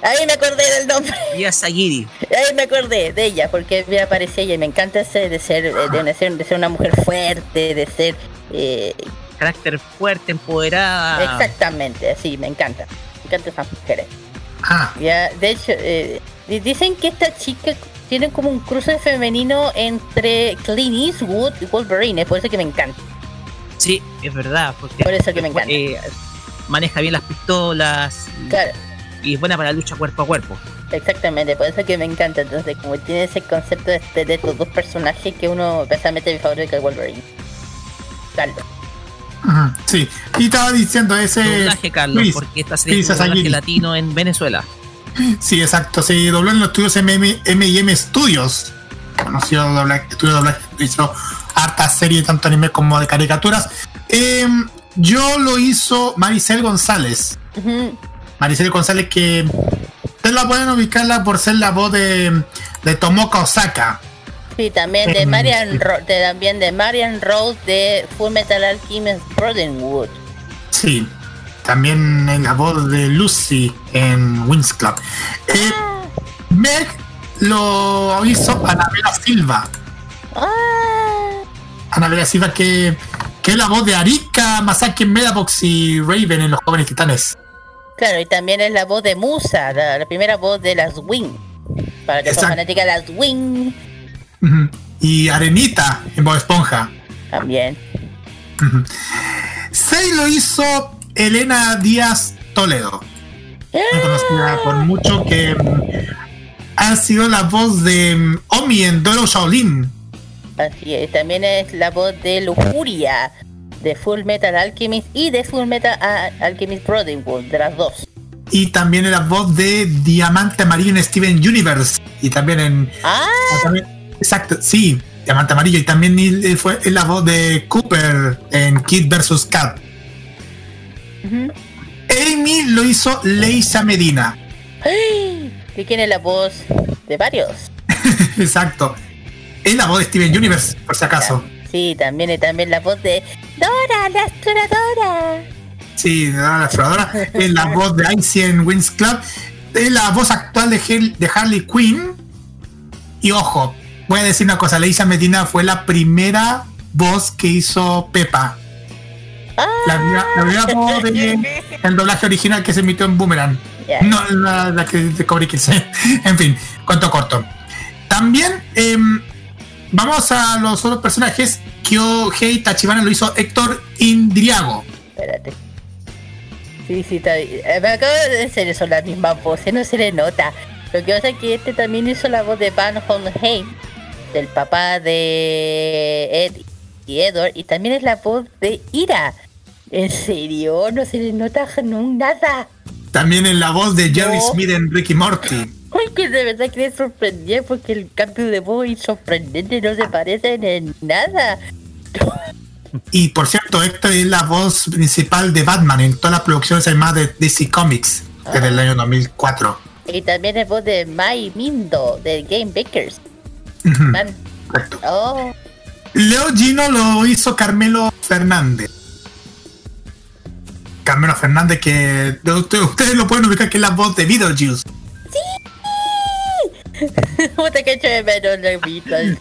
Ahí me acordé del nombre. Y a Sagiri. Ahí me acordé de ella, porque me aparece ella y me encanta ese de ser, eh, de, ser, de ser una mujer fuerte, de ser... eh, Carácter fuerte, empoderada. Exactamente, sí, me encanta. Me encantan esas mujeres. Ah, Ya, de hecho, eh, di- dicen que esta chica tiene como un cruce femenino entre Clint Eastwood y Wolverine, es por eso que me encanta. Sí, es verdad. Porque Por eso que me encanta. eh, maneja bien las pistolas. y- Claro, Y es buena para la lucha cuerpo a cuerpo. exactamente, por eso que me encanta. Entonces, como tiene ese concepto de, este- de estos dos personajes que uno personalmente mi favorito que es Wolverine. Carlos. sí. Y estaba diciendo ese. Doblaje, Carlos, Luis, porque esta serie es un doblaje latino en Venezuela. Sí, exacto. Se dobló en los estudios MM, M&M Studios. Conocido doblaje, estudio de doblaje que hizo harta serie, tanto anime como de caricaturas. Em, yo lo hizo Maricel González. Ujú. Maricel González que ustedes la pueden ubicarla por ser la voz de, de Tomoka Osaka. Sí, también de Em, Marian Ro de, también de Marian Rose de Full Metal Alchemist Brotherhood. Sí. También en la voz de Lucy en Wings Club. Eh, Meg lo hizo Anabela Silva. Anabela Silva que, que es la voz de Arika, Masaki en Medabox y Raven en Los Jóvenes Titanes. Claro, y también es la voz de Musa, la, la primera voz de las Wing. Para que fanáticas de las Wing. Y Arenita en Bob Esponja. también. Ujú. Sei lo hizo Elena Díaz Toledo. Conocida por mucho que ha sido la voz de mm, Omi en Doro Shaolin. Así es, también es la voz de Lujuria de Full Metal Alchemist y de Full Metal ah, Alchemist Brotherhood, de las dos. Y también es la voz de Diamante Amarillo en Steven Universe. Y también en. ¡Ah! también- exacto, sí, Diamante Amarillo. Y también él fue es la voz de Cooper en Kid vs. Cat. Amy lo hizo Leisa Medina. ¿De quién es la voz? De varios. Exacto. Es la voz de Steven Universe, por si acaso. Sí, también y también la voz de Dora, la exploradora. Sí, la la exploradora. Es la voz de Icy en Wings Club. Es la voz actual de, Hel- de Harley Quinn. Y ojo, voy a decir una cosa. Leisa Medina fue la primera voz que hizo Pepa. La, primera- la primera voz de el doblaje original que se emitió en Boomerang. No la, la que de Cobra Kids. en fin, cuento corto. También em, vamos a los otros personajes. Kyohei Tachibana lo hizo Héctor Indriago. Espérate. Sí, sí, está bien. Eh, Me acabo de decir, son las mismas voces, no se le nota. Lo que pasa es que este también hizo la voz de Van Honheim, del papá de Ed y Edward, y también es la voz de Ira. ¿En serio? No se le nota no, nada. También en la voz de Jerry No. Smith en Ricky Morty. Ay, que de verdad que me sorprendió porque el cambio de voz es sorprendente, no se parecen en nada. Y por cierto, Héctor es la voz principal de Batman en todas las producciones animadas de DC Comics desde el año 2004. Y también es voz de Mai Mindo, de Game Bakers. Man. Oh, Leo Gino lo hizo Carmelo Fernández. Carmelo Fernández que de usted- ustedes lo pueden ubicar que es la voz de Beetlejuice. puta que echo de menos la Beatles.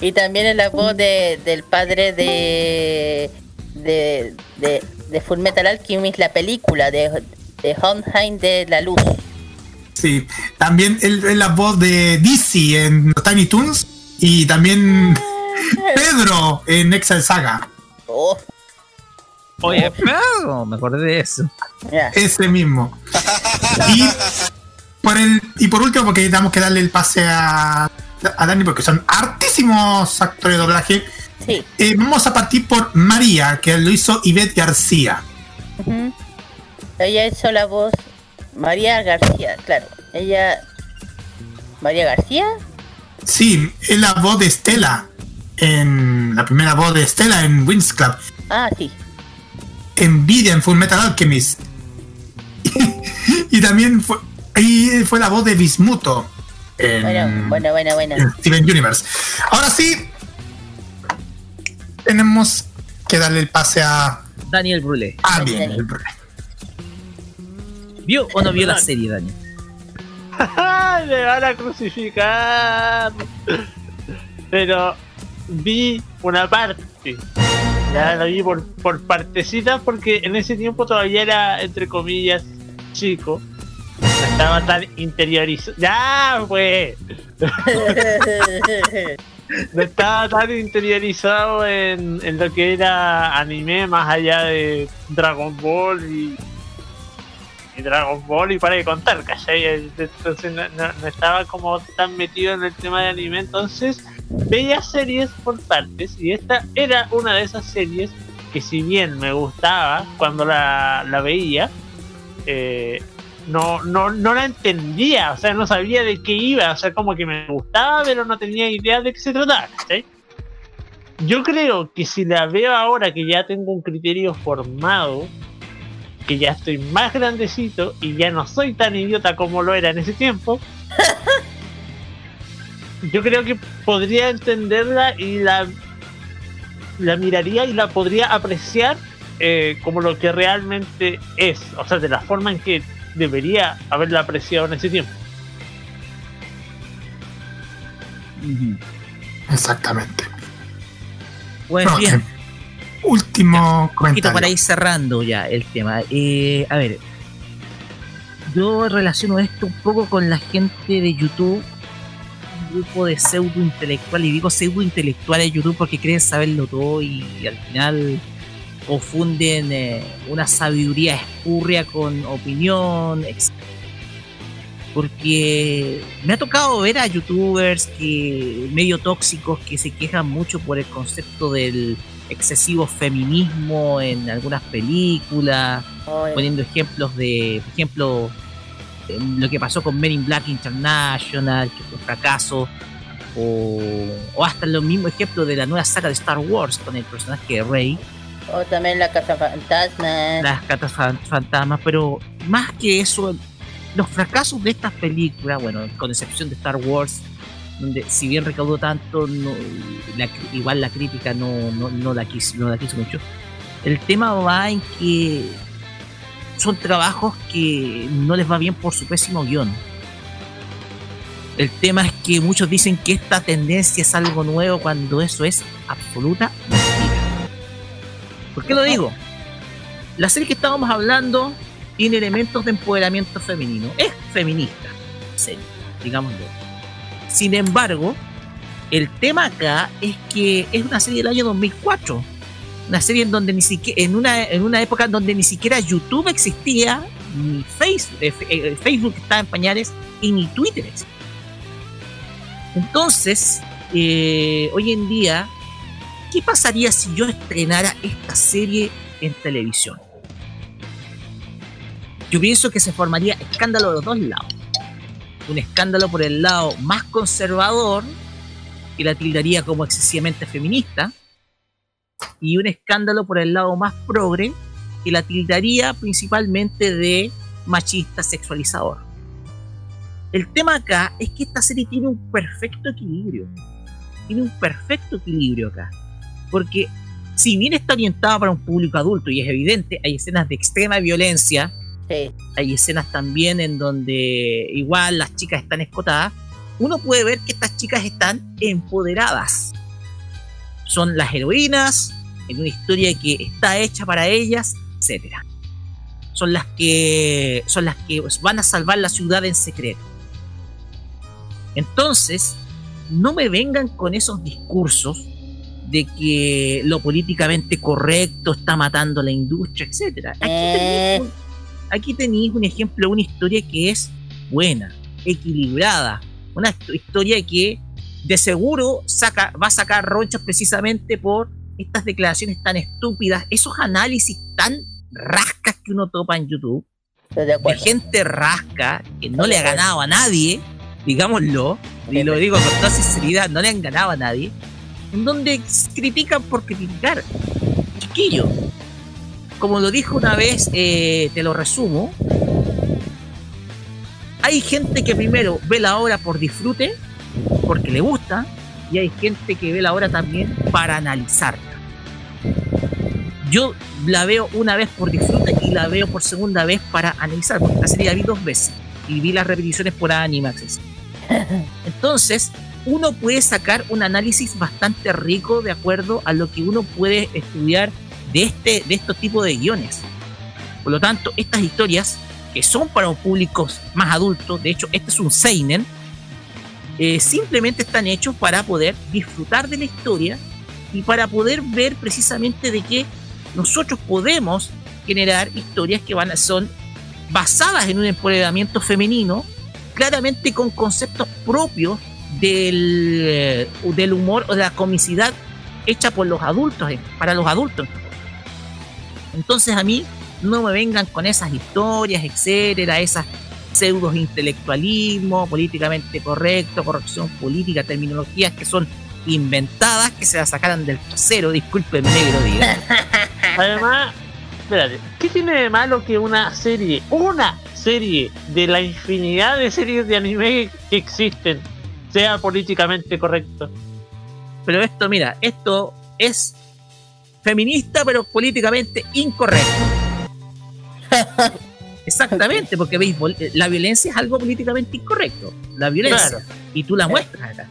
Y también es la voz de, del padre de, de, de, de Full Metal Alchemist, la película de, de Hohenheim de la Luz. Sí, también él es la voz de DC en los Tiny Toons y también Pedro en Excel Saga. Oh, Oye, pero me acordé de eso. Ese mismo. Y por el y por último, porque tenemos que darle el pase a, a Dani porque son hartísimos actores de doblaje. Sí. eh, vamos a partir por María, que lo hizo Ivette García. Ella hizo la voz María García, claro. Ella... ¿María García? Sí, es la voz de Estela. En la primera voz de Estela en Wings Club. Ah, sí. Envidia en Full Metal Alchemist. y también fue, y fue la voz de Bismuto en, Bueno, bueno, bueno, bueno. en Steven Universe. Ahora sí, tenemos que darle el pase a, Daniel Brule. a bien, el- ¿Vio o no vio la serie, Dani? ¡Ay, me van a crucificar! Pero vi una parte. Ya la vi por, por partecitas porque en ese tiempo todavía era, entre comillas, chico. Estaba tan interiorizado. ¡Ya, pues! no estaba tan interiorizado en, lo que era anime más allá de Dragon Ball y, y Dragon Ball y para de contar, ¿cachai? Entonces no estaba como tan metido en el tema de anime, entonces veía series por partes y esta era una de esas series que si bien me gustaba cuando la, la veía, eh, no, no, no la entendía, o sea, no sabía de qué iba, o sea, como que me gustaba, pero no tenía idea de qué se trataba, ¿cachai? Yo creo que si la veo ahora que ya tengo un criterio formado, que ya estoy más grandecito y ya no soy tan idiota como lo era en ese tiempo, yo creo que podría entenderla y la, la miraría y la podría apreciar eh, como lo que realmente es, o sea, de la forma en que debería haberla apreciado en ese tiempo. Exactamente. Pues No, bien, Último un poquito comentario. para ir cerrando ya el tema. Eh, a ver, yo relaciono esto un poco con la gente de YouTube, un grupo de pseudo intelectuales, y digo pseudo intelectuales de YouTube porque creen saberlo todo y, al final confunden eh, una sabiduría espurria con opinión, etc. Porque me ha tocado ver a youtubers que medio tóxicos que se quejan mucho por el concepto del excesivo feminismo en algunas películas, poniendo ejemplos de, por ejemplo, em, lo que pasó con Men in Black International, que fue un fracaso, o, o hasta los mismos ejemplos de la nueva saga de Star Wars con el personaje de Rey, O también la casa fantasma. las catas fan- fantasmas, pero más que eso, los fracasos de estas películas, bueno, con excepción de Star Wars, donde si bien recaudó tanto, no- igual la crítica no, no, no la quiso, no la quiso mucho. El tema va en que son trabajos que no les va bien por su pésimo guion. El tema es que muchos dicen que esta tendencia es algo nuevo cuando eso es absoluta. ¿Por qué lo digo? La serie que estábamos hablando tiene elementos de empoderamiento femenino. Es feminista, serie, digámoslo. Sin embargo, el tema acá es que es una serie del año 2004. Una serie en donde ni siquiera, en una, en una época donde ni siquiera YouTube existía, ni Facebook, eh, eh, Facebook estaba en pañales y ni Twitter existía. Entonces, eh, hoy en día, ¿qué pasaría si yo estrenara esta serie en televisión? Yo pienso que se formaría escándalo de los dos lados. Un escándalo por el lado más conservador, que la tildaría como excesivamente feminista, y un escándalo por el lado más progre, que la tildaría principalmente de machista sexualizador. El tema acá es que esta serie tiene un perfecto equilibrio. Tiene un perfecto equilibrio acá. Porque si bien está orientada para un público adulto y es evidente, hay escenas de extrema violencia, hay escenas también en donde igual las chicas están escotadas, uno puede ver que estas chicas están empoderadas. Son las heroínas en una historia que está hecha para ellas, etcétera. Son las que son las que van a salvar la ciudad en secreto. Entonces, no me vengan con esos discursos de que lo políticamente correcto está matando la industria, etcétera. Aquí tenéis un- aquí tenéis un ejemplo, una historia que es buena, equilibrada, una histo- historia que de seguro saca, va a sacar ronchas precisamente por estas declaraciones tan estúpidas, esos análisis tan rascas que uno topa en YouTube, de, gente rasca que no le ha ganado a nadie, digámoslo, y lo digo con toda sinceridad, no le han ganado a nadie, en donde critican por criticar. Chiquillo, como lo dijo una vez, eh, te lo resumo. Hay gente que primero ve la obra por disfrute, porque le gusta, y hay gente que ve la obra también para analizarla. yo la veo una vez por disfrute y la veo por segunda vez para analizar, porque la serie la vi dos veces y vi las repeticiones por Animax. Entonces, uno puede sacar un análisis bastante rico de acuerdo a lo que uno puede estudiar de, este, de estos tipos de guiones. Por lo tanto, estas historias, que son para públicos más adultos, de hecho, este es un Seinen, eh, simplemente están hechos para poder disfrutar de la historia y para poder ver precisamente de que nosotros podemos generar historias que van a, son basadas en un empoderamiento femenino, claramente con conceptos propios del, eh, del humor o de la comicidad hecha por los adultos, eh, para los adultos. Entonces a mí no me vengan con esas historias, etcétera, esas pseudos intelectualismo, políticamente correcto, corrección política, terminologías que son inventadas, que se las sacaran del trasero, disculpen negro día. Además, espérate, ¿qué tiene de malo que una serie, una serie de la infinidad de series de anime que existen sea políticamente correcto? Pero esto, mira, esto es feminista, pero políticamente incorrecto. Exactamente, porque béisbol, eh, la violencia es algo políticamente incorrecto. La violencia. Claro. Y tú la muestras acá.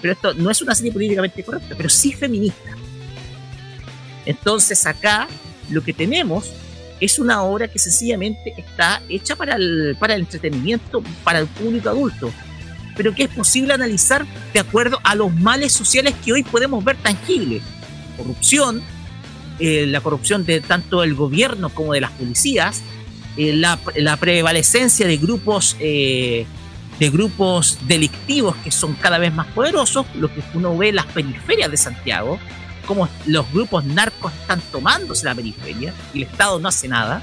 Pero esto no es una serie políticamente correcta, pero sí feminista. Entonces acá lo que tenemos es una obra que sencillamente está hecha para el, para el entretenimiento, para el público adulto, pero que es posible analizar de acuerdo a los males sociales que hoy podemos ver tangibles. Corrupción, eh, la corrupción de tanto el gobierno como de las policías, eh, la, la prevalecencia de grupos eh, de grupos delictivos que son cada vez más poderosos, lo que uno ve en las periferias de Santiago, como los grupos narcos están tomándose la periferia y el Estado no hace nada.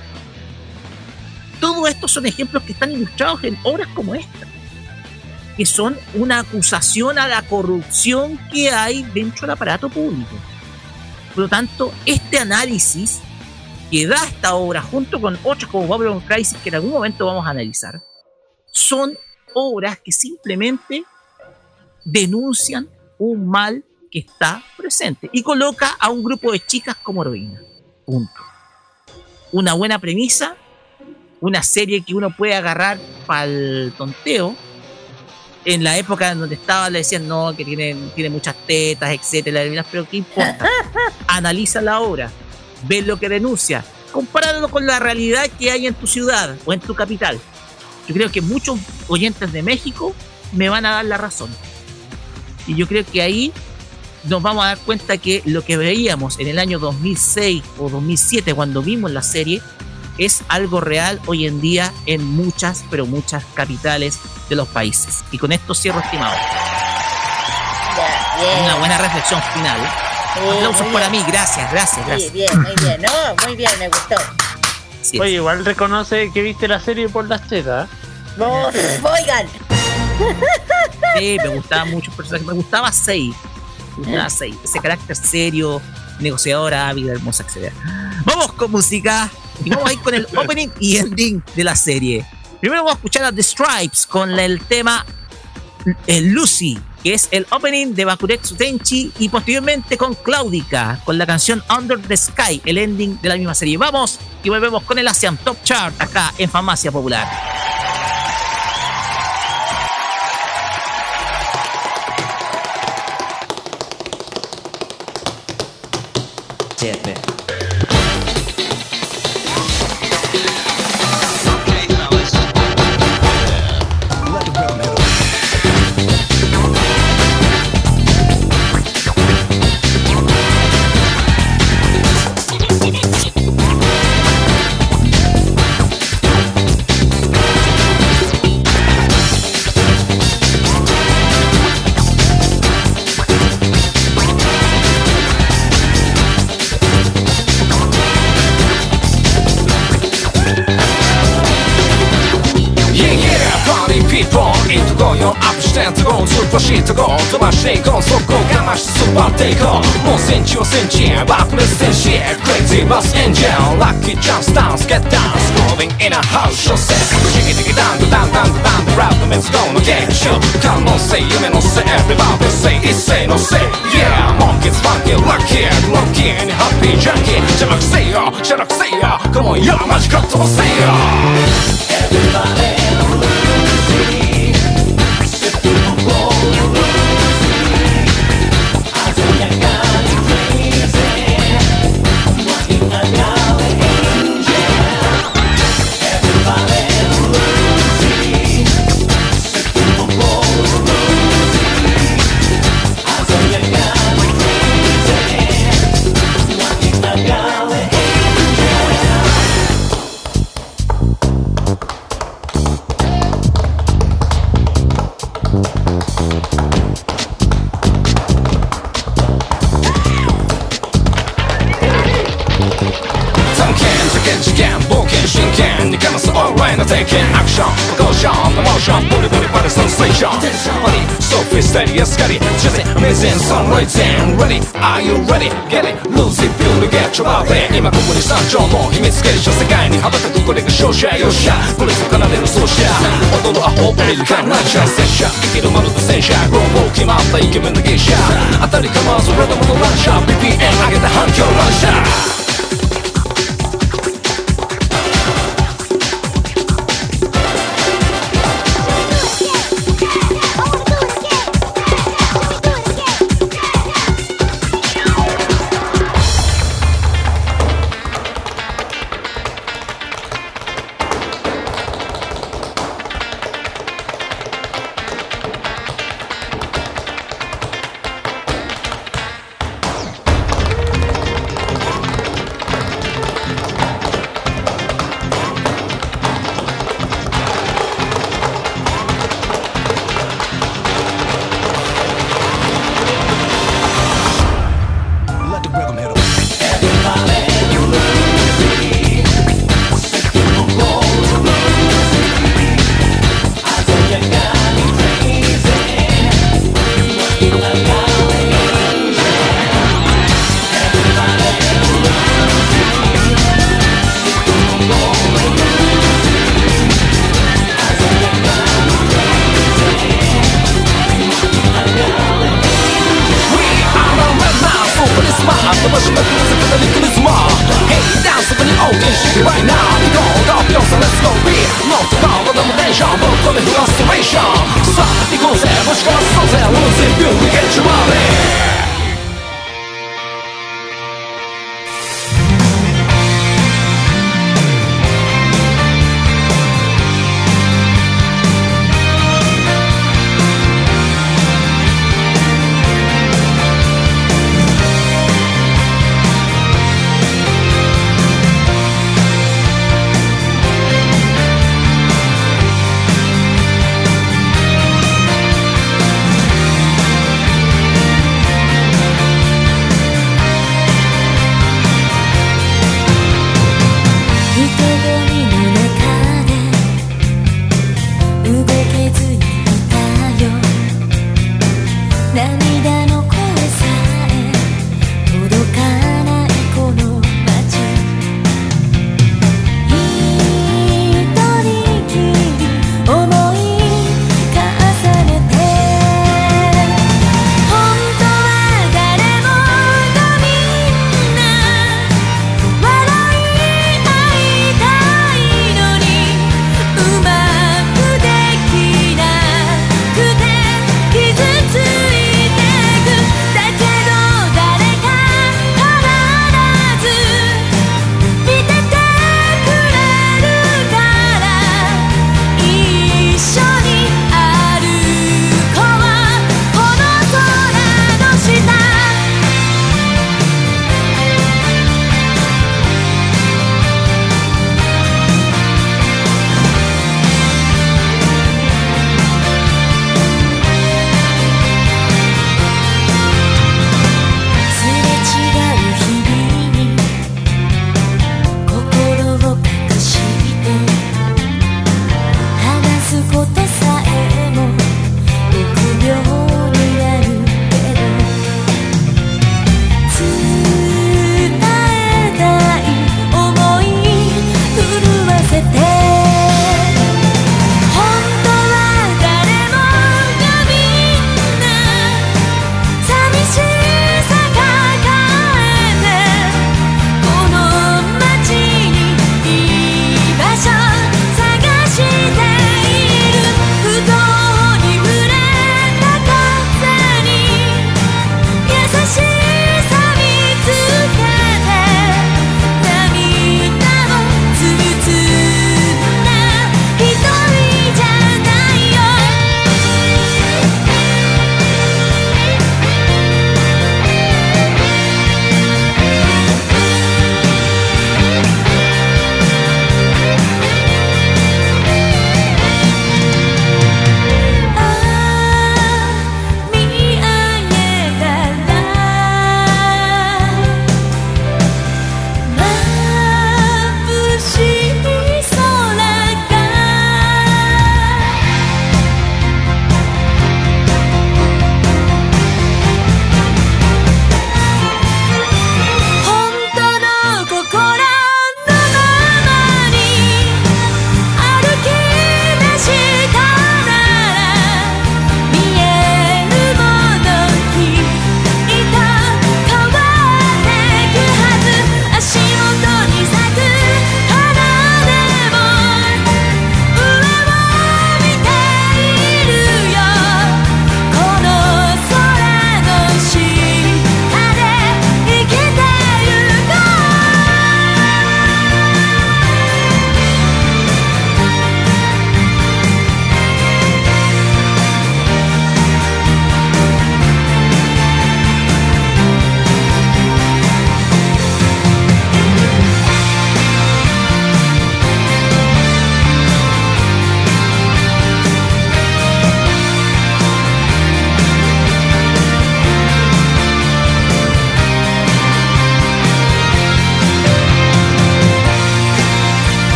Todo esto son ejemplos que están ilustrados en obras como esta, que son una acusación a la corrupción que hay dentro del aparato público. Por lo tanto, este análisis que da esta obra junto con otras como Babylon Crisis que en algún momento vamos a analizar, son obras que simplemente denuncian un mal que está presente y coloca a un grupo de chicas como heroína. Punto. Una buena premisa, una serie que uno puede agarrar para el tonteo. En la época en donde estaba le decían no, que tiene, tiene muchas tetas, etcétera, pero ¿qué importa? Analiza la obra, ve lo que denuncia, compáralo con la realidad que hay en tu ciudad o en tu capital. Yo creo que muchos oyentes de México me van a dar la razón. Y yo creo que ahí nos vamos a dar cuenta que lo que veíamos en el año 2006 o 2007 cuando vimos la serie es algo real hoy en día en muchas, pero muchas capitales de los países. Y con esto cierro, estimado. Una buena reflexión final. Aplausos para mí, gracias, gracias, gracias. Sí, bien, muy bien, no, muy bien, me gustó. Oye, igual reconoce que viste la serie por las tetas. No, oigan, Sí, me gustaba mucho el personaje. Me gustaba Sei. Me gustaba Sei. Ese carácter serio, negociadora, ávida, hermosa, etc. Vamos con música. Y vamos a ir con el opening y ending de la serie. Primero vamos a escuchar a The Stripes con el tema eh, Lucy, que es el opening de Bakuretsu Tenchi. Y posteriormente con Claudica, con la canción Under the Sky, el ending de la misma serie. Vamos y volvemos con el Asian Top Chart acá en Farmacia Popular. Siete. Silver's engine Lucky jump dance, get down. Scrolling in a house yourself Shake it, take it down, down, down, down The route the men's gonna get you. Come on, say, you may not say Everybody say it, say no, say. Yeah, monkey's funky, lucky Lucky and happy, junkie Jamak say yo, Jamak see ya, Come on, yeah, magic up to see ya. Everybody. ディソフィステリアスカリジャズメゼンサンライズン Ready. Are you ready? Get it. Lose it feel to get your love in 今ここに山頂の秘密結社世界に羽ばたくこれが勝者よっしゃこれぞ奏でる奏者踊るアホアメリカンランシャー戦車生きるまるで戦車グロー決まったイケメンの芸者当たりかまわずラダムのランシャー BPM 上げた反響ラン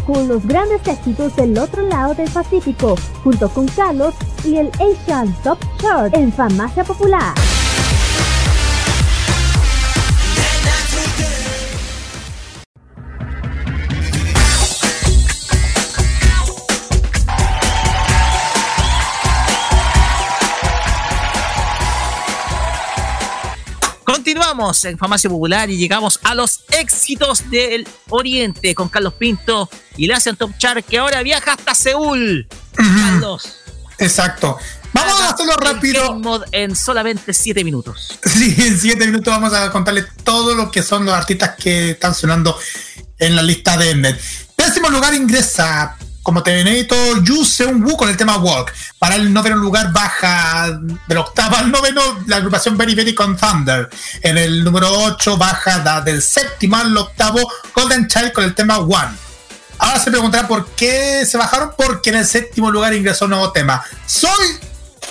con los grandes éxitos del otro lado del Pacífico, junto con Carlos y el Asian Top Chart en Farmacia Popular. Continuamos en Farmacia Popular y llegamos a los éxitos del Oriente con Carlos Pinto y el Asian Top Chart que ahora viaja hasta Seúl. Carlos. Exacto. Vamos a hacerlo rápido. En solamente 7 minutos. Sí, en 7 minutos vamos a contarles todo lo que son los artistas que están sonando en la lista de Mnet. Décimo lugar ingresa como Terminator Yu Seung Woo con el tema Walk. Para el noveno lugar baja del octavo al noveno la agrupación Very Very con Thunder. En el número 8 baja del séptimo al octavo Golden Child con el tema One. Ahora se preguntarán por qué se bajaron, porque en el séptimo lugar ingresó un nuevo tema. Soy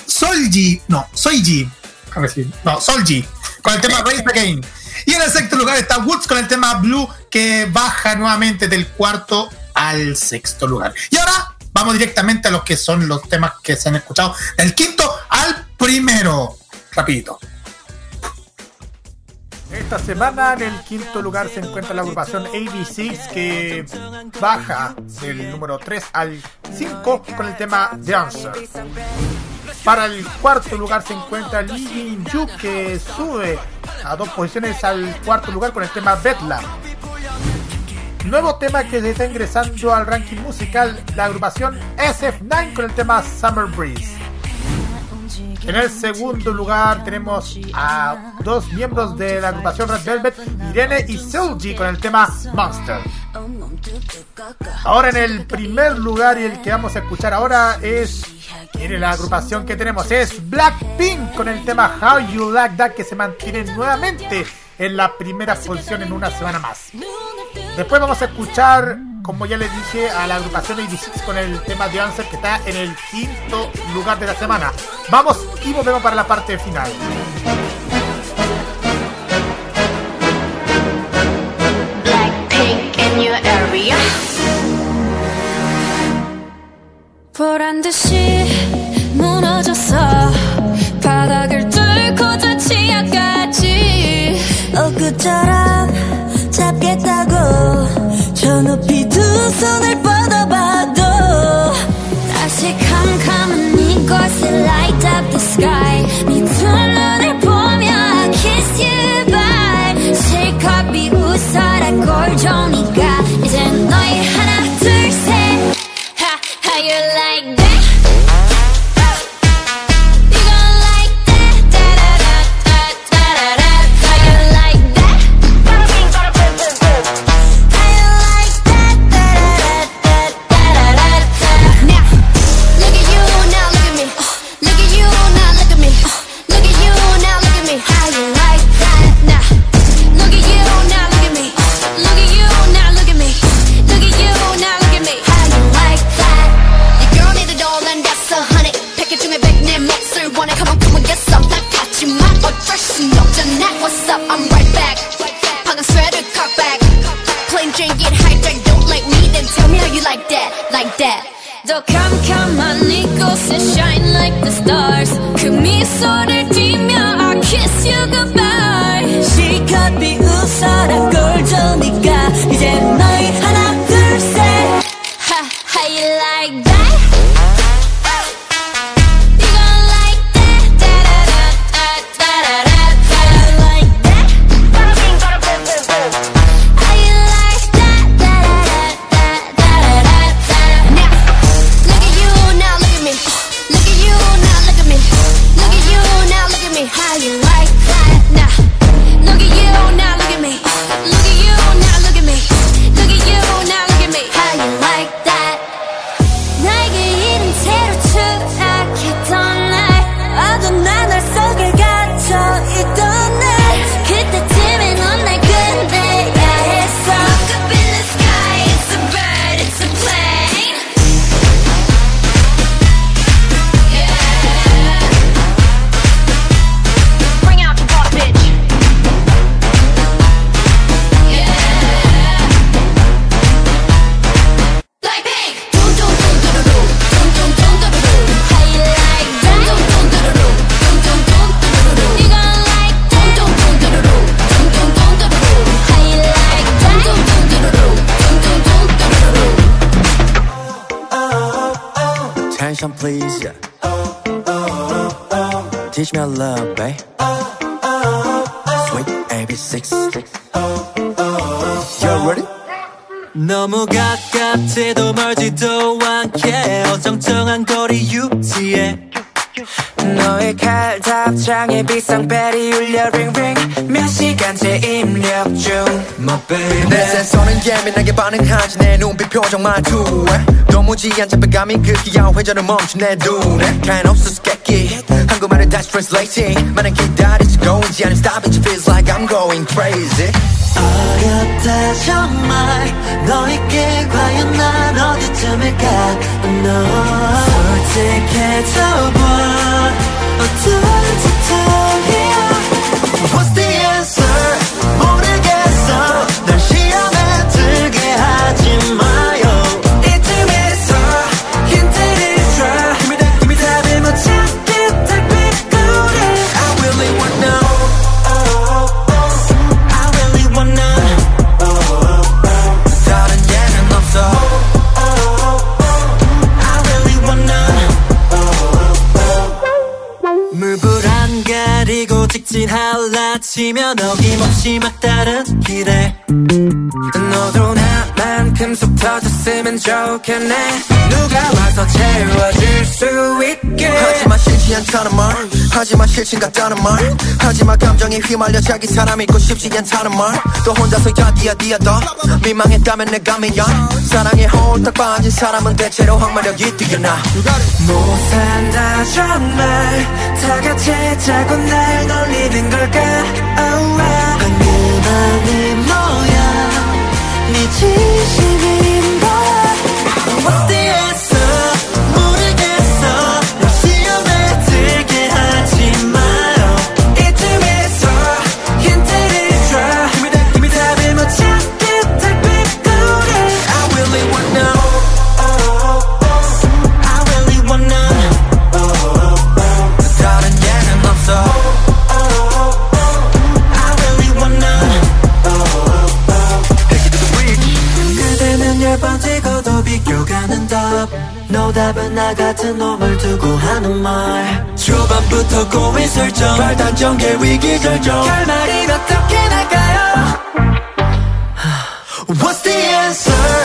Solji, no, Soyji, a ver si, no, Solji, con el tema Race Again. Y en el sexto lugar está Woods con el tema Blue, que baja nuevamente del cuarto al sexto lugar. Y ahora vamos directamente a los que son los temas que se han escuchado del quinto al primero. Rapidito. Esta semana en el quinto lugar se encuentra la agrupación AB6 que baja del número 3 al 5 con el tema Dancer. Para el cuarto lugar se encuentra Lee Jin Yu que sube a dos posiciones al cuarto lugar con el tema Bedlam. Nuevo tema que se está ingresando al ranking musical, la agrupación SF9 con el tema Summer Breeze. En el segundo lugar tenemos a dos miembros de la agrupación Red Velvet, Irene y Seulgi con el tema Monster. Ahora en el primer lugar y el que vamos a escuchar ahora es Mire la agrupación que tenemos es Blackpink con el tema How You Like That que se mantiene nuevamente en la primera posición en una semana más. Después vamos a escuchar, como ya les dije, a la agrupación AB6 con el tema de Answer que está en el quinto lugar de la semana. Vamos y volvemos para la parte final. Blackpink in your area. 보란 듯이 무너졌어 바닥을 뚫고 저 지하까지 엊그처럼 잡겠다고. 저 높이 두 손을 뻗어봐도 다시 캄캄한 이곳에 light up the sky. 네두 눈을 보며 kiss you bye. 실컷 비웃어라 꼴 좋으니까 이 Plain Jane get hijacked. Don't like me, then tell me how you like that, like that. 더 캄캄한 이곳에 shine like the stars. 그 미소를 띠며 I kiss you goodbye. 실컷 비웃어라 꼴 좋으니까 이제 Me a love, babe. Sweet AB6. You ready? 너무 가깝지도 멀지도 않게 어정쩡한 거리 유지해 너의 칼 답장에 비상벨이 울려 링링 몇 시간째 입력 중 My baby 내 센서는 예민하게 반응하지 내 눈빛 표정 말투에 도무지 안 잡혀감이 그 귀여운 회전을 멈춘 내 눈에 kind of 수수께끼 한국말을 다시 translating 많은 기다리지 고인지 아님 stopping it feels like I'm going crazy 어렵다 정말 너에게 과연 난 어디쯤일까 너 솔직해져봐 어떤 듯한 가리고 직진할라 치면 어김없이 막다른 길에 나만큼 속 터졌으면 좋겠네. 누가 와서 채워줄 수 있게. 하지마 싫지 않다는 말 하지마 싫진 같다는 말 하지마 감정에 휘말려 자기 사람 있고 싶지 않다는 말또 혼자서 야디야 디야 더. 민망했다면 내가 미안 사랑에 홀딱 빠진 사람은 대체로 항마력이 뛰어나. 못 산다 정말. 다 같이 자고 날 놀리는 걸까? Oh, ah. 방금 아니 뭐야? 네 진심 노답은 나 같은 놈을 두고 하는 말. 초반부터 고민 설정 발단 전개 위기 결정. 결말이 어떻게 날까요? What's the answer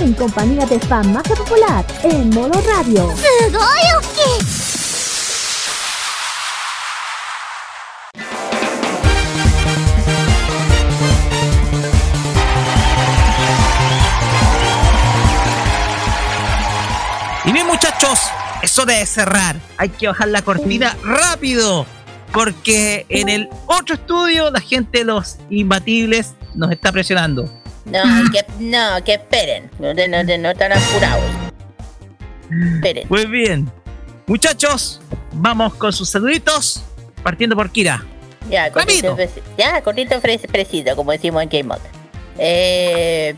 en compañía de fan más popular en modo radio. Y bien muchachos, es hora de cerrar. Hay que bajar la cortina rápido. Porque en el otro estudio la gente de los imbatibles nos está presionando. No, que, no, que esperen. No, no, no, no están apurados. Esperen. Muy bien. Muchachos, vamos con sus saluditos. Partiendo por Kira. Ya, cortito, ya, cortito preciso, como decimos en Game Mode. Eh,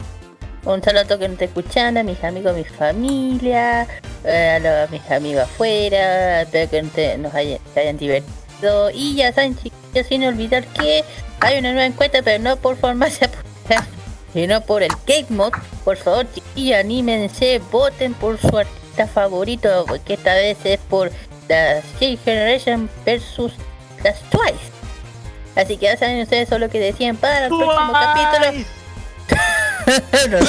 un saludo a que nos están escuchando, a mis amigos, a mi familia, eh, a, los- a mis amigos afuera, espero que te- nos hayan, se hayan divertido. Y ya saben, chicos, sin olvidar que hay una nueva encuesta, pero no por farmacia, sino por el Game Mode. Por favor, chiquillos, anímense, voten por su artista favorito, que esta vez es por The Six Generation versus las Twice. Así que ya saben ustedes solo lo que decían para el próximo capítulo. No. Eh,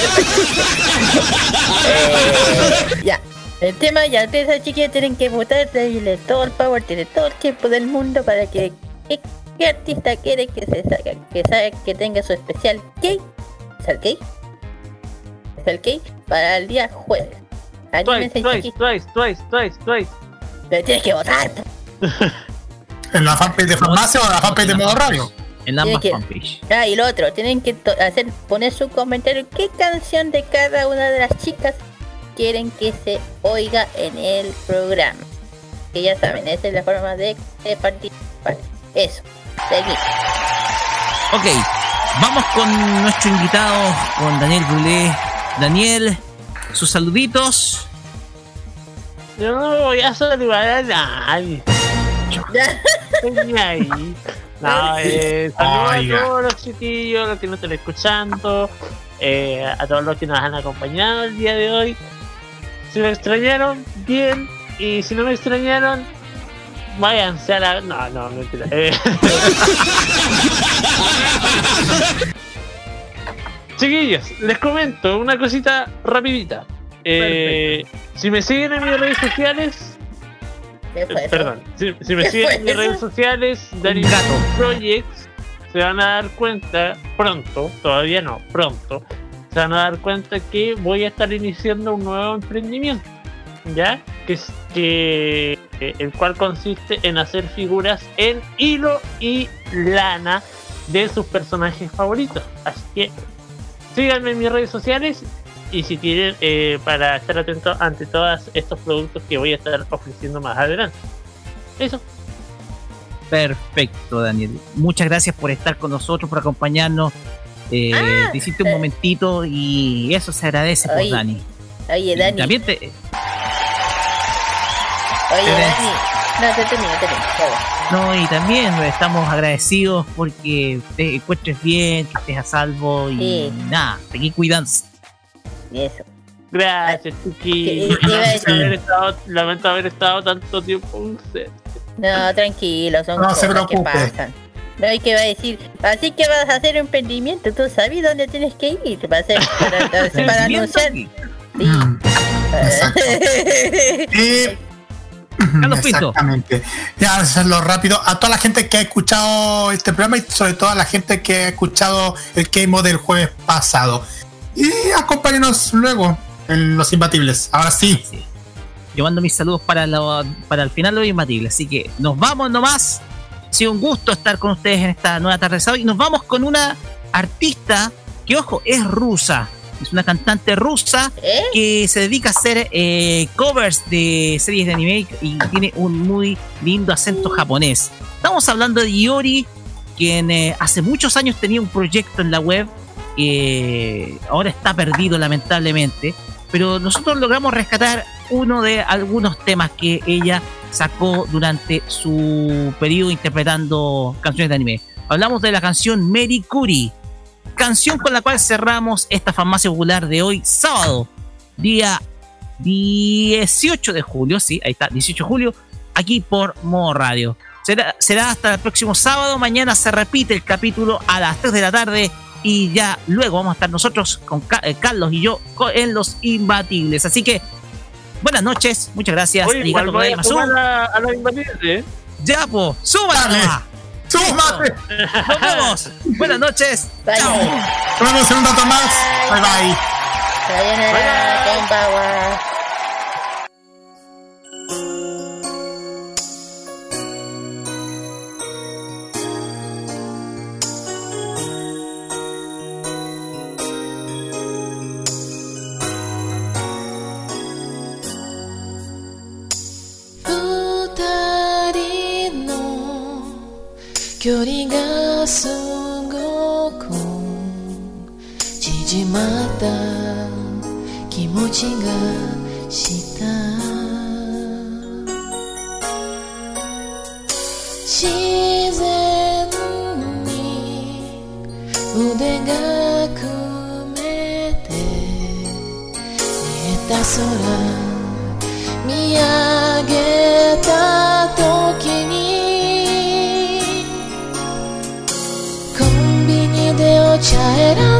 ya. El tema ya ustedes chiquillos tienen que votar, darle todo el power, tiene todo el tiempo del mundo para que qué, qué artista quiere que se saque, que sabe que tenga su especial gay. ¿Es el gay? ¿Es el gay? Para el día jueves. Twice, twice, twice, twice, twice. Pero tienes que votar. ¿En la fanpage de farmacia o en la fanpage de modo radio? En ambas fanpage. Ah, y lo otro, tienen que hacer poner su comentario qué canción de cada una de las chicas quieren que se oiga en el programa. Que ya saben, esa es la forma de, de participar. Eso, seguimos. Ok, vamos con nuestro invitado, con Daniel Brulé. Daniel, sus saluditos. Yo no voy a saludar a nadie. Estoy ahí. No, eh, saludos Oiga. a todos los chiquillos, los que nos están escuchando, eh, a todos los que nos han acompañado el día de hoy. Si me extrañaron, bien. Y si no me extrañaron, váyanse a la. No, no, mentira. Eh. Chiquillos, les comento una cosita rapidita. Eh, si me siguen en mis redes sociales, ¿Qué fue eh, perdón, si, si me ¿Qué siguen en mis eso? redes sociales, Dani Projects, se van a dar cuenta pronto, todavía no, pronto, se van a dar cuenta que voy a estar iniciando un nuevo emprendimiento, ¿ya? Que es que eh, el cual consiste en hacer figuras en hilo y lana de sus personajes favoritos. Así que síganme en mis redes sociales y si quieren eh, para estar atentos ante todos estos productos que voy a estar ofreciendo más adelante. Eso. Perfecto, Daniel. Muchas gracias por estar con nosotros, por acompañarnos. Eh, Ah, te hiciste un momentito y eso se agradece, pues, Oye, Dani. Oye, Y Dani. También te, Oye, Dani. No, te termino, termino. ya va. No, y también estamos agradecidos porque te encuentres bien, que estés a salvo y Sí. nada, seguí cuidándose. Eso. Gracias, chiquillos. ¿Qué- qué iba a Lamento haber estado, lamento haber estado tanto tiempo. No, tranquilo, son No se cosas que preocupe. pasan. No hay que va a decir, así que vas a hacer emprendimiento, tú sabes dónde tienes que ir, va a ser para, para Emprendimiento, anunciar. sí. Mm, exacto. Y Carlos Pinto. Exactamente. Ya, hacerlo rápido. A toda la gente que ha escuchado este programa y sobre todo a la gente que ha escuchado el Game del jueves pasado. Y acompáñenos luego en Los Imbatibles. Ahora sí. Sí. Yo mando mis saludos para, para el final de los imbatibles. Así que nos vamos nomás. Ha sido un gusto estar con ustedes en esta nueva tarde de sábado. Y nos vamos con una artista que, ojo, es rusa. Es una cantante rusa ¿Eh? que se dedica a hacer eh, covers de series de anime y tiene un muy lindo acento japonés. Estamos hablando de Yori, quien eh, hace muchos años tenía un proyecto en la web que ahora está perdido lamentablemente, pero nosotros logramos rescatar uno de algunos temas que ella sacó durante su periodo interpretando canciones de anime. Hablamos de la canción Mary Kuri, canción con la cual cerramos esta farmacia popular de hoy, sábado, día 18 de julio, sí, ahí está, 18 de julio, aquí por Modo Radio. Será, será hasta el próximo sábado, mañana se repite el capítulo a las 3 de la tarde y ya luego vamos a estar nosotros con Ca- eh, Carlos y yo en Los Imbatibles. Así que, buenas noches, muchas gracias. Oye, igual voy a a, a la imbatible, ¿eh? Ya, po, súbala Nomás. ¡Súmate! Nos vemos. Buenas noches. Vaya. Chao. Nos vemos en un rato más. Bye bye. Sayonara, konbanwa. 距離がすごく縮まった気持ちがした。自然に腕が組めて見えた空見上げ light up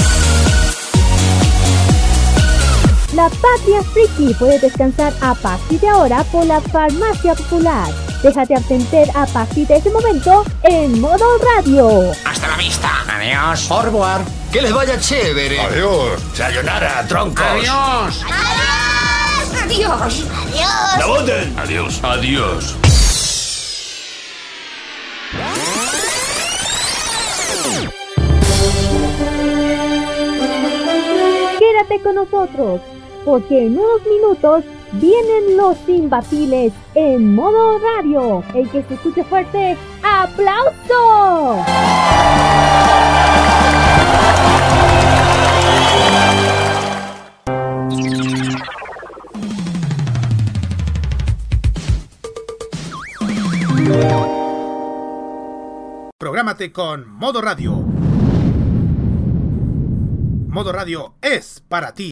La Patria Friki puede descansar a partir de ahora por la Farmacia Popular. Déjate atender a partir de ese momento en modo radio. Hasta la vista. Adiós. Au revoir. Que les vaya chévere. Adiós. Sayonara, troncos. Adiós. Adiós. Adiós. ¡La voten! Adiós. Adiós. Quédate con nosotros, porque en unos minutos vienen los imbatibles en modo radio. El que se escuche fuerte, ¡aplauso! Prográmate con Modo Radio. Modo Radio es para ti.